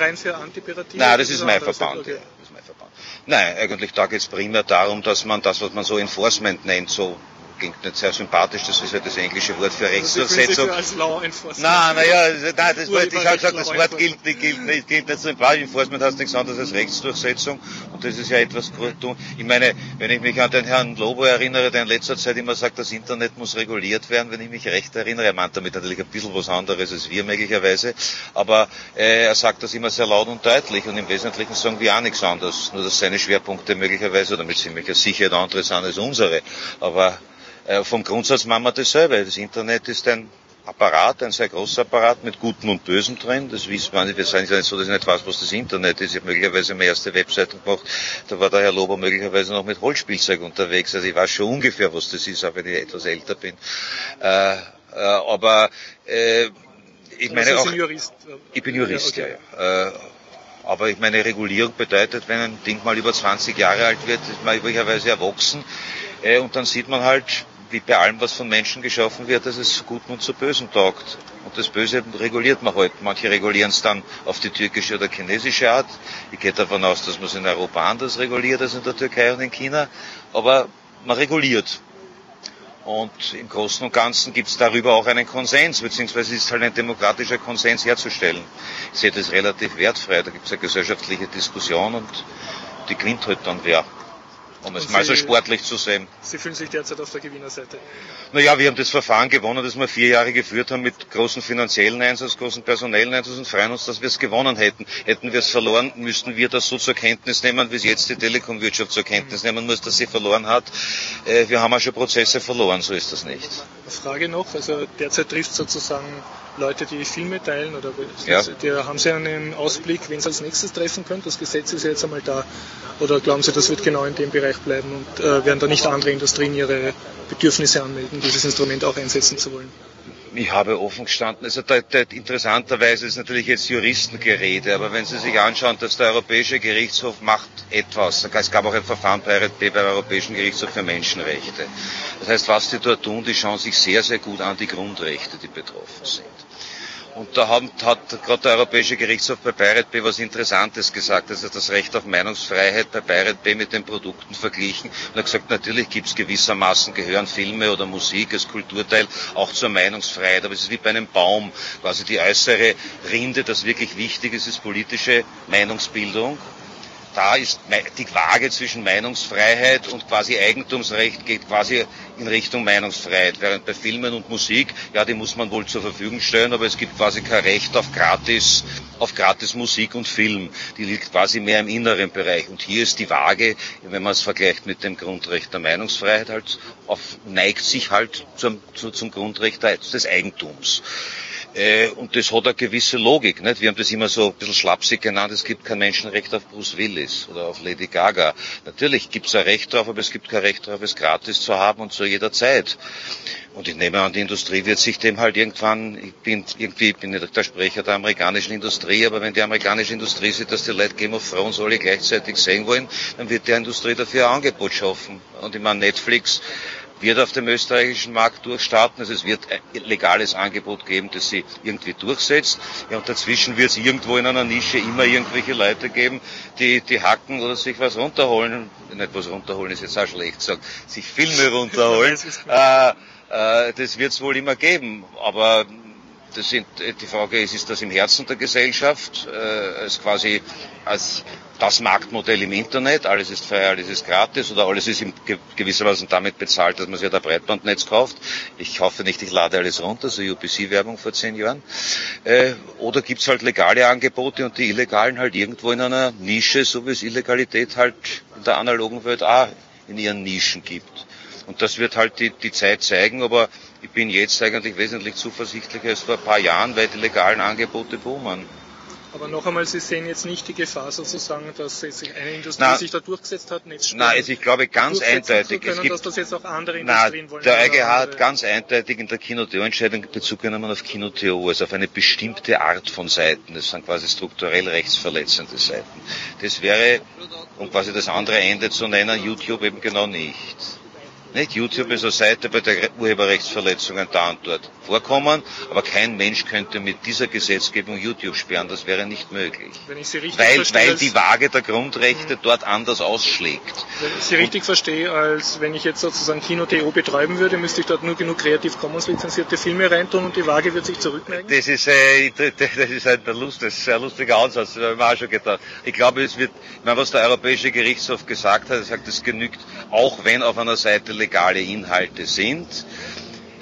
Nein, das ist mein Verband. Okay. Das ist mein Verband. Nein, eigentlich da geht es primär darum, dass man das, was man so Enforcement nennt, so klingt nicht sehr sympathisch, das ist ja das englische Wort für Rechtsdurchsetzung. Also als nein, naja, nein, das Wort, ich habe gesagt, das Wort gilt, nicht, gilt, nicht, gilt nicht Fall. Enforcement heißt nichts anderes als Rechtsdurchsetzung und das ist ja etwas gut. Ich meine, wenn ich mich an den Herrn Lobo erinnere, der in letzter Zeit immer sagt, das Internet muss reguliert werden, wenn ich mich recht erinnere, er meint damit natürlich ein bisschen was anderes als wir möglicherweise, aber äh, er sagt das immer sehr laut und deutlich und im Wesentlichen sagen wir auch nichts anderes, nur dass seine Schwerpunkte möglicherweise oder mit ziemlicher Sicherheit andere sind als unsere, aber vom Grundsatz machen wir dasselbe. Das Internet ist ein Apparat, ein sehr großer Apparat mit Guten und Bösen drin. Das wissen wir nicht. Wir sagen ja nicht so, dass ich nicht weiß, was das Internet ist. Ich habe möglicherweise meine erste Webseite gemacht. Da war der Herr Lober möglicherweise noch mit Holzspielzeug unterwegs. Also ich weiß schon ungefähr, was das ist, auch wenn ich etwas älter bin. Äh, äh, aber äh, ich aber meine auch. Jurist? Ich bin Jurist, ja, okay. ja. Äh, aber ich meine, Regulierung bedeutet, wenn ein Ding mal über 20 Jahre alt wird, ist man möglicherweise erwachsen. Äh, und dann sieht man halt, wie bei allem, was von Menschen geschaffen wird, dass es zu Guten und zu Bösen taugt. Und das Böse reguliert man halt. Manche regulieren es dann auf die türkische oder chinesische Art. Ich gehe davon aus, dass man es in Europa anders reguliert als in der Türkei und in China. Aber man reguliert. Und im Großen und Ganzen gibt es darüber auch einen Konsens, beziehungsweise ist halt ein demokratischer Konsens herzustellen. Ich sehe das relativ wertfrei. Da gibt es eine gesellschaftliche Diskussion und die gewinnt halt dann wer um es mal so sportlich zu sehen. Sie fühlen sich derzeit auf der Gewinnerseite? Naja, wir haben das Verfahren gewonnen, das wir vier Jahre geführt haben mit großen finanziellen Einsatz, großen personellen Einsatz und freuen uns, dass wir es gewonnen hätten. Hätten wir es verloren, müssten wir das so zur Kenntnis nehmen, wie es jetzt die Telekom-Wirtschaft zur Kenntnis nehmen muss, dass sie verloren hat. Äh, wir haben auch schon Prozesse verloren, so ist das nicht. Frage noch, also derzeit trifft sozusagen Leute, die Filme teilen oder ja. die, haben Sie einen Ausblick, wen es als nächstes treffen könnte? Das Gesetz ist ja jetzt einmal da. Oder glauben Sie, das wird genau in dem Bereich bleiben und äh, werden da nicht andere Industrien ihre Bedürfnisse anmelden, dieses Instrument auch einsetzen zu wollen? Ich habe offen gestanden. Also da, da, interessanterweise ist natürlich jetzt Juristengerede, aber wenn Sie sich anschauen, dass der Europäische Gerichtshof macht etwas, es gab auch ein Verfahren bei beim Europäischen Gerichtshof für Menschenrechte. Das heißt, was die dort tun, die schauen sich sehr, sehr gut an die Grundrechte, die betroffen sind. Und da haben, hat gerade der Europäische Gerichtshof bei Pirate Bay was Interessantes gesagt, also das Recht auf Meinungsfreiheit bei Pirate Bay mit den Produkten verglichen. Und hat gesagt, natürlich gibt es gewissermaßen, gehören Filme oder Musik als Kulturteil auch zur Meinungsfreiheit, aber es ist wie bei einem Baum, quasi die äußere Rinde, das wirklich wichtig ist, ist politische Meinungsbildung da ist die Waage zwischen Meinungsfreiheit und quasi Eigentumsrecht geht quasi in Richtung Meinungsfreiheit. Während bei Filmen und Musik, ja, die muss man wohl zur Verfügung stellen, aber es gibt quasi kein Recht auf gratis, auf gratis Musik und Film. Die liegt quasi mehr im inneren Bereich. Und hier ist die Waage, wenn man es vergleicht mit dem Grundrecht der Meinungsfreiheit, halt auf, neigt sich halt zum, zum Grundrecht des Eigentums. Äh, und das hat eine gewisse Logik. Nicht? Wir haben das immer so ein bisschen schlapsig genannt, es gibt kein Menschenrecht auf Bruce Willis oder auf Lady Gaga. Natürlich gibt es ein Recht drauf, aber es gibt kein Recht drauf, es gratis zu haben und zu jeder Zeit. Und ich nehme an, die Industrie wird sich dem halt irgendwann, ich bin irgendwie, ich bin nicht der Sprecher der amerikanischen Industrie, aber wenn die amerikanische Industrie sieht, dass die Leute Game of Thrones alle gleichzeitig sehen wollen, dann wird die Industrie dafür ein Angebot schaffen. Und ich meine, Netflix wird auf dem österreichischen Markt durchstarten. Also es wird ein legales Angebot geben, das sie irgendwie durchsetzt. Ja, und dazwischen wird es irgendwo in einer Nische immer irgendwelche Leute geben, die, die hacken oder sich was runterholen. Nicht was runterholen ist jetzt auch schlecht gesagt. Sich Filme runterholen. äh, äh, das wird es wohl immer geben. Aber das sind, die Frage ist, ist das im Herzen der Gesellschaft, äh, als quasi als das Marktmodell im Internet, alles ist frei, alles ist gratis oder alles ist in gewissermaßen damit bezahlt, dass man sich ein Breitbandnetz kauft. Ich hoffe nicht, ich lade alles runter, so UPC-Werbung vor zehn Jahren. Äh, oder gibt's halt legale Angebote und die illegalen halt irgendwo in einer Nische, so wie es Illegalität halt in der analogen Welt auch in ihren Nischen gibt. Und das wird halt die, die Zeit zeigen, aber ich bin jetzt eigentlich wesentlich zuversichtlicher als vor ein paar Jahren, weil die legalen Angebote boomen. Aber noch einmal, Sie sehen jetzt nicht die Gefahr sozusagen, dass sich eine Industrie na, sich da durchgesetzt hat, Netzstellen Nein, also ich glaube ganz eindeutig. Können, es gibt, dass das jetzt auch andere Industrien na, wollen. Der EuGH hat ganz eindeutig in der Kino-TO-Entscheidung Bezug genommen auf Kino-TO, also auf eine bestimmte Art von Seiten. Das sind quasi strukturell rechtsverletzende Seiten. Das wäre, um quasi das andere Ende zu nennen, YouTube eben genau nicht. Nicht? YouTube ist eine Seite, bei der Urheberrechtsverletzungen da und dort vorkommen, aber kein Mensch könnte mit dieser Gesetzgebung YouTube sperren, das wäre nicht möglich. Weil, verstehe, weil die Waage der Grundrechte dort anders ausschlägt. Wenn ich Sie richtig und, verstehe, als wenn ich jetzt sozusagen Kino.to betreiben würde, müsste ich dort nur genug Creative Commons lizenzierte Filme reintun und die Waage wird sich zurückneigen? Das ist, äh, das ist ein Lust, das ist ein lustiger Ansatz, das habe ich mir auch schon gedacht. Ich glaube, es wird, ich meine, was der Europäische Gerichtshof gesagt hat, er sagt, es genügt, auch wenn auf einer Seite legale Inhalte sind,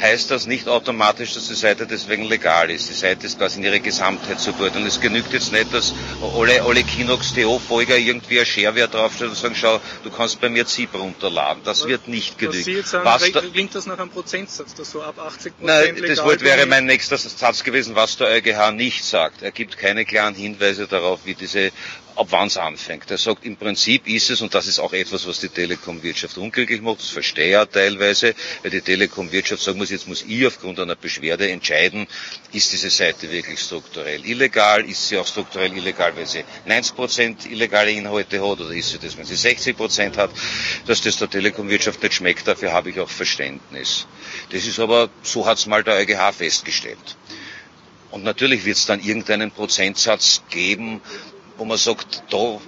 heißt das nicht automatisch, dass die Seite deswegen legal ist. Die Seite ist quasi in ihrer Gesamtheit zu beurteilen. Es genügt jetzt nicht, dass alle, alle Kinox.to-Folger irgendwie ein Shareware draufstellen und sagen, schau, du kannst bei mir ZIP runterladen. Das wird nicht genügen. Sagen, was da, klingt das nach einem Prozentsatz, das so ab 80 Nein, das Wort wäre mein nächster Satz gewesen, was der EuGH nicht sagt. Er gibt keine klaren Hinweise darauf, wie diese ab wann es anfängt. Er sagt, im Prinzip ist es, und das ist auch etwas, was die Telekom-Wirtschaft unglücklich macht, das verstehe ja teilweise, weil die Telekom-Wirtschaft sagen muss, jetzt muss ich aufgrund einer Beschwerde entscheiden, ist diese Seite wirklich strukturell illegal, ist sie auch strukturell illegal, wenn sie 90% illegale Inhalte hat, oder ist sie das, wenn sie 60% hat, dass das der Telekom-Wirtschaft nicht schmeckt, dafür habe ich auch Verständnis. Das ist aber, so hat es mal der EuGH festgestellt. Und natürlich wird es dann irgendeinen Prozentsatz geben, wo man sagt, da,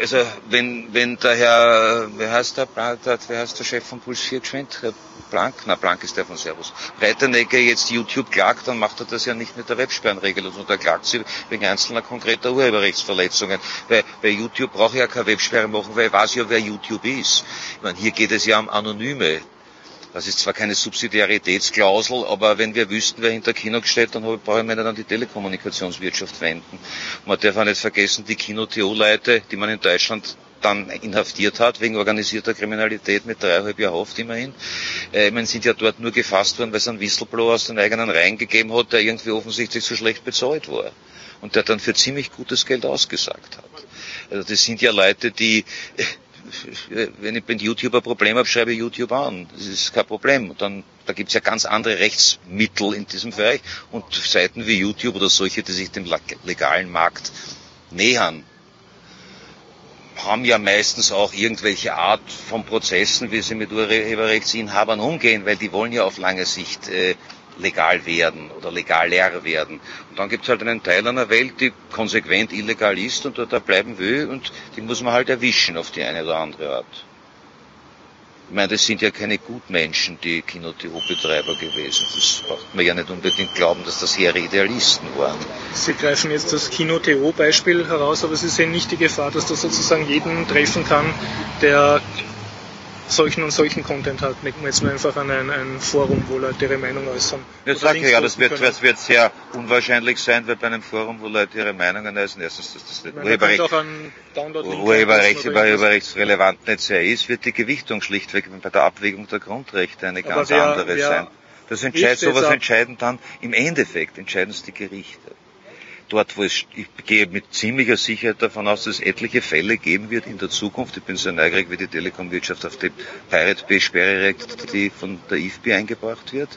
also wenn, wenn der Herr, wie heißt der, wie heißt der Chef von Puls 4 geschwind? Herr Blank? Na, Blank ist der von Servus. Reiternegger jetzt YouTube klagt, dann macht er das ja nicht mit der Websperrenregelung, sondern er klagt sie wegen einzelner konkreter Urheberrechtsverletzungen. Weil bei YouTube brauche ich ja keine Websperre machen, weil ich weiß ja, wer YouTube ist. Ich meine, hier geht es ja um Anonyme. Das ist zwar keine Subsidiaritätsklausel, aber wenn wir wüssten, wer hinter Kino steht, dann brauchen wir nicht an die Telekommunikationswirtschaft wenden. Man darf auch nicht vergessen, die Kino-TO-Leute, die man in Deutschland dann inhaftiert hat wegen organisierter Kriminalität mit dreieinhalb Jahren Haft immerhin. Äh, man sind ja dort nur gefasst worden, weil es einen Whistleblower aus den eigenen Reihen gegeben hat, der irgendwie offensichtlich zu schlecht bezahlt war und der dann für ziemlich gutes Geld ausgesagt hat. Also das sind ja Leute, die wenn ich bei YouTube ein Problem habe, schreibe ich YouTube an. Das ist kein Problem. Dann, da gibt es ja ganz andere Rechtsmittel in diesem Bereich und Seiten wie YouTube oder solche, die sich dem legalen Markt nähern, haben ja meistens auch irgendwelche Art von Prozessen, wie sie mit Urheberrechtsinhabern umgehen, weil die wollen ja auf lange Sicht äh, legal werden oder legaler werden. Und dann gibt es halt einen Teil einer Welt, die konsequent illegal ist und dort da bleiben will und die muss man halt erwischen auf die eine oder andere Art. Ich meine, das sind ja keine Gutmenschen, die Kino-TV-Betreiber gewesen. Das braucht man ja nicht unbedingt glauben, dass das hehre Idealisten waren. Sie greifen jetzt das Kino-TV-Beispiel heraus, aber Sie sehen nicht die Gefahr, dass das sozusagen jeden treffen kann, der solchen und solchen Content hat. Wir jetzt nur einfach an ein, ein Forum, wo Leute ihre Meinung äußern. Das sage ich ja, das wird, das wird sehr unwahrscheinlich sein, weil bei einem Forum, wo Leute ihre Meinungen äußern, erstens, dass das nicht Urheberrecht, Urheberrecht, Urheberrechtsrelevant nicht sehr ist, wird die Gewichtung schlichtweg bei der Abwägung der Grundrechte eine ganz wer, andere wer sein. Das entscheidet, sowas entscheiden dann, im Endeffekt entscheiden es die Gerichte dort, wo es, ich gehe mit ziemlicher Sicherheit davon aus, dass es etliche Fälle geben wird in der Zukunft. Ich bin sehr neugierig, wie die Telekom-Wirtschaft auf die Pirate Bay-Sperre reagiert, die von der IFB eingebracht wird.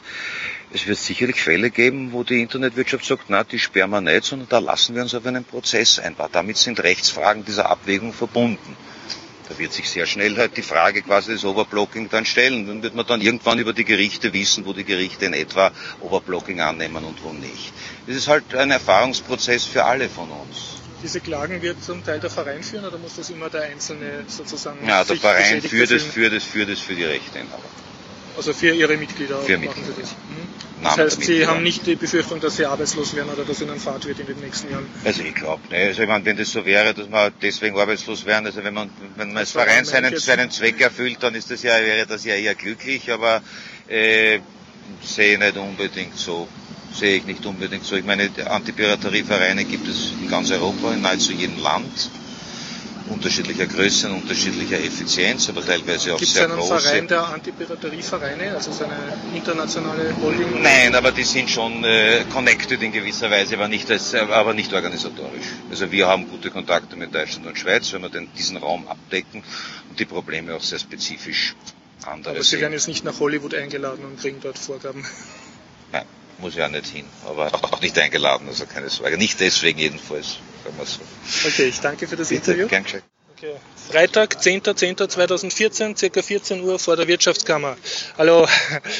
Es wird sicherlich Fälle geben, wo die Internetwirtschaft sagt, na, die sperren wir nicht, sondern da lassen wir uns auf einen Prozess ein. Damit sind Rechtsfragen dieser Abwägung verbunden. Da wird sich sehr schnell halt die Frage quasi des Overblocking dann stellen. Dann wird man dann irgendwann über die Gerichte wissen, wo die Gerichte in etwa Overblocking annehmen und wo nicht. Das ist halt ein Erfahrungsprozess für alle von uns. Diese Klagen wird zum Teil der Verein führen oder muss das immer der Einzelne sozusagen? Ja, der Verein führt es, führt es, führt es für die Rechteinhaber. Also für Ihre Mitglieder für machen Mitglieder. Sie das? Mhm. Das heißt, Sie haben nicht die Befürchtung, dass Sie arbeitslos werden oder dass Ihnen Fahrt wird in den nächsten Jahren? Also ich glaube, ne, also ich meine, wenn das so wäre, dass man deswegen arbeitslos wären, also wenn man, wenn man als Verein seinen, seinen Zweck erfüllt, dann ist das ja, wäre das ja eher glücklich, aber äh, sehe nicht unbedingt so. Sehe ich nicht unbedingt so. Ich meine, Antipiraterievereine gibt es in ganz Europa, in nahezu jedem Land unterschiedlicher Größe und unterschiedlicher Effizienz, aber teilweise auch Gibt's sehr große. Gibt es einen Verein der Antipiraterievereine, also so eine internationale Holding? Nein, aber die sind schon äh, connected in gewisser Weise, aber nicht, als, aber nicht organisatorisch. Also wir haben gute Kontakte mit Deutschland und Schweiz, wenn wir den, diesen Raum abdecken und die Probleme auch sehr spezifisch andere Aber Sie sehen. werden jetzt nicht nach Hollywood eingeladen und kriegen dort Vorgaben. Nein, muss ja nicht hin, aber auch nicht eingeladen, also keine Sorge. Nicht deswegen jedenfalls, sagen wir so. Okay, ich danke für das Bitte, Interview. gern geschehen. Okay. Freitag, 10.10.2014, circa 14 Uhr vor der Wirtschaftskammer. Hallo,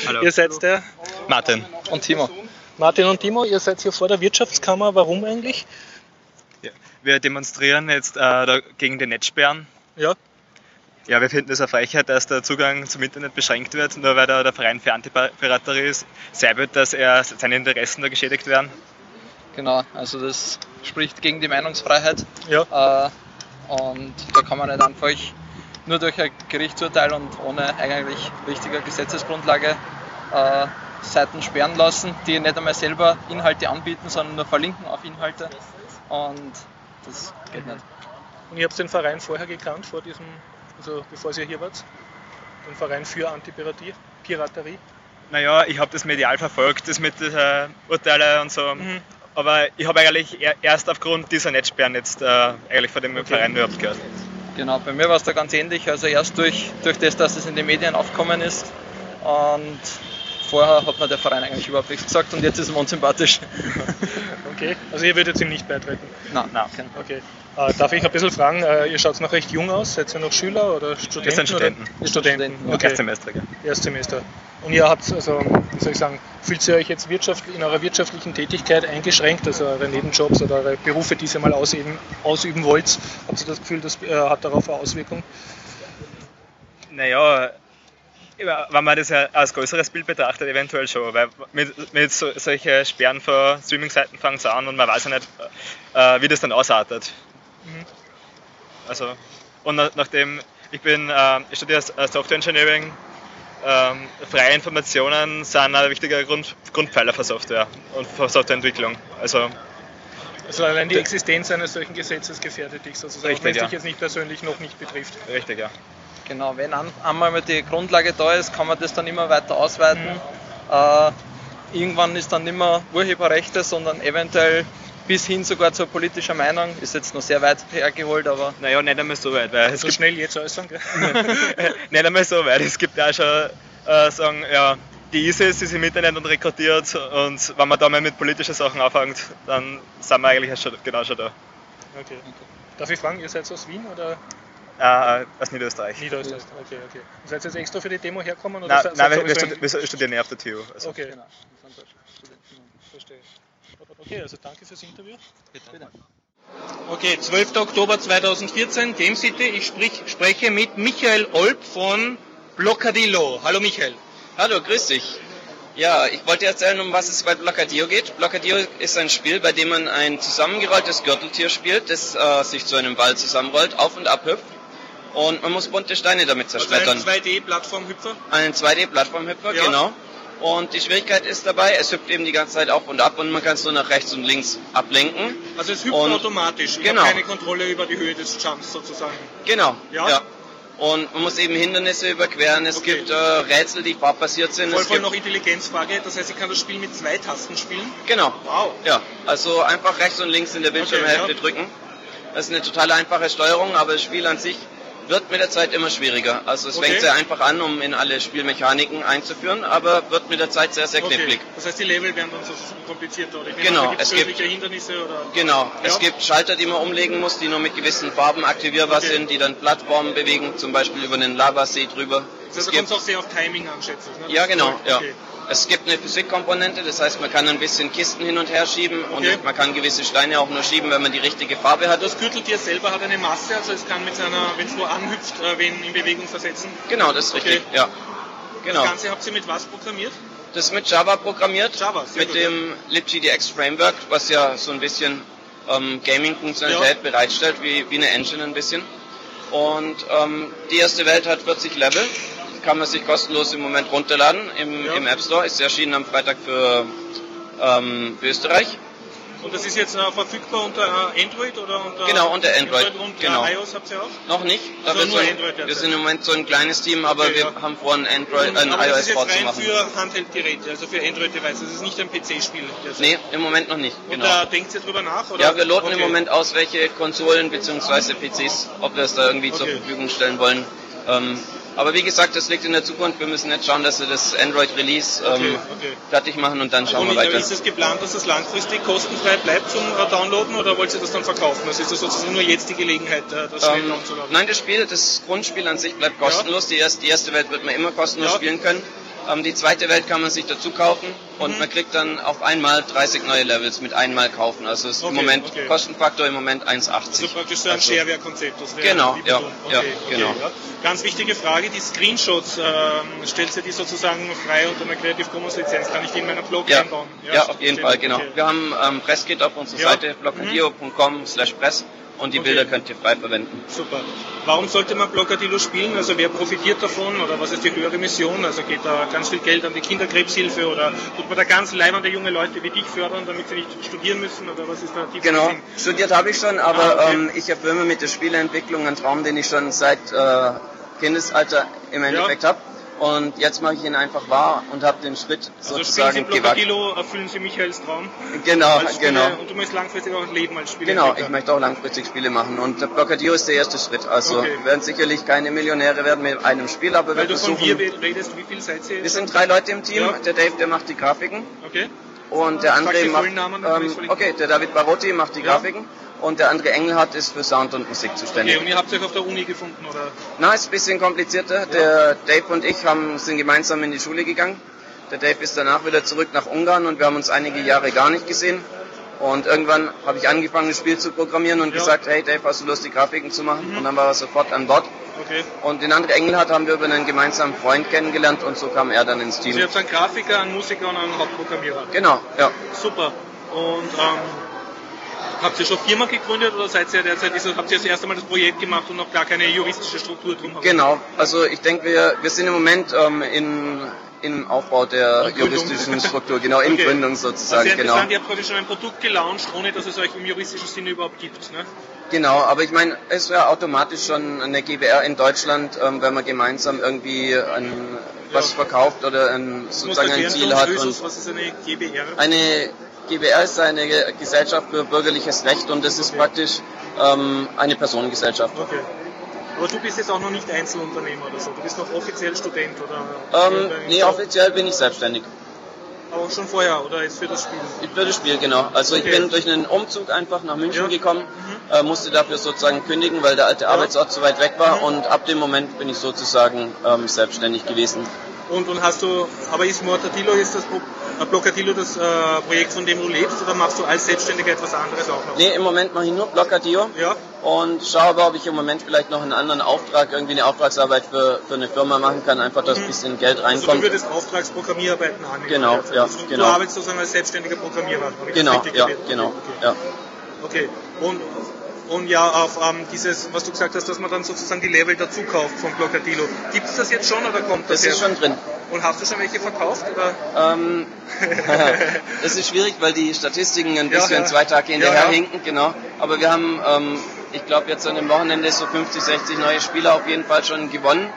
Hallo. ihr seid der Martin und Timo. Martin und Timo, ihr seid hier vor der Wirtschaftskammer. Warum eigentlich? Ja. Wir demonstrieren jetzt äh, da gegen die Netzsperren. Ja, Ja, wir finden es eine Frechheit, dass der Zugang zum Internet beschränkt wird, nur weil da der Verein für Antipiraterie ist. Sehr wird, dass er seine Interessen da geschädigt werden. Genau, also das spricht gegen die Meinungsfreiheit. ja. Äh, und da kann man nicht einfach nur durch ein Gerichtsurteil und ohne eigentlich richtige Gesetzesgrundlage äh, Seiten sperren lassen, die nicht einmal selber Inhalte anbieten, sondern nur verlinken auf Inhalte. Und das geht nicht. Und ihr habt den Verein vorher gekannt, vor diesem, also bevor ihr hier wart? Den Verein für Antipiraterie? Piraterie? Naja, ich habe das medial verfolgt, das mit den äh, Urteile und so. Aber ich habe eigentlich er- erst aufgrund dieser Netzsperren jetzt äh, eigentlich von dem Verein überhaupt gehört. Genau, bei mir war es da ganz ähnlich. Also erst durch, durch das, dass es in den Medien aufgekommen ist. Und vorher hat mir der Verein eigentlich überhaupt nichts gesagt und jetzt ist ihm unsympathisch. Okay, also ihr würdet ihm nicht beitreten. Nein, Nein. kein- Okay. Äh, darf ich ein bisschen fragen, äh, ihr schaut noch recht jung aus, seid ihr noch Schüler oder Studenten? sind Studenten. Oder? Studenten, Studenten, okay. Erstsemestriger. Erstsemester. Und ihr habt, also, wie soll ich sagen, fühlt ihr euch jetzt wirtschaft, in eurer wirtschaftlichen Tätigkeit eingeschränkt, also eure Nebenjobs oder eure Berufe, die ihr mal ausüben, ausüben wollt? Habt ihr das Gefühl, das äh, hat darauf eine Auswirkung? Naja, wenn man das ja als größeres Bild betrachtet, eventuell schon, weil mit, mit so, solche Sperren von Streaming-Seiten fangen es an und man weiß ja nicht, äh, wie das dann ausartet. Also, und na, nachdem ich bin, äh, ich studiere äh, Software Engineering, ähm, freie Informationen sind ein wichtiger Grund, Grundpfeiler für Software und für Softwareentwicklung. Also, Also allein die Existenz eines solchen Gesetzes gefährdet dich sozusagen, Richtig, wenn es ja. dich jetzt nicht persönlich noch nicht betrifft. richtig, ja. Genau, wenn an, einmal mal die Grundlage da ist, kann man das dann immer weiter ausweiten. Äh, irgendwann ist dann nicht mehr Urheberrechte, sondern eventuell bis hin sogar zur politischen Meinung. Ist jetzt noch sehr weit hergeholt, aber Naja, nicht einmal so weit, weil es So gibt schnell jetzt äußern, gell? nicht einmal so weit. Es gibt auch schon äh, sagen, ja, die ISIS ist im Internet und rekrutiert und wenn man da mal mit politischen Sachen anfängt, dann sind wir eigentlich schon, genau schon da. Okay. Darf ich fragen, ihr seid aus Wien oder Äh, aus Niederösterreich. Niederösterreich? Okay, okay. Seid ihr jetzt extra für die Demo hergekommen? Oder Nein, nein wir, in- wir studieren ja auf der TU. Also. Okay, genau. verstehe. Okay, also danke fürs Interview. Okay, 12. Oktober 2014, Game City. Ich sprich, spreche mit Michael Olb von Bloccadillo. Hallo Michael. Hallo, grüß dich. Ja, ich wollte erzählen, um was es bei Blockadillo geht. Blockadillo ist ein Spiel, bei dem man ein zusammengerolltes Gürteltier spielt, das äh, sich zu einem Ball zusammenrollt, auf und ab hüpft. Und man muss bunte Steine damit zerschmettern. 2D-Plattformhüpfer. Einen 2D-Plattformhüpfer, Ja. genau. Und die Schwierigkeit ist dabei, es hüpft eben die ganze Zeit auf und ab und man kann es nur nach rechts und links ablenken. Also es hüpft Und- automatisch. Ich genau. keine Kontrolle über die Höhe des Jumps sozusagen. Genau, Ja. ja. Und man muss eben Hindernisse überqueren. Es Okay. gibt äh, Rätsel, die farbbasiert sind. Voll, Es voll gibt, noch Intelligenzfrage. Das heißt, ich kann das Spiel mit zwei Tasten spielen. Genau. Wow. Ja, also einfach rechts und links in der Bildschirmhälfte Okay, ja. drücken. Das ist eine total einfache Steuerung, aber das Spiel an sich Wird mit der Zeit immer schwieriger. Also es Okay. fängt sehr einfach an, um in alle Spielmechaniken einzuführen, aber wird mit der Zeit sehr, sehr Okay. knifflig. Das heißt, die Level werden dann sozusagen komplizierter. Oder ich Genau, gibt's es gibt- Hindernisse oder. Genau, Ja. es gibt Schalter, die man umlegen muss, die nur mit gewissen Farben aktivierbar Okay. sind, die dann Plattformen bewegen, zum Beispiel über einen Lavasee drüber. Also da kommt es auch sehr auf Timing an, schätze ich. Ne? Ja, genau. Ja. Es gibt eine Physikkomponente, das heißt, man kann ein bisschen Kisten hin und her schieben Okay. und man kann gewisse Steine auch nur schieben, wenn man die richtige Farbe hat. Das Gürteltier selber hat eine Masse, also es kann mit seiner, wenn es nur anhüpft, äh, wen in Bewegung versetzen. Genau, das ist Okay. richtig. Ja. Genau. Das Ganze habt ihr mit was programmiert? Das ist mit Java programmiert, Java, sehr mit gut, dem libgdx Framework, was ja so ein bisschen ähm, Gaming-Funktionalität bereitstellt, wie, wie eine Engine ein bisschen. Und ähm, die erste Welt hat 40 Level, kann man sich kostenlos im Moment runterladen im, Ja. im App Store, ist erschienen am Freitag für, ähm, für Österreich. Und das ist jetzt äh, verfügbar unter äh, Android oder unter Genau, unter Android, und genau. iOS habt ihr auch? Noch nicht, Also wir, nur so, Android wir sind im Moment so ein kleines Team, aber Okay, wir ja. haben vor, ein Android, ein Aber das ist jetzt iOS-Port zu rein machen. für Handheld-Geräte, also für Android-Devices. Das ist nicht ein PC-Spiel. Nee, im Moment noch nicht. Und Genau. da denkt ihr drüber nach? Oder? Ja, wir loten im Okay. Moment aus, welche Konsolen bzw. PCs, ob wir es da irgendwie zur Okay. Verfügung stellen wollen. Ähm, aber wie gesagt, das liegt in der Zukunft. Wir müssen jetzt schauen, dass wir das Android-Release ähm, Okay, okay. fertig machen und dann schauen Und wir weiter. ist es geplant, dass das langfristig kostenfrei bleibt zum äh, Downloaden oder wollt ihr das dann verkaufen? Also ist das sozusagen nur jetzt die Gelegenheit, äh, das schnell Ähm, downzuladen? nein, das Spiel, das Grundspiel an sich bleibt kostenlos. Die, erste, die erste Welt wird man immer kostenlos Ja. spielen können. Ähm, die zweite Welt kann man sich dazu kaufen und Mhm. man kriegt dann auf einmal 30 neue Levels mit einmal kaufen. Also ist Okay, im Moment okay. Kostenfaktor im Moment 1,80. Also praktisch so ein Also- Shareware-Konzept. Genau, ja, Beton. ja, okay, genau. Okay, ja. Ganz wichtige Frage, die Screenshots, ähm, stellt ihr die sozusagen frei unter einer Creative Commons Lizenz? Kann ich die in meinen Blog Ja, einbauen? ja, auf jeden okay, Fall, genau. okay. Wir haben ähm, Presskit auf unserer Ja. Seite, blockadio.com slash press und die Okay. Bilder könnt ihr frei verwenden. Super. Warum sollte man Blockadillo spielen? Also wer profitiert davon oder was ist die höhere Mission? Also geht da ganz viel Geld an die Kinderkrebshilfe oder tut man da ganz leibende junge Leute wie dich fördern, damit sie nicht studieren müssen oder was ist da die Genau, studiert habe ich schon, aber Ah, okay. ähm, ich erfülle mit der Spieleentwicklung einen Traum, den ich schon seit äh, Kindesalter im Endeffekt habe. Und jetzt mache ich ihn einfach wahr und habe den Schritt Also sozusagen gewagt. Blockadillo, erfüllen Sie Michaels Traum. Genau, genau. Und du möchtest langfristig auch leben als Spieler. Genau, ich möchte auch langfristig Spiele machen und der Blockadio ist der erste Schritt. Also Okay. wir werden sicherlich keine Millionäre werden mit einem Spiel, aber wir Weil du von versuchen... wir redest, wie viel seid ihr? Wir sind drei Leute im Team. Ja. Der Dave, der macht die Grafiken. Okay. Und der andere macht, ähm, okay, der David Barotti macht die Ja. Grafiken und der andere Engelhardt ist für Sound und Musik Okay, zuständig. und ihr habt euch auf der Uni gefunden, oder? Na, ist ein bisschen komplizierter. Der Dave und ich haben, sind gemeinsam in die Schule gegangen. Der Dave ist danach wieder zurück nach Ungarn und wir haben uns einige Jahre gar nicht gesehen. Und irgendwann habe ich angefangen, das Spiel zu programmieren und Ja. gesagt, hey Dave, hast du Lust, die Grafiken zu machen? Und dann war er sofort an Bord. Okay. Und den anderen Engelhardt haben wir über einen gemeinsamen Freund kennengelernt und so kam er dann ins Also ihr Team. habt einen Grafiker, einen Musiker und einen Hauptprogrammierer. Genau, ja. Super. Und ähm, habt ihr schon Firma gegründet oder seid ihr derzeit, ist, habt ihr das erste Mal das Projekt gemacht und noch gar keine juristische Struktur drumherum? Genau, also ich denke, wir, wir sind im Moment ähm, in, im Aufbau der juristischen Struktur, genau, in Okay. Gründung Also sozusagen, sehr genau. ihr habt quasi schon ein Produkt gelauncht, ohne dass es euch im juristischen Sinne überhaupt gibt. Ne? Genau, aber ich meine, es wäre automatisch schon eine GBR in Deutschland, ähm, wenn man gemeinsam irgendwie ein, was Ja. verkauft oder ein, sozusagen ein Ziel hat. Und was ist eine GBR? eine GBR ist eine Gesellschaft für bürgerliches Recht und das ist Okay. praktisch ähm, eine Personengesellschaft. Okay. Aber du bist jetzt auch noch nicht Einzelunternehmer oder so, du bist noch offiziell Student oder? Ähm, nee, offiziell bin ich selbstständig. Aber schon vorher, oder jetzt für das Spiel? Für das Spiel, genau. Also ich Okay. bin durch einen Umzug einfach nach München Ja. Mhm. gekommen, äh, musste dafür sozusagen kündigen, weil der alte Arbeitsort zu weit weg war Mhm. und ab dem Moment bin ich sozusagen ähm, selbstständig gewesen. Und, und hast du, aber ist Mortadillo jetzt das äh, Blockadillo das äh, Projekt, von dem du lebst, oder machst du als Selbstständiger etwas anderes auch noch? Nee, im Moment mache ich nur Blockadio Ja, und schaue aber, ob ich im Moment vielleicht noch einen anderen Auftrag, irgendwie eine Auftragsarbeit für, für eine Firma machen kann, einfach, dass ein bisschen Geld also du reinkommt. würdest Auftragsprogrammierarbeiten annehmen. Genau, derzeit. ja, also du, genau. Du arbeitest sozusagen als selbstständiger Programmierer. Genau, ja, genau, Okay, ja. okay. Und, und ja, auf ähm, dieses, was du gesagt hast, dass man dann sozusagen die Level dazu kauft von Blockadillo. Gibt es das jetzt schon oder kommt das, Das ist jetzt? schon drin. Und hast du schon welche verkauft? Oder? Ähm, das ist schwierig, weil die Statistiken ein Ja, bisschen ja. zwei Tage Ja, hinterher ja. hinken, genau. Aber wir haben, ähm, ich glaube, jetzt an dem Wochenende so 50, 60 neue Spieler auf jeden Fall schon gewonnen.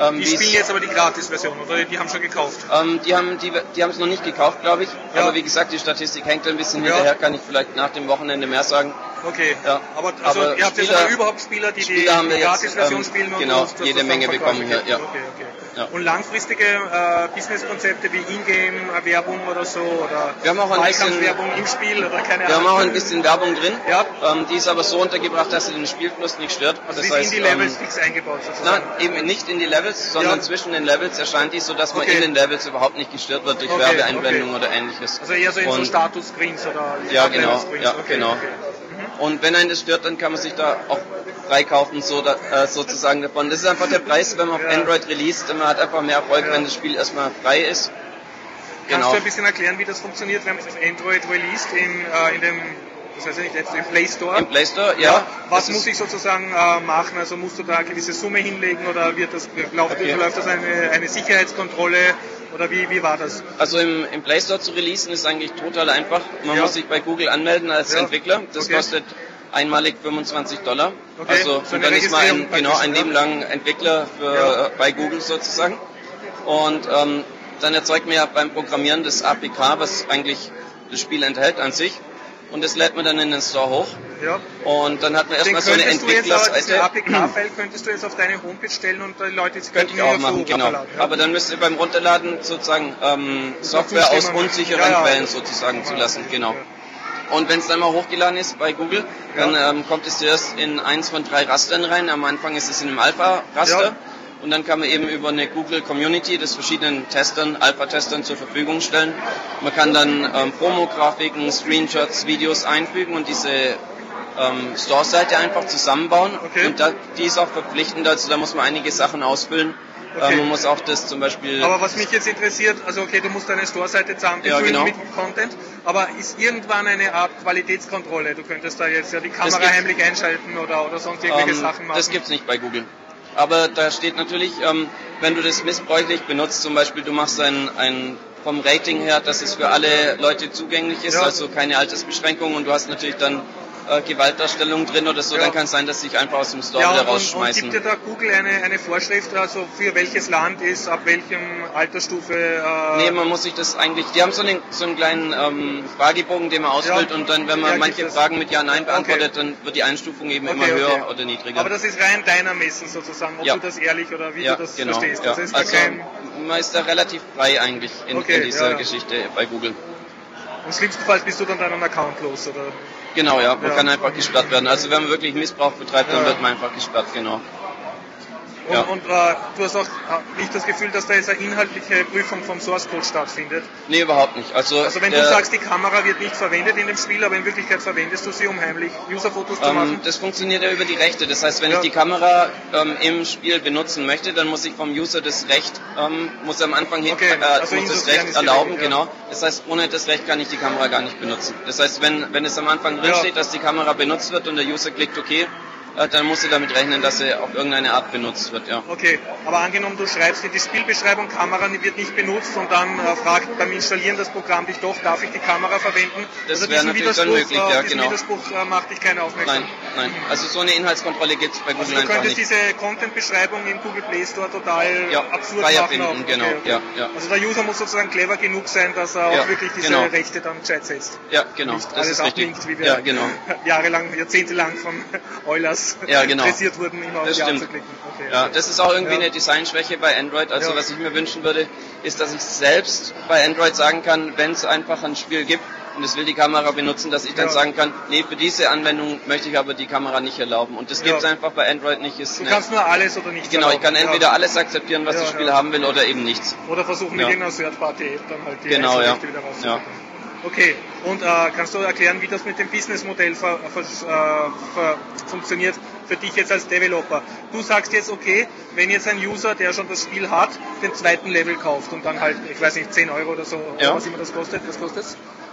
Ähm, Die spielen jetzt aber die Gratis-Version, oder? Die haben schon gekauft. ähm, die haben die, die haben es noch nicht gekauft, glaube ich. Ja. Aber wie gesagt, die Statistik hängt ein bisschen Ja. hinterher, kann ich vielleicht nach dem Wochenende mehr sagen. Okay, Ja. aber also Aber ihr habt jetzt Spieler- aber überhaupt Spieler, die Spieler die jetzt, Gratis-Version ähm, spielen und genau, jede Menge bekommen hier, ja. Okay, okay. Ja. Und langfristige äh, Businesskonzepte wie Ingame-Werbung oder so oder Wir haben auch ein bisschen- Wahlkampfwerbung im Spiel oder keine Wir haben Ahnung. auch ein bisschen Werbung drin. Ja. Ähm, die ist aber so untergebracht, dass sie den Spielfluss nicht stört. Also das sind in die Levels ähm, fix eingebaut sozusagen. Nein, eben nicht in die Levels, sondern Ja. zwischen den Levels erscheint die, sodass man Okay. in den Levels überhaupt nicht gestört wird durch Okay, Werbeeinblendungen okay. oder ähnliches. Also eher so in so Und- Status-Screens oder Ja, genau, ja, genau. Okay. Und wenn einen das stört, dann kann man sich da auch freikaufen, so, da, äh, sozusagen davon. Das ist einfach der Preis, wenn man auf Ja. Android released. Man hat einfach mehr Erfolg, Ja. wenn das Spiel erstmal frei ist. Kannst Genau. du ein bisschen erklären, wie das funktioniert, wenn man das Android released in, äh, in dem, das heißt ja nicht jetzt im Play Store? Im Play Store, ja. Was das muss ich sozusagen äh, machen? Also musst du da eine gewisse Summe hinlegen oder wird das, läuft, Okay. verläuft das eine, eine Sicherheitskontrolle oder wie, wie war das? Also im, im Play Store zu releasen ist eigentlich total einfach. Man Ja. muss sich bei Google anmelden als Ja. Entwickler. Das Okay. kostet einmalig 25 Dollar. Okay. Also So und dann ist man ein, genau ein ja. Leben lang Entwickler für, Ja. bei Google sozusagen. Und ähm, dann erzeugt man ja beim Programmieren das APK, was eigentlich das Spiel enthält an sich. Und das lädt man dann in den Store hoch. Ja. Und dann hat man erstmal so eine jetzt Entwicklerseite. APK-File könntest du jetzt auf deine Homepage stellen und die Leute sie Könnte ich auch machen, genau. ja? Aber dann müsst ihr beim Runterladen sozusagen ähm, Software aus unsicheren Ja. Quellen sozusagen zulassen, genau. Und wenn es dann mal hochgeladen ist bei Google, dann ähm, kommt es zuerst in eins von drei Rastern rein. Am Anfang ist es in einem Alpha-Raster. Und dann kann man eben über eine Google Community das verschiedenen Testern, Alpha-Testern zur Verfügung stellen. Man kann dann ähm, Promo-Grafiken, Screenshots, Videos einfügen und diese ähm, Store-Seite einfach zusammenbauen. Okay. Und da, die ist auch verpflichtend, also da muss man einige Sachen ausfüllen. Okay. Äh, man muss auch das zum Beispiel... Aber was mich jetzt interessiert, also okay, du musst deine Store-Seite zusammen Ja, genau. mit Content, aber ist irgendwann eine Art Qualitätskontrolle? Du könntest da jetzt ja die Kamera gibt- heimlich einschalten oder, oder sonst irgendwelche Ähm, Sachen machen. Das gibt's nicht bei Google. Aber da steht natürlich, ähm, wenn du das missbräuchlich benutzt, zum Beispiel du machst ein, ein vom Rating her, dass es für alle Leute zugänglich ist, Ja. also keine Altersbeschränkung und du hast natürlich dann äh, Gewaltdarstellung drin oder so, Ja. dann kann es sein, dass sie dich einfach aus dem Store ja, wieder und, und rausschmeißen. gibt dir da Google eine, eine Vorschrift, also für welches Land ist, ab welchem Altersstufe? Äh, Nee, man muss sich das eigentlich, die haben so einen, so einen kleinen ähm, Fragebogen, den man ausfüllt Ja. und dann, wenn Ja, man gibt manche. Fragen mit Ja, Nein beantwortet, dann wird die Einstufung eben immer Okay, höher okay. oder niedriger. aber das ist rein deiner Messen sozusagen, ob Ja. du das ehrlich oder wie ja, du das genau. verstehst. Ja. Das ist Also man ist da relativ frei eigentlich in, Okay, in dieser ja. Geschichte bei Google. Im schlimmsten Fall bist du dann deinen Account los, oder? Genau, ja, man Ja. kann einfach gesperrt werden. Also wenn man wirklich Missbrauch betreibt, dann Ja. wird man einfach gesperrt, genau. Und, Ja. und äh, du hast auch äh, nicht das Gefühl, dass da jetzt eine inhaltliche Prüfung vom Source Code stattfindet. Nee, überhaupt nicht. Also, Also wenn du sagst, die Kamera wird nicht verwendet in dem Spiel, aber in Wirklichkeit verwendest du sie, um heimlich Userfotos zu ähm, machen. das funktioniert ja über die Rechte. Das heißt, wenn Ja. ich die Kamera ähm, im Spiel benutzen möchte, dann muss ich vom User das Recht, ähm, muss er am Anfang hin, Okay, äh, also muss das Recht erlauben, ja. genau. Das heißt, ohne das Recht kann ich die Kamera gar nicht benutzen. Das heißt, wenn, wenn es am Anfang drin Ja. steht, dass die Kamera benutzt wird und der User klickt OK, äh, dann muss er damit rechnen, dass sie auf irgendeine Art benutzt wird, ja. Okay, aber angenommen, du schreibst in die Spielbeschreibung, Kamera wird nicht benutzt und dann äh, fragt beim Installieren das Programm dich doch, darf ich die Kamera verwenden? Das Also wäre natürlich dann Widerspruch, möglich, äh, ja, diesen genau. Widerspruch äh, macht dich keiner aufmerksam. Nein, nein. Also so eine Inhaltskontrolle gibt es bei Google Also du einfach könntest nicht. diese Content-Beschreibung im Google Play Store total Ja, absurd machen. erfinden, auch. genau, ja, ja. Also der User muss sozusagen clever genug sein, dass er Ja, auch wirklich diese genau. Rechte dann gescheit setzt. Ja, genau. Nicht Das alles ist richtig. ablinkt, wie wir Ja, genau. jahrelang, jahrzehntelang von Eulers Ja, genau. interessiert wurden, immer auf Das Ja stimmt. zu klicken. Okay, Ja, okay. das ist auch irgendwie Ja. eine Designschwäche bei Android. Also Ja. was ich mir wünschen würde, ist, dass ich selbst bei Android sagen kann, wenn es einfach ein Spiel gibt und es will die Kamera benutzen, dass ich dann sagen kann, nee, für diese Anwendung möchte ich aber die Kamera nicht erlauben. Und das gibt es einfach bei Android nicht. Ist Du eine- kannst nur alles oder nichts genau, ich kann entweder alles akzeptieren, was das Spiel haben will, oder eben nichts. Oder versuchen mit irgendeiner Third-Party-App dann halt die Genau, ja. Wieder rauszukriegen. Okay, und äh, kannst du erklären, wie das mit dem Businessmodell ver, ver, äh, ver, funktioniert für dich jetzt als Developer? Du sagst jetzt, okay, wenn jetzt ein User, der schon das Spiel hat, den zweiten Level kauft und dann halt, ich weiß nicht, 10 Euro oder so, Ja. was immer das kostet, was kostet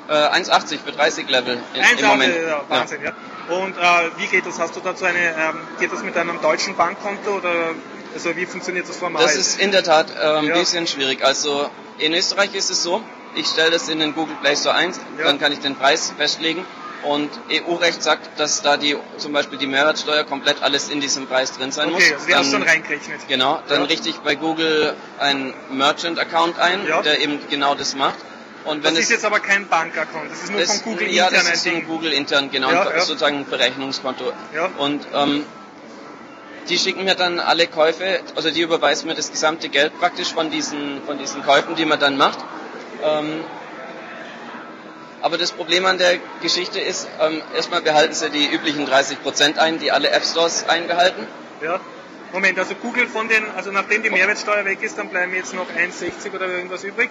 Äh, 1,80 für 30 Level in, Eins im Moment. ja, Wahnsinn, ja. Und äh, wie geht das? Hast du dazu eine, ähm, geht das mit einem deutschen Bankkonto oder also wie funktioniert das formal? Das ist in der Tat äh, ein Ja. bisschen schwierig. Also in Österreich ist es so, ich stelle das in den Google Play Store ein, Ja. dann kann ich den Preis festlegen und EU-Recht sagt, dass da die zum Beispiel die Mehrwertsteuer komplett alles in diesem Preis drin sein muss. okay, also die hast du schon reingerechnet. Genau, dann Ja. richte ich bei Google einen Merchant-Account ein, Ja. der eben genau das macht. Und wenn das es, ist jetzt aber kein Bankaccount, das ist nur das, von Google ja, intern das ein ist Ding. Google intern, genau, Ja, ein- ja. sozusagen ein Berechnungskonto. Ja. Und ähm, die schicken mir dann alle Käufe, also die überweisen mir das gesamte Geld praktisch von diesen, von diesen Käufen, die man dann macht. Ähm, aber das Problem an der Geschichte ist, ähm, erstmal behalten sie die üblichen 30% ein, die alle App Stores einbehalten. Ja. Moment, also Google von den, also nachdem die Mehrwertsteuer weg ist, dann bleiben jetzt noch 1,60 oder irgendwas übrig.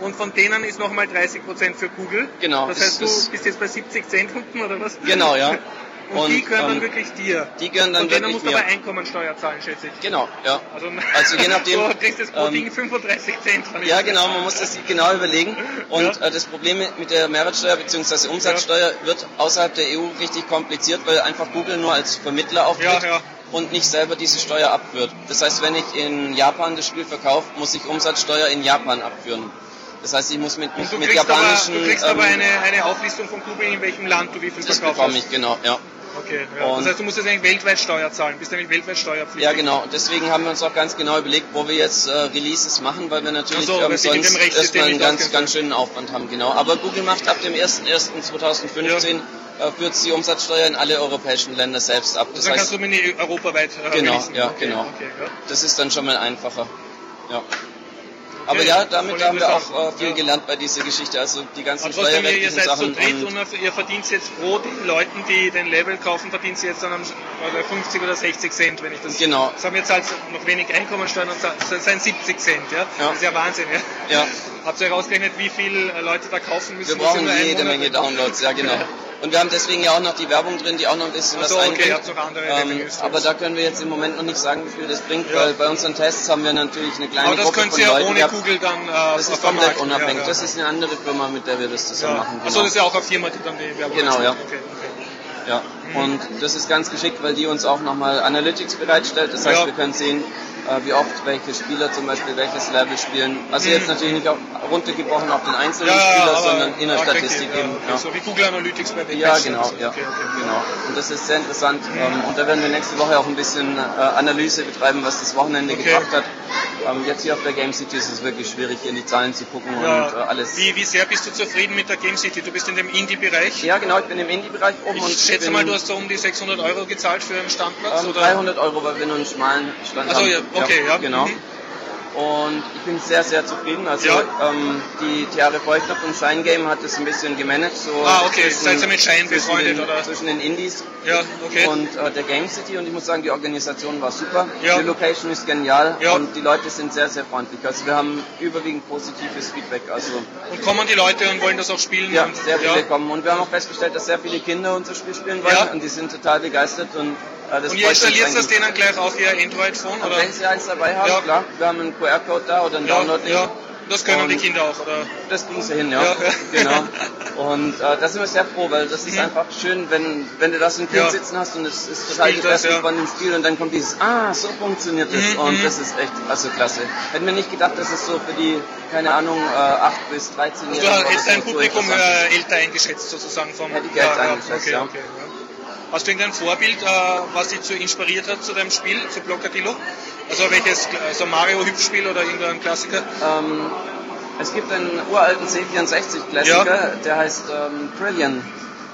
Und von denen ist nochmal 30% für Google. Genau, Das heißt, du bist jetzt bei 70 Cent unten oder was? Genau, ja. Und, die Und, gehören dann ähm, wirklich dir. Die gehören dann Und wirklich musst du mir. aber Einkommensteuer zahlen, schätze ich. Genau, ja. Also, Also je nachdem, so kriegst du jetzt pro ähm, Ding 35 Cent. Ja, das genau, man muss das sich genau überlegen. Und Ja. äh, das Problem mit der Mehrwertsteuer bzw. Umsatzsteuer wird außerhalb der EU richtig kompliziert, weil einfach Google nur als Vermittler auftritt Ja, ja. und nicht selber diese Steuer abführt. Das heißt, wenn ich in Japan das Spiel verkaufe, muss ich Umsatzsteuer in Japan abführen. Das heißt, ich muss mit, mit kriegst, aber, japanischen... du kriegst aber ähm, eine, eine Auflistung von Google, in welchem Land du wie viel das verkauft bekomme hast. ich, genau, ja. Okay, ja. Und- Das heißt, du musst jetzt eigentlich weltweit Steuer zahlen. Bist eigentlich weltweit steuerpflichtig. Ja, genau. Deswegen haben wir uns auch ganz genau überlegt, wo wir jetzt äh, Releases machen, weil wir natürlich so, ähm, sonst erstmal einen ganz, ganz schönen Aufwand haben. Genau. Aber Google macht ab dem 01.01.2015 äh, führt sie Umsatzsteuer in alle europäischen Länder selbst ab. Das dann kannst heißt, du mir europaweit äh, Genau, releasen. ja, okay, genau. Okay, ja. das ist dann schon mal einfacher. Ja. Aber ja, damit haben wir auch äh, viel Ja. gelernt bei dieser Geschichte. Also die ganzen Aber trotzdem, ihr, seid zu Sachen. dritt und- und ihr verdient jetzt pro den Leuten, die den Level kaufen, verdient ihr jetzt dann am, oder 50 oder 60 Cent, wenn ich das... Genau. Das haben jetzt halt noch wenig Einkommensteuern und das sind 70 Cent, ja? Ja. Das ist ja Wahnsinn, ja? Ja. Habt ihr herausgerechnet, wie viele äh, Leute da kaufen müssen? Wir brauchen jede Menge Downloads, ja genau. Und wir haben deswegen ja auch noch die Werbung drin, die auch noch ein bisschen Ach was so, okay, einbringt. ähm, aber da können wir jetzt im Moment noch nicht sagen, wie viel das bringt, Ja. weil bei unseren Tests haben wir natürlich eine kleine Aber das Gruppe von Leuten ohne. Google dann äh, Das ist komplett unabhängig. Ja, ja. Das ist eine andere Firma, mit der wir das zusammen ja. machen. Achso, das ist ja auch eine Firma, die dann die Werbung Genau, ja. Okay, okay. Ja, und das ist ganz geschickt, weil die uns auch nochmal Analytics bereitstellt. Das heißt, Ja. wir können sehen, äh, wie oft welche Spieler zum Beispiel welches Level spielen. Also Mhm. jetzt natürlich nicht auf, runtergebrochen auf den einzelnen Ja, Spieler, sondern in der Statistik eben. okay, Ja. So wie Google Analytics bei den Ja, genau, ja, Okay, genau. Und das ist sehr interessant. Ähm, und da werden wir nächste Woche auch ein bisschen äh, Analyse betreiben, was das Wochenende gebracht hat. Ähm, jetzt hier auf der Game City ist es wirklich schwierig, in die Zahlen zu gucken und äh, alles. Wie, wie sehr bist du zufrieden mit der Game City? Du bist in dem Indie-Bereich. Ja, genau, ich bin im Indie-Bereich oben und Ich schätze bin, mal, du hast so um die 600 Euro gezahlt für einen Standplatz? ähm, oder? 300 Euro, weil wir nur einen schmalen Stand Also haben. ja, okay, ja. Genau. Mhm. Und ich bin sehr, sehr zufrieden. Also Ja. ähm, die Theare Feuchter von Shine Game hat das ein bisschen gemanagt. So Ah, okay. zwischen- Seid ihr mit Shine zwischen befreundet, den, oder? Zwischen den Indies Ja, okay. und äh, der Game City und ich muss sagen, die Organisation war super. Ja. Die Location ist genial Ja. und die Leute sind sehr, sehr freundlich. Also wir haben überwiegend positives Feedback. Also Und kommen die Leute und wollen das auch spielen? ja, sehr viele kommen und wir haben auch festgestellt, dass sehr viele Kinder unser Spiel spielen wollen und die sind total begeistert und das Und ihr installiert das denen gleich auf ihr Android-Phone? Oder? wenn sie eins dabei haben, Ja. klar, wir haben einen QR-Code da oder einen Ja, Download-Link. ja. Das können Und- die Kinder auch, oder? Das kriegen sie hin, ja. Ja. Genau. Und äh, da sind wir sehr froh, weil das ist Mhm. einfach schön, wenn, wenn du da so ein Kind Ja. sitzen hast und es ist total gefesselt ja. von dem Spiel und dann kommt dieses, ah, so funktioniert das Mhm, und mhm. das ist echt, also klasse. Hätten wir nicht gedacht, dass es so für die, keine Ahnung, äh, 8 bis 13 Also Jährigen du hättest dein so Publikum ist. äh, älter eingeschätzt sozusagen vom... Hätte ich älter eingeschätzt, okay, ja. okay, ja. Hast du irgendein Vorbild, äh, was dich so inspiriert hat zu deinem Spiel, zu Blockadillo? Also welches, also Mario Hüpfspiel oder irgendein Klassiker? Ähm, es gibt einen uralten C64-Klassiker, der heißt ähm, Trillion.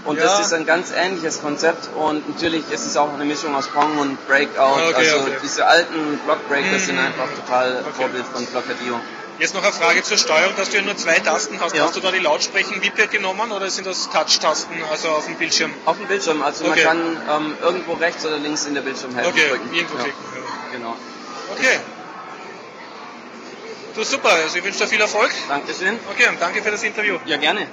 Und Ja. das ist ein ganz ähnliches Konzept und natürlich ist es auch eine Mischung aus Pong und Breakout. Okay, also okay. diese alten Blockbreaker Mhm. sind einfach total Okay. Vorbild von Blockadillo. Jetzt noch eine Frage zur Steuerung, dass du ja nur zwei Tasten hast. Ja. Hast du da die Lautsprechen-Wippe genommen oder sind das Touch-Tasten, also auf dem Bildschirm? Auf dem Bildschirm, also Okay. man kann ähm, irgendwo rechts oder links in der Bildschirmhälfte Okay, drücken. irgendwo ja. klicken. Ja. Genau. Okay. Du super, also ich wünsche dir viel Erfolg. Dankeschön. Okay, und danke für das Interview. Ja, gerne.